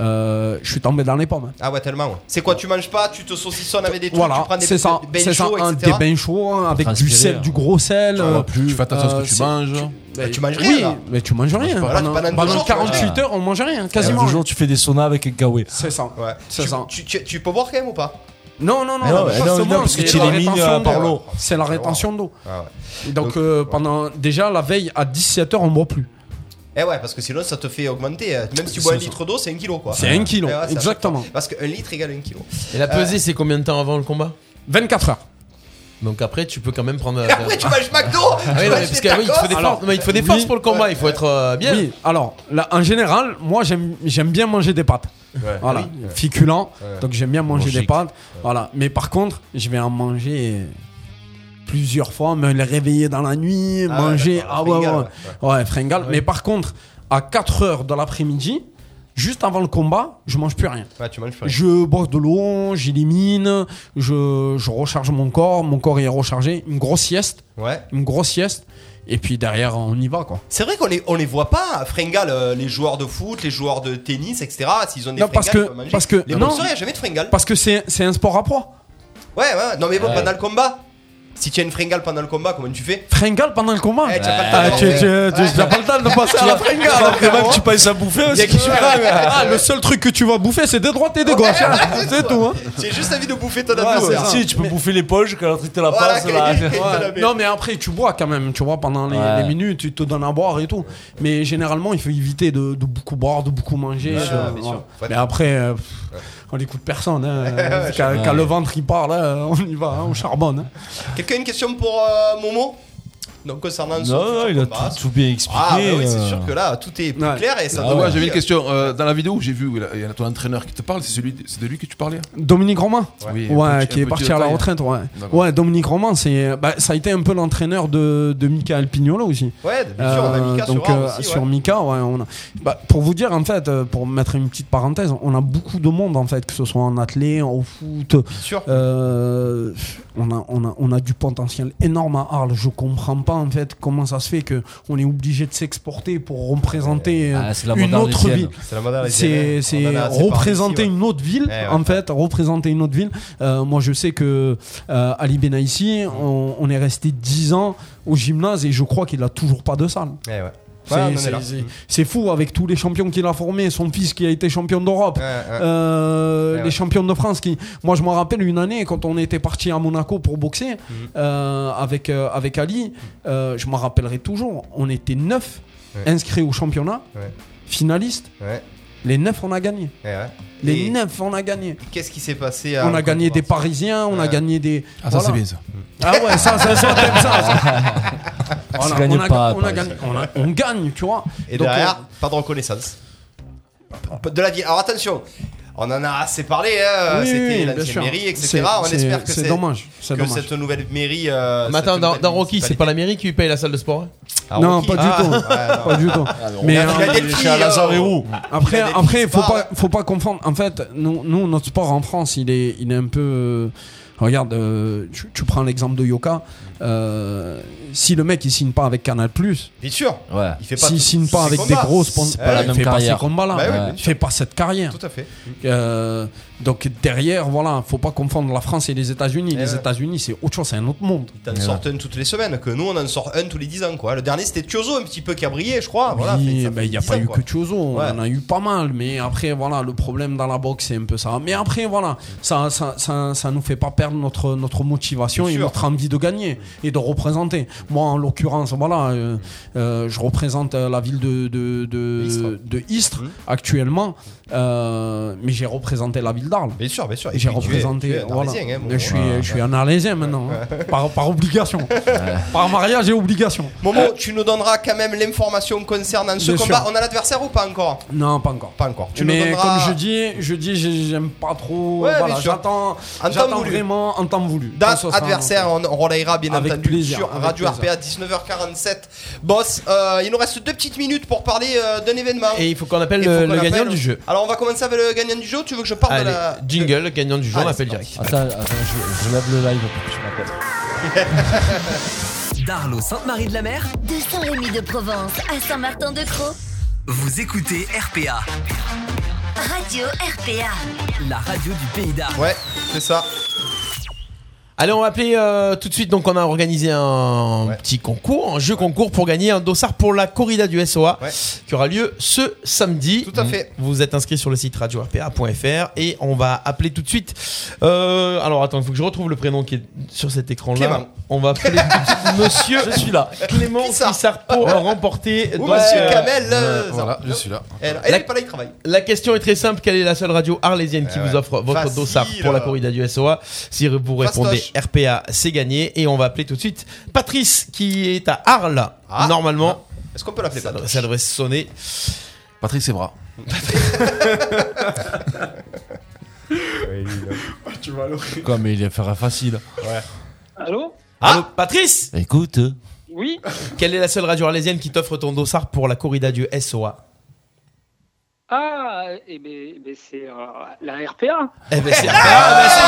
Euh, je suis tombé dans les pommes. Ah ouais, tellement. ouais. C'est quoi Tu manges pas, tu te saucissonnes avec des trucs, tu Voilà, prends des, c'est ça, des bains c'est ça, chauds, un- des bains chauds hein, avec du sel, hein. du gros sel. euh, Tu fais attention à euh, ce que tu c'est- manges. Bah, tu manges oui, rien, là. mais tu manges rien. pas. Pendant pendant deux pendant jours, tu manges 48 rien. heures, on mange rien, quasiment. Quasiment. jour, tu fais des saunas avec un kawaii. C'est ça. Ouais. C'est tu, ça. Tu, tu- tu peux boire quand même ou pas? Non, non, non, non, pas parce que tu élimines, euh, par l'eau. C'est la rétention d'eau. Ah ouais. Donc, Donc, euh, ouais. pendant déjà la veille à 17h, on boit plus. Eh ouais, parce que sinon ça te fait augmenter. euh, Même si tu bois un litre d'eau, c'est un kilo quoi. C'est un kilo, ouais, exactement. Parce qu'un litre égale un kilo. Et la pesée, c'est combien de temps avant le combat? 24 heures. Donc après, tu peux quand même prendre. Et après, tu manges McDo Ah oui, non, mais parce que, oui, il te faut des. Alors, forces, mais il te faut des oui. forces pour le combat. Il faut être euh, bien. Oui, alors là, en général, moi j'aime j'aime bien manger des pâtes. Voilà, féculent. Donc j'aime bien manger des pâtes. Voilà, mais par contre, je vais en manger plusieurs fois, me les réveiller dans la nuit, Ah ouais, manger. Ah ouais, ouais, fringale, ouais. Ouais, fringale. Mais par contre, à 4 heures de l'après-midi, juste avant le combat, je mange plus rien. Ouais, tu manges pas. Je bois de l'eau, j'élimine, je, je recharge mon corps, mon corps est rechargé, une grosse sieste, Ouais. une grosse sieste, et puis derrière on y va quoi. C'est vrai qu'on les, on les voit pas, fringales, euh, les joueurs de foot, les joueurs de tennis, etc. S'ils ont des Non, parce fringales, que- manger. parce que- les non. boxeurs, il n'y a jamais de fringales. Parce que c'est c'est un sport à poids. Ouais, ouais, non mais bon, Ouais. pendant le combat, si tu as une fringale pendant le combat, comment tu fais Fringale pendant le combat. Eh, tu as pas le Ah, n'as pas le temps de passer à la fringale. frérot. tu passes à bouffer Ah, le seul truc que tu vas bouffer, c'est des droites et des gauches. hein. C'est tout. hein. J'ai juste envie de bouffer ton là. ça. Si, tu peux bouffer les poches quand tu te la Voilà, passe. Non, mais après, tu bois quand même, tu vois, pendant les, Ouais. les minutes, tu te donnes à boire et tout. Mais généralement, il faut éviter de, de beaucoup boire, de beaucoup manger. Mais après, euh, on écoute personne. hein. quand, quand le ventre il parle, on y va, hein, on charbonne. hein. Quelqu'un a une question pour euh, Momo? Donc concernant son Non, il a combat. tout, tout bien expliqué. Ah, bah oui, c'est euh. sûr que là, tout est plus Ouais. clair et ça Ah ouais, j'avais une question. euh, dans la vidéo où j'ai vu, il y a ton entraîneur qui te parle, c'est celui, c'est de lui que tu parlais? Dominique Romain Oui, Ouais, petit- qui est parti à la retraite, ouais. Ouais, Dominique Romain, c'est, bah, ça a été un peu l'entraîneur de, de Michael Pignolo aussi. Ouais, bien sûr, on a Euh, Mika donc sur euh, aussi, sur. Mika, ouais, on a. Bah, pour vous dire en fait, euh, pour mettre une petite parenthèse, on a beaucoup de monde en fait, que ce soit en athlé, au foot. Bien sûr. euh, on a, on a, on a du potentiel énorme à Arles. Je comprends pas en fait comment ça se fait que on est obligé de s'exporter pour représenter Ah, une autre ville. C'est représenter une autre ville, ouais. en fait, représenter une autre ville. Euh, moi, je sais que euh, Ali Benaïsi, on, on est resté 10 ans au gymnase et je crois qu'il a toujours pas de salle. Eh ouais. Est c'est- fou avec tous les champions qu'il a formés, son fils qui a été champion d'Europe, euh, Ouais, les champions de France. Qui, moi, je me rappelle une année quand on était parti à Monaco pour boxer Mhm. euh, avec euh, avec Ali. euh, je m'en rappellerai toujours. On était neuf inscrits au championnat, finalistes. Les neuf, on a gagné. Eh ouais. Les Et neuf, on a gagné. Qu'est-ce qui s'est passé On a gagné des Parisiens, on a gagné des. Ah, ça Voilà. c'est bien ça. Ah ouais, ça, ça, ça, t'aimes ça, ça. Voilà, gagne on, a, pas, on, a gagné, on, a- on gagne, tu vois. Et Donc, derrière, pas de reconnaissance. De la ville. Alors attention, on en a assez parlé, hein, Oui, c'était oui, l'ancienne mairie, etc. C'est- On c'est- espère que c'est c'est dommage. C'est que dommage. cette nouvelle mairie. euh, Mais attends, dans, Rocky, c'est pas la mairie qui lui paye la salle de sport hein Ah, non, Rocky. pas du Ah, tout. non. Pas du tout. Mais Il y a- euh, euh, Roux. après, après, faut pas, faut pas confondre. En fait, nous, nous, notre sport en France, il est, il est un peu. euh, regarde, euh, tu, tu prends l'exemple de Yoka. euh, si le mec il signe pas avec Canal Bien sûr, Ouais. il fait pas. s'il signe pas avec des gros sponsors, la il fait pas carrière. ces combats-là. Bah oui, Il fait pas cette carrière. Tout à fait. Euh, donc derrière, voilà, faut pas confondre la France et les États-Unis. Eh les ouais. États-Unis, c'est autre chose, c'est un autre monde. Ils t'en sortent un toutes les semaines, que nous on en sort un tous les 10 ans quoi. Le dernier c'était Tiozo un petit peu qui a brillé, je crois. Voilà, Oui, ça ben, il n'y a 10 pas ans, eu quoi. que Chozo, Ouais. on en a eu pas mal, mais après, voilà, le problème dans la boxe, c'est un peu ça. Mais après, voilà, ça ça, ça, ça nous fait pas perdre notre, notre motivation Bien et sûr. notre envie de gagner et de représenter. Moi, en l'occurrence, voilà, euh, euh, je représente euh, la ville de, de, de, Istres. de Istres Mhm. actuellement, euh, mais j'ai représenté la ville d'Arles. Bien sûr, bien sûr. Et J'ai puis, tu es- représenté. tu es voilà. Hein, je, suis, gars. je suis un Arlésien maintenant, hein. par, par obligation. par mariage et obligation. Momo, tu nous donneras quand même l'information concernant ce combat. sûr. On a l'adversaire ou pas encore? Non, pas encore. Pas encore. Tu nous mais donneras. comme je dis, je dis, j'ai- j'aime pas trop. Ouais, voilà, j'attends, En temps j'attends voulu. vraiment en temps voulu. Date, adversaire, on, on relayera bien Avec entendu plaisir, sur avec Radio. RPA 19h47. Boss, euh, il nous reste deux petites minutes pour parler euh, d'un événement. Et il faut qu'on appelle le, le appelle- gagnant du jeu. Alors on va commencer avec le gagnant du jeu. Tu veux que je parle de Allez, la jingle, le gagnant du jeu, on Allez, appelle direct. Attends, attends je, je lève le live pour que tu m'appelles. Darlo Sainte-Marie de la Mer, De Saint-Rémy de Provence à Saint-Martin-de-Croix. vous écoutez RPA, Radio RPA. la radio du pays d'Arles. Ouais, c'est ça. Allez, on va appeler euh, tout de suite. Donc, on a organisé un Ouais. petit concours, un jeu concours pour gagner un dossard pour la corrida du SOA Ouais. qui aura lieu ce samedi. Tout à fait. Vous êtes inscrit sur le site radio-rpa.fr et on va appeler tout de suite. Euh, alors, attends, il faut que je retrouve le prénom qui est sur cet écran-là. Clément. On va appeler tout de suite Monsieur Je suis là. Clément Fissard pour remporter. Ou donc, Monsieur euh, Kamel. euh, voilà, je suis là. Elle, elle La- est pas là, il travaille. La question est très simple. Quelle est la seule radio arlésienne qui vous offre votre Facile. dossard pour la corrida du SOA Si vous répondez RPA, c'est gagné. Et on va appeler tout de suite Patrice qui est à Arles. Ah. Normalement, Est-ce qu'on peut l'appeler ça, Patrice devrait- ça devrait sonner. Patrick Sévra. Comme il est faire facile. Allô Allô, Patrice Écoute. Oui Quelle est la seule radio arlésienne qui t'offre ton dossard pour la corrida du SOA Ah, eh ben, eh ben, c'est euh, la RPA. Eh ben c'est RPA, ben, c'est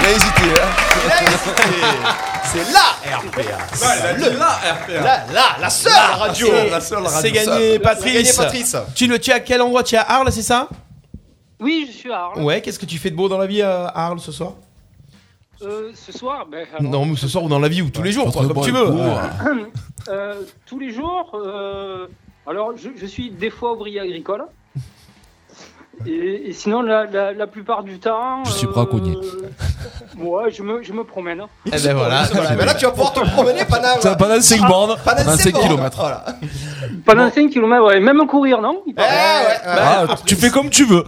Il a hésité, hein. C'est la RPA. Le- La RPA. La, la, la seule radio. gagné. La seule radio. C'est gagné, C'est gagné, Patrice. Patrice. Tu, le, tu es à quel endroit? Tu es à Arles, c'est ça? Oui, je suis à Arles. Ouais, qu'est-ce que tu fais de beau dans la vie à Arles ce soir? Euh, ce soir, ben, alors, Non, ou ce soir ou dans la vie ou tous les jours, le comme tu et veux. euh, tous les jours, euh, alors je, je suis des fois ouvrier agricole. Et, et sinon, la, la, la plupart du temps. Je suis braconnier. Ouais, je me, je me promène. Eh ben voilà. Voilà, mais là, tu vas pouvoir te promener pendant. Ça pendant 5 bornes. pendant 25 cinq bornes. kilomètres. Voilà. Pendant 5 km, ouais, même courir, non? Il Eh, paraît. ouais, ouais. Ah, tu fais comme tu veux.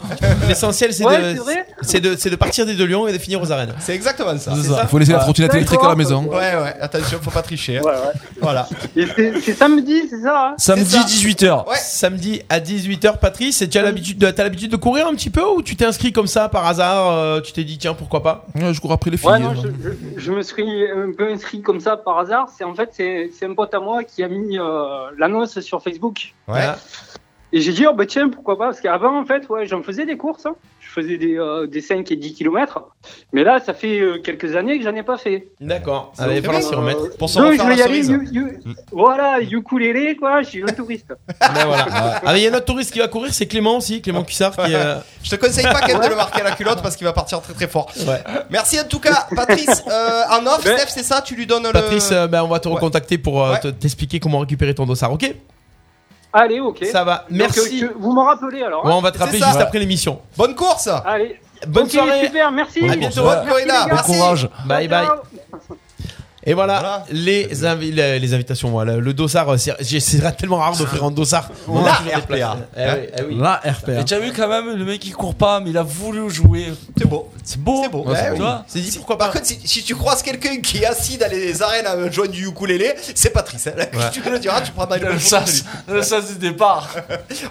L'essentiel, c'est Ouais, de, c'est vrai. c'est de, c'est de partir des deux lions et de finir aux arènes. C'est exactement ça. C'est ça Il faut laisser la trottinette électrique à la maison. Ouais, ouais, attention, faut pas tricher. hein. Ouais, ouais. Voilà. Et c'est c'est samedi, c'est ça hein? Samedi ça. 18h. Ouais. Samedi à 18h, Patrice, et tu as l'habitude de, t'as l'habitude de courir un petit peu ou tu t'es inscrit comme ça par hasard euh, Tu t'es dit, tiens, pourquoi pas? Ouais, je cours après les filles. Ouais, non, hein. je, je- je me suis un peu inscrit comme ça par hasard. C'est en fait c'est un pote à moi qui a mis euh, l'annonce sur Facebook. Ouais. Et j'ai dit oh bah tiens pourquoi pas? Parce qu'avant en fait ouais j'en faisais des courses. hein. Je faisais des, euh, des 5 et 10 km. Mais là ça fait euh, quelques années que j'en ai pas fait. D'accord, Ça il va fait falloir s'y remettre. Pour se Donc je vais y aller. you- you- Voilà ukulélé quoi. Je suis un touriste. Ben voilà. Ah, il y a un autre touriste qui va courir, c'est Clément aussi, Clément Cuissard qui euh, Je te conseille pas qu'elle de le marquer à la culotte parce qu'il va partir très très fort. Ouais. Merci en tout cas, Patrice. Euh, en off, Ouais. Steph, c'est ça Tu lui donnes Patrice, le. euh, ben, on va te Ouais. recontacter pour euh, Ouais. t'expliquer comment récupérer ton dossard, ok? Allez ok. Ça va, Donc, merci. euh, que- vous me rappelez alors. Ouais, hein on va te rappeler ça. juste Ouais. après l'émission. Bonne course Allez. Bonne Ok, soirée. super merci. À bientôt. Gars. Bon Merci. courage. Bye bye. Ciao. Et voilà, Voilà. Les, invi- les, les invitations. Voilà. Le dossard, euh, c'est tellement rare d'offrir un dossard. On a La RPA. Eh oui, eh oui. La RPA. Et tu as vu quand même le mec il court pas mais il a voulu jouer. C'est beau. C'est beau. C'est beau. Ouais, c'est Ouais, oui. Dit pourquoi Par pas. contre, si, si tu croises quelqu'un qui est assis dans les arènes à jouer du ukulélé, c'est Patrice. hein. Tu le diras, tu prendras une Le sas, le sas du départ.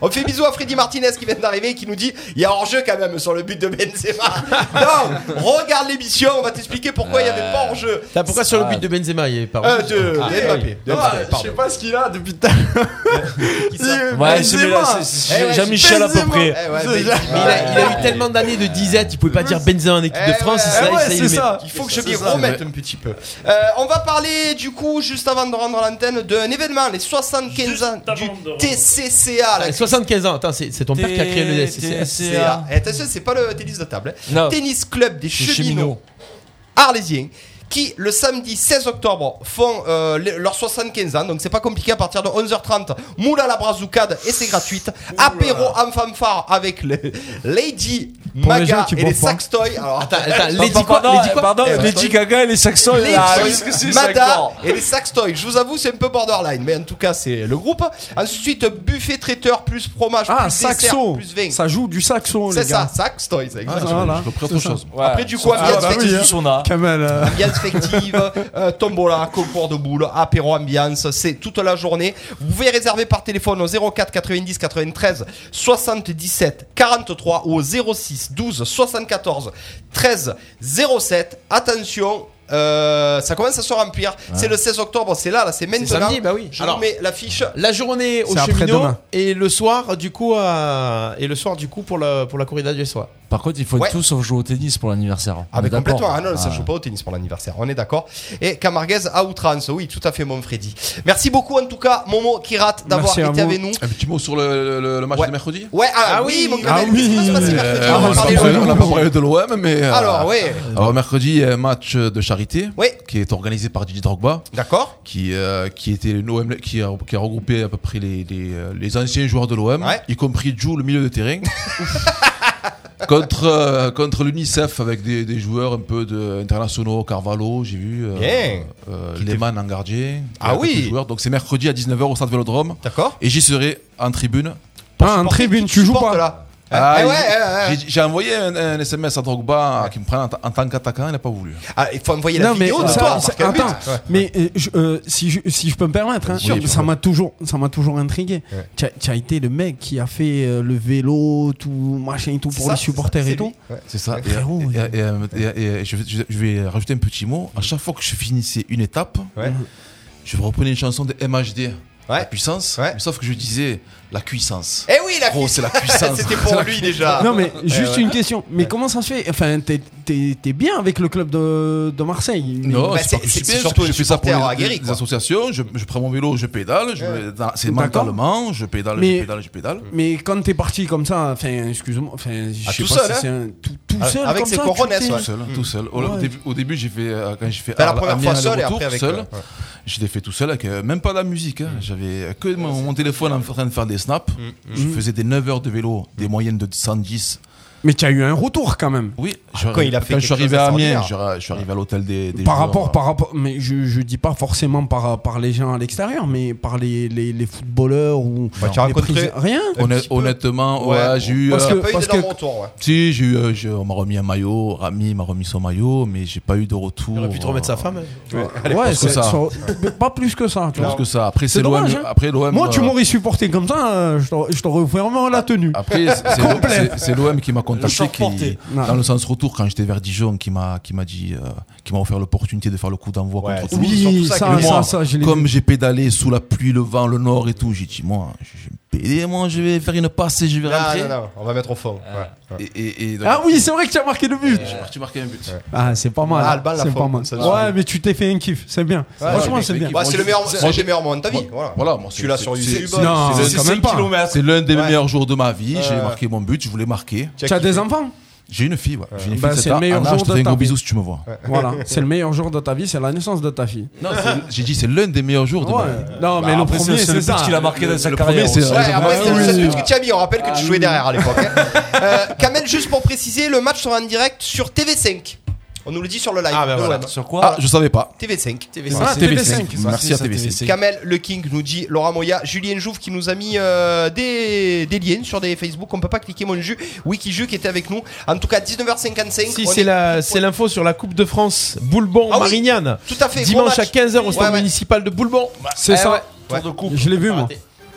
On fait bisous à Freddy Martinez qui vient d'arriver et qui nous dit il y a hors-jeu quand même sur le but de Benzema. non, regarde l'émission, on va t'expliquer pourquoi il n'y avait pas hors-jeu. Pourquoi sur le but de Benzema il est pas Euh, de, Ah, de Mbappé. oui. de Ah, Mbappé, je pardon. sais pas ce qu'il a depuis tout à l'heure. Ouais, c'est Benzema. c'est- Eh c'est Jean-Michel à peu Benzema. près. Eh ouais, mais- il a, il a eu tellement d'années de disette, il pouvait pas dire Benzema en équipe de France. ça, eh ouais, ça, il c'est le met. ça. Il faut que je C'est m'y ça, remette un petit peu. Euh, on va parler du coup, juste avant de rendre l'antenne, d'un événement, les 75 ans du TCCA. la Ah, 75 ans, attends, c'est c'est ton père qui a créé le. TCA. Et attention, c'est pas le tennis de table. hein. Non. Tennis club des cheminots cheminot. arlésiens qui le samedi 16 octobre font euh, le- leurs 75 ans donc c'est pas compliqué à partir de 11h30 moule à la brazoukade et c'est gratuite apéro en fanfare avec le Lady Pour les gens Maga qui et les boivent pas. Saxtoy alors Attends, attends, Lady quoi Pardon, Lady quoi pardon, Eh, Lady Gaga et les saxons. les là, Joy, qu'est-ce que c'est, ça, Mada encore et les Saxtoy. Je vous avoue, c'est un peu borderline, mais en tout cas, c'est le groupe. Ensuite, buffet traiteur plus fromage Ah, plus dessert saxo. plus vin. Ça joue du saxo, C'est les gars. ça, Saxtoy, c'est Ah, voilà. Je reprends autre C'est chose. Ouais. Après, du coup, Ah, ambiance bah oui, festive. du sauna. Kamel, euh, Ambiance festive, euh, tombola, concours de boules, apéro ambiance, c'est toute la journée. Vous pouvez réserver par téléphone au 04 90 93 77 43 ou au 06 12 74 13 07. Attention. euh, ça commence à se remplir. C'est le 16 octobre, c'est là, là, c'est maintenant. samedi, bah oui. Je Alors- vous mets l'affiche. La journée au cheminot et le soir du coup à- et le soir du coup pour la pour la corrida du soir. Par contre, il faut Ouais. tous jouer au tennis pour l'anniversaire. Ah, On mais est d'accord complètement. Ah non, ça Ah. joue pas au tennis pour l'anniversaire. On est d'accord. Et Camarguez à outrance. Oui, tout à fait, mon Freddy. Merci beaucoup, en tout cas, Momo Kirat, d'avoir été avec nous. Un petit mot sur le, le- le match Ouais. de mercredi Ouais, ah, Ah oui, oui, mon ah Kamel, oui. se mercredi Euh, On n'a pas parlé- de- l'OM, mais. euh, Alors, oui. Alors, mercredi, il y a un match de charité Oui, qui est organisé par Didier Drogba. d'accord. qui, euh, qui était une OM qui a, qui a regroupé à peu près les, les, euh, les anciens joueurs de l'OM, Ouais. y compris Jou, le milieu de terrain, contre, euh, contre l'UNICEF avec des, des joueurs un peu de, internationaux, Carvalho, j'ai vu, euh, Bien. euh, Lehmann en gardien. Ah oui. joueurs. Donc c'est mercredi à 19h au Stade Vélodrome D'accord. et j'y serai en tribune. Ah, en tribune, qui tu joues pas là Ah, Eh ouais, ouais. j'ai- J'ai envoyé un, un SMS à Drogba qui me prend en, ta- en tant qu'attaquant, il n'a pas voulu. Ah, il faut envoyer la Non mais vidéo de ça- toi. ça- marquer un but. attends, Ouais. mais euh, je- euh, si, je, si je peux me permettre, hein, ça m'a toujours, ça m'a toujours intrigué. Tu as, tu as été le mec qui a fait euh, le vélo, tout machin et tout pour ça, les c'est supporters ça, et c'est tout. lui. Ouais. C'est ça. Et, frérot, et- et- et- et- et je, vais, je- je vais rajouter un petit mot. À chaque fois que je finissais une étape, Ouais. je reprenais une chanson de MHD. Ouais. La puissance. Ouais. Mais sauf que je disais la cuissance. Eh oui, la Gros, c'est la puissance. C'était pour lui déjà. Non mais juste ouais. une question. Mais comment ça se fait? Enfin, t'es, t'es- t'es bien avec le club de, de Marseille. mais- Non, Bah, c'est c'est- pas je suis c'est bien, surtout je les fais ça pour les, aguerris, les quoi. associations. Je, je prends mon vélo, je pédale. je dans- c'est D'accord. mentalement, je pédale, Mais- je pédale, je pédale. Mais quand t'es parti comme ça, enfin, excuse-moi, enfin, je Ah, sais tout pas seul, si hein c'est un tout, tout Ah, seul avec comme ses ça, t'es-. Tout seul, tout seul. Au, Ouais. au début, au début, j'ai fait euh, quand j'ai fait C'était la Arles- première Amiens fois seul et aller-retour, après avec. euh, ouais. Je l'ai fait tout seul avec euh, même pas la musique. hein. J'avais que mon, mon téléphone en train de faire des snaps. Je faisais des 9 heures de vélo, des moyennes de 110. Mais tu as eu un retour quand même. Oui, quand il a fait quand je suis arrivé à Amiens, je, je suis arrivé à l'hôtel des, des Par joueurs, rapport, euh, par rapport, mais je, je dis pas forcément par, par les gens à l'extérieur, mais par les, les, les footballeurs ou Bah, tu as les rencontré- rien. Honnêt- honnêtement, Ouais. ouais, j'ai eu. Parce euh, que- Pas eu parce que- retour, ouais. Si, j'ai eu, euh, j'ai- on m'a remis un maillot, Rami m'a remis son maillot, mais j'ai pas eu de retour. Il aurait pu te remettre sa femme. hein. Ouais, parce que c'est- ça. sur- mais pas plus que ça. Tu Plus vois. que ça. Après, C'est l'OM. hein. Après, l'OM. Moi, tu euh, m'aurais supporté comme ça, euh, je t'aurais- je vraiment la tenue. Après, c'est- c'est l'OM- c'est- c'est l'OM qui m'a contacté, qui, dans le sens retour, quand j'étais vers Dijon, qui m'a qui m'a dit, euh, qui m'a offert l'opportunité de faire le coup d'envoi Ouais, contre Oui, ça ça, que ça, moi, ça, je l'ai Comme j'ai pédalé sous la pluie, le vent, le nord et tout, j'ai dit, moi, je me pédaler, moi, je vais faire une passe et je vais rentrer. non, non, on va mettre au fond. ouais. Et, et- et donc, Ah oui, c'est vrai que tu as marqué le but. suis parti marquer un but. Ah, c'est pas mal. Ah, c'est pas mal. ça, Ouais, mais tu t'es fait un kiff, c'est bien. Franchement, c'est bien. Bah, c'est le meilleur, c'est- des meilleurs moments de ta vie. Voilà, Voilà. moi, Tu l'as sur YouTube. c'est- Non, c'est- quand même pas. C'est l'un des Ouais. meilleurs jours de ma vie. J'ai marqué mon but, je voulais marquer. Tu as des enfants J'ai une fille, ouais. J'ai une fille Bah, de c'est le meilleur Anna, jour je te de fais un ta gros vie. bisou si tu me vois. Voilà, c'est le meilleur jour de ta vie, c'est la naissance de ta fille. Non, c'est- j'ai dit c'est l'un des meilleurs jours de ma vie. Non, mais Bah, le après, premier, c'est c'est le ça. but qu'il a marqué dans sa le carrière. premier, c'est-. Ouais, après, c'était le seul but que tu as mis. On rappelle que tu jouais derrière à l'époque. hein. Euh, Kamel, juste pour préciser, le match sera en direct sur TV5. On nous le dit sur le live. Ah, ben de voilà. l'OM. Sur quoi Ah, je savais pas. TV5. Ah, TV5. Merci à TV5. Kamel, le King, nous dit Laura Moya. Julien Jouve qui nous a mis euh, des, des liens sur des Facebook. On peut pas cliquer mon jus. Wikijus qui était avec nous. En tout cas, 19h55. Si, c'est est- la- c'est l'info sur la Coupe de France. Boulbon, Ah oui, Marignane. Tout à fait. Dimanche à match. 15h au stade Ouais, ouais. municipal de Boulbon. C'est Eh ça. ouais. Tour de coupe. Je l'ai vu, moi.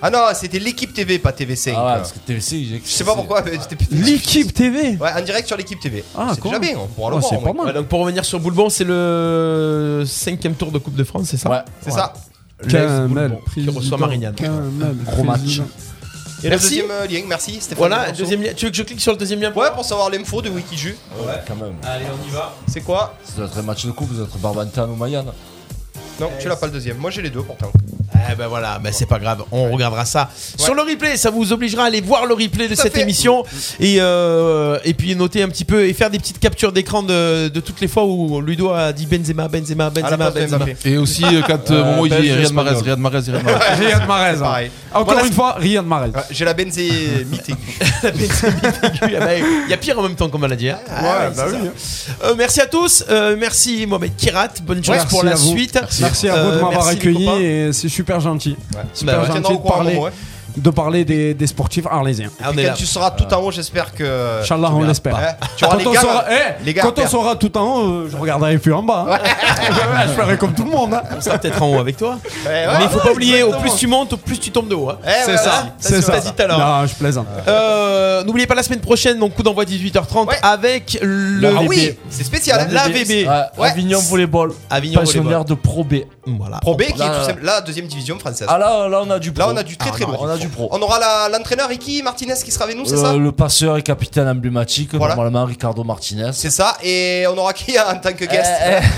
Ah non, c'était l'équipe TV, pas TV5. Ah ouais, parce que TVC, j'ai- Je sais pas pourquoi. mais c'était- L'équipe TV. Ouais, en direct sur l'équipe TV. Ah, c'est déjà bien. On pourra le Oh, voir. c'est au pas moins. mal. Ouais, donc pour revenir sur Boulbon, c'est le cinquième tour de Coupe de France, c'est ça Ouais. C'est ça. Qui reçoit Marignane. Kamel, Gros match. Et Merci. le deuxième euh, lien, merci Stéphane. Voilà, deuxième lien. Tu veux que je clique sur le deuxième lien Ouais, pour savoir l'info de Wikiju. Quand même. Allez, on y va. C'est quoi Ça doit être un match de coupe, ça doit être Barbantan ou Mayenne. Non, tu l'as pas le deuxième. Moi j'ai les deux pourtant. Eh ben voilà, ben c'est pas grave, on regardera ça sur le replay. Ça vous obligera à aller voir le replay de cette fait. émission et, euh, et puis noter un petit peu et faire des petites captures d'écran de, de toutes les fois où Ludo a dit Benzema, Benzema, Benzema, Benzema. Et aussi, euh, quand euh, Momo il dit PSG Riyad Mahrez. Riyad Mahrez, Riyad Mahrez. Riyad Mahrez. hein. Pareil. Encore Voilà. une fois, Riyad Mahrez. J'ai la benzémite aiguë. La Benzema aiguë, ah ben, Il y a pire en même temps comme maladie. hein. Ah, ouais, bah oui. Euh, merci à tous, euh, merci Mohamed Kirat, bonne chance Merci pour la suite. Merci, à vous de Euh, m'avoir accueilli et c'est super. Super ouais. Gentil de parler, ouais. De parler des, des sportifs arlésiens. Ah, Puis est quand là. tu seras tout en haut, j'espère que. Inch'Allah, on l'espère. Ouais. Tu auras Quand, les on gars. eh, les gars quand on perdent. sera tout en haut, euh, je regarderai plus en bas. hein. je ferai comme tout le monde. hein. On sera peut-être en haut avec toi. Ouais, Mais il faut ouais, pas oublier, au plus tu montes, au plus tu tombes de haut. hein. Eh C'est ouais, ça, ouais, c'est ce que t'as dit tout à l'heure. Non, je plaisante. Euh, N'oubliez pas la semaine prochaine, donc coup d'envoi 18h30 Ouais. avec le Ah VB. oui, c'est spécial. La hein. VB. Ouais, Ouais. Avignon Volleyball. Avignon Pensionnaire de Pro B. Voilà. Pro B qui est Là, tout là. simple- la deuxième division française. Ah là, là, on a du pro. Là, on a du très très Ah, bon. On a du pro. On aura l'entraîneur Ricky Martinez qui sera avec nous, c'est Euh, ça le passeur et capitaine emblématique, Voilà. normalement Ricardo Martinez. C'est ça. Et on aura qui en tant que Eh, guest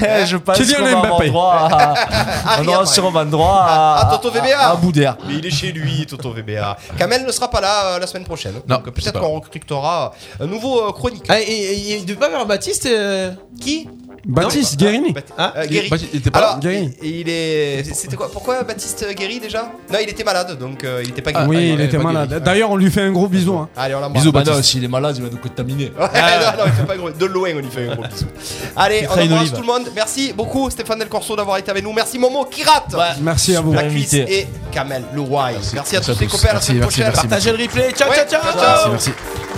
eh, je pense qu'on va droit à, on aura sûrement droit Ah, à, à Toto VBA. à, à Boudère. Mais il est chez lui, Toto VBA. Kamel ne sera pas là euh, la semaine prochaine. Non, Donc peut-être qu'on recrutera un nouveau euh, chronique. Ah, et, et- et il devait pas avoir Baptiste euh, Qui? Baptiste Guérini. hein Euh, Guéry. Il était pas Alors, Guéry. il, il est. C'était quoi Pourquoi Baptiste Guéry déjà? Non, il était malade, donc euh, il était pas Ah, guéri. oui, il ouais, était malade. D'ailleurs, on lui fait un gros bisou. hein. Allez, on l'embrasse. Bisous, Bah Baptiste. s'il est malade, il va nous contaminer. Ouais, non, non, il fait pas gros. De loin, on lui fait un gros bisou. Allez, on embrasse tout le monde. Merci beaucoup, Stéphane Del Corso, d'avoir été avec nous. Merci, Momo Kirat. Merci à vous. La cuisse et Kamel, le Wise. Merci, à tous Merci à les tous. copains, à la Merci, semaine merci, prochaine. merci. Partagez le replay. Ciao, Ouais, ciao, ciao. ciao, ciao. Merci, merci.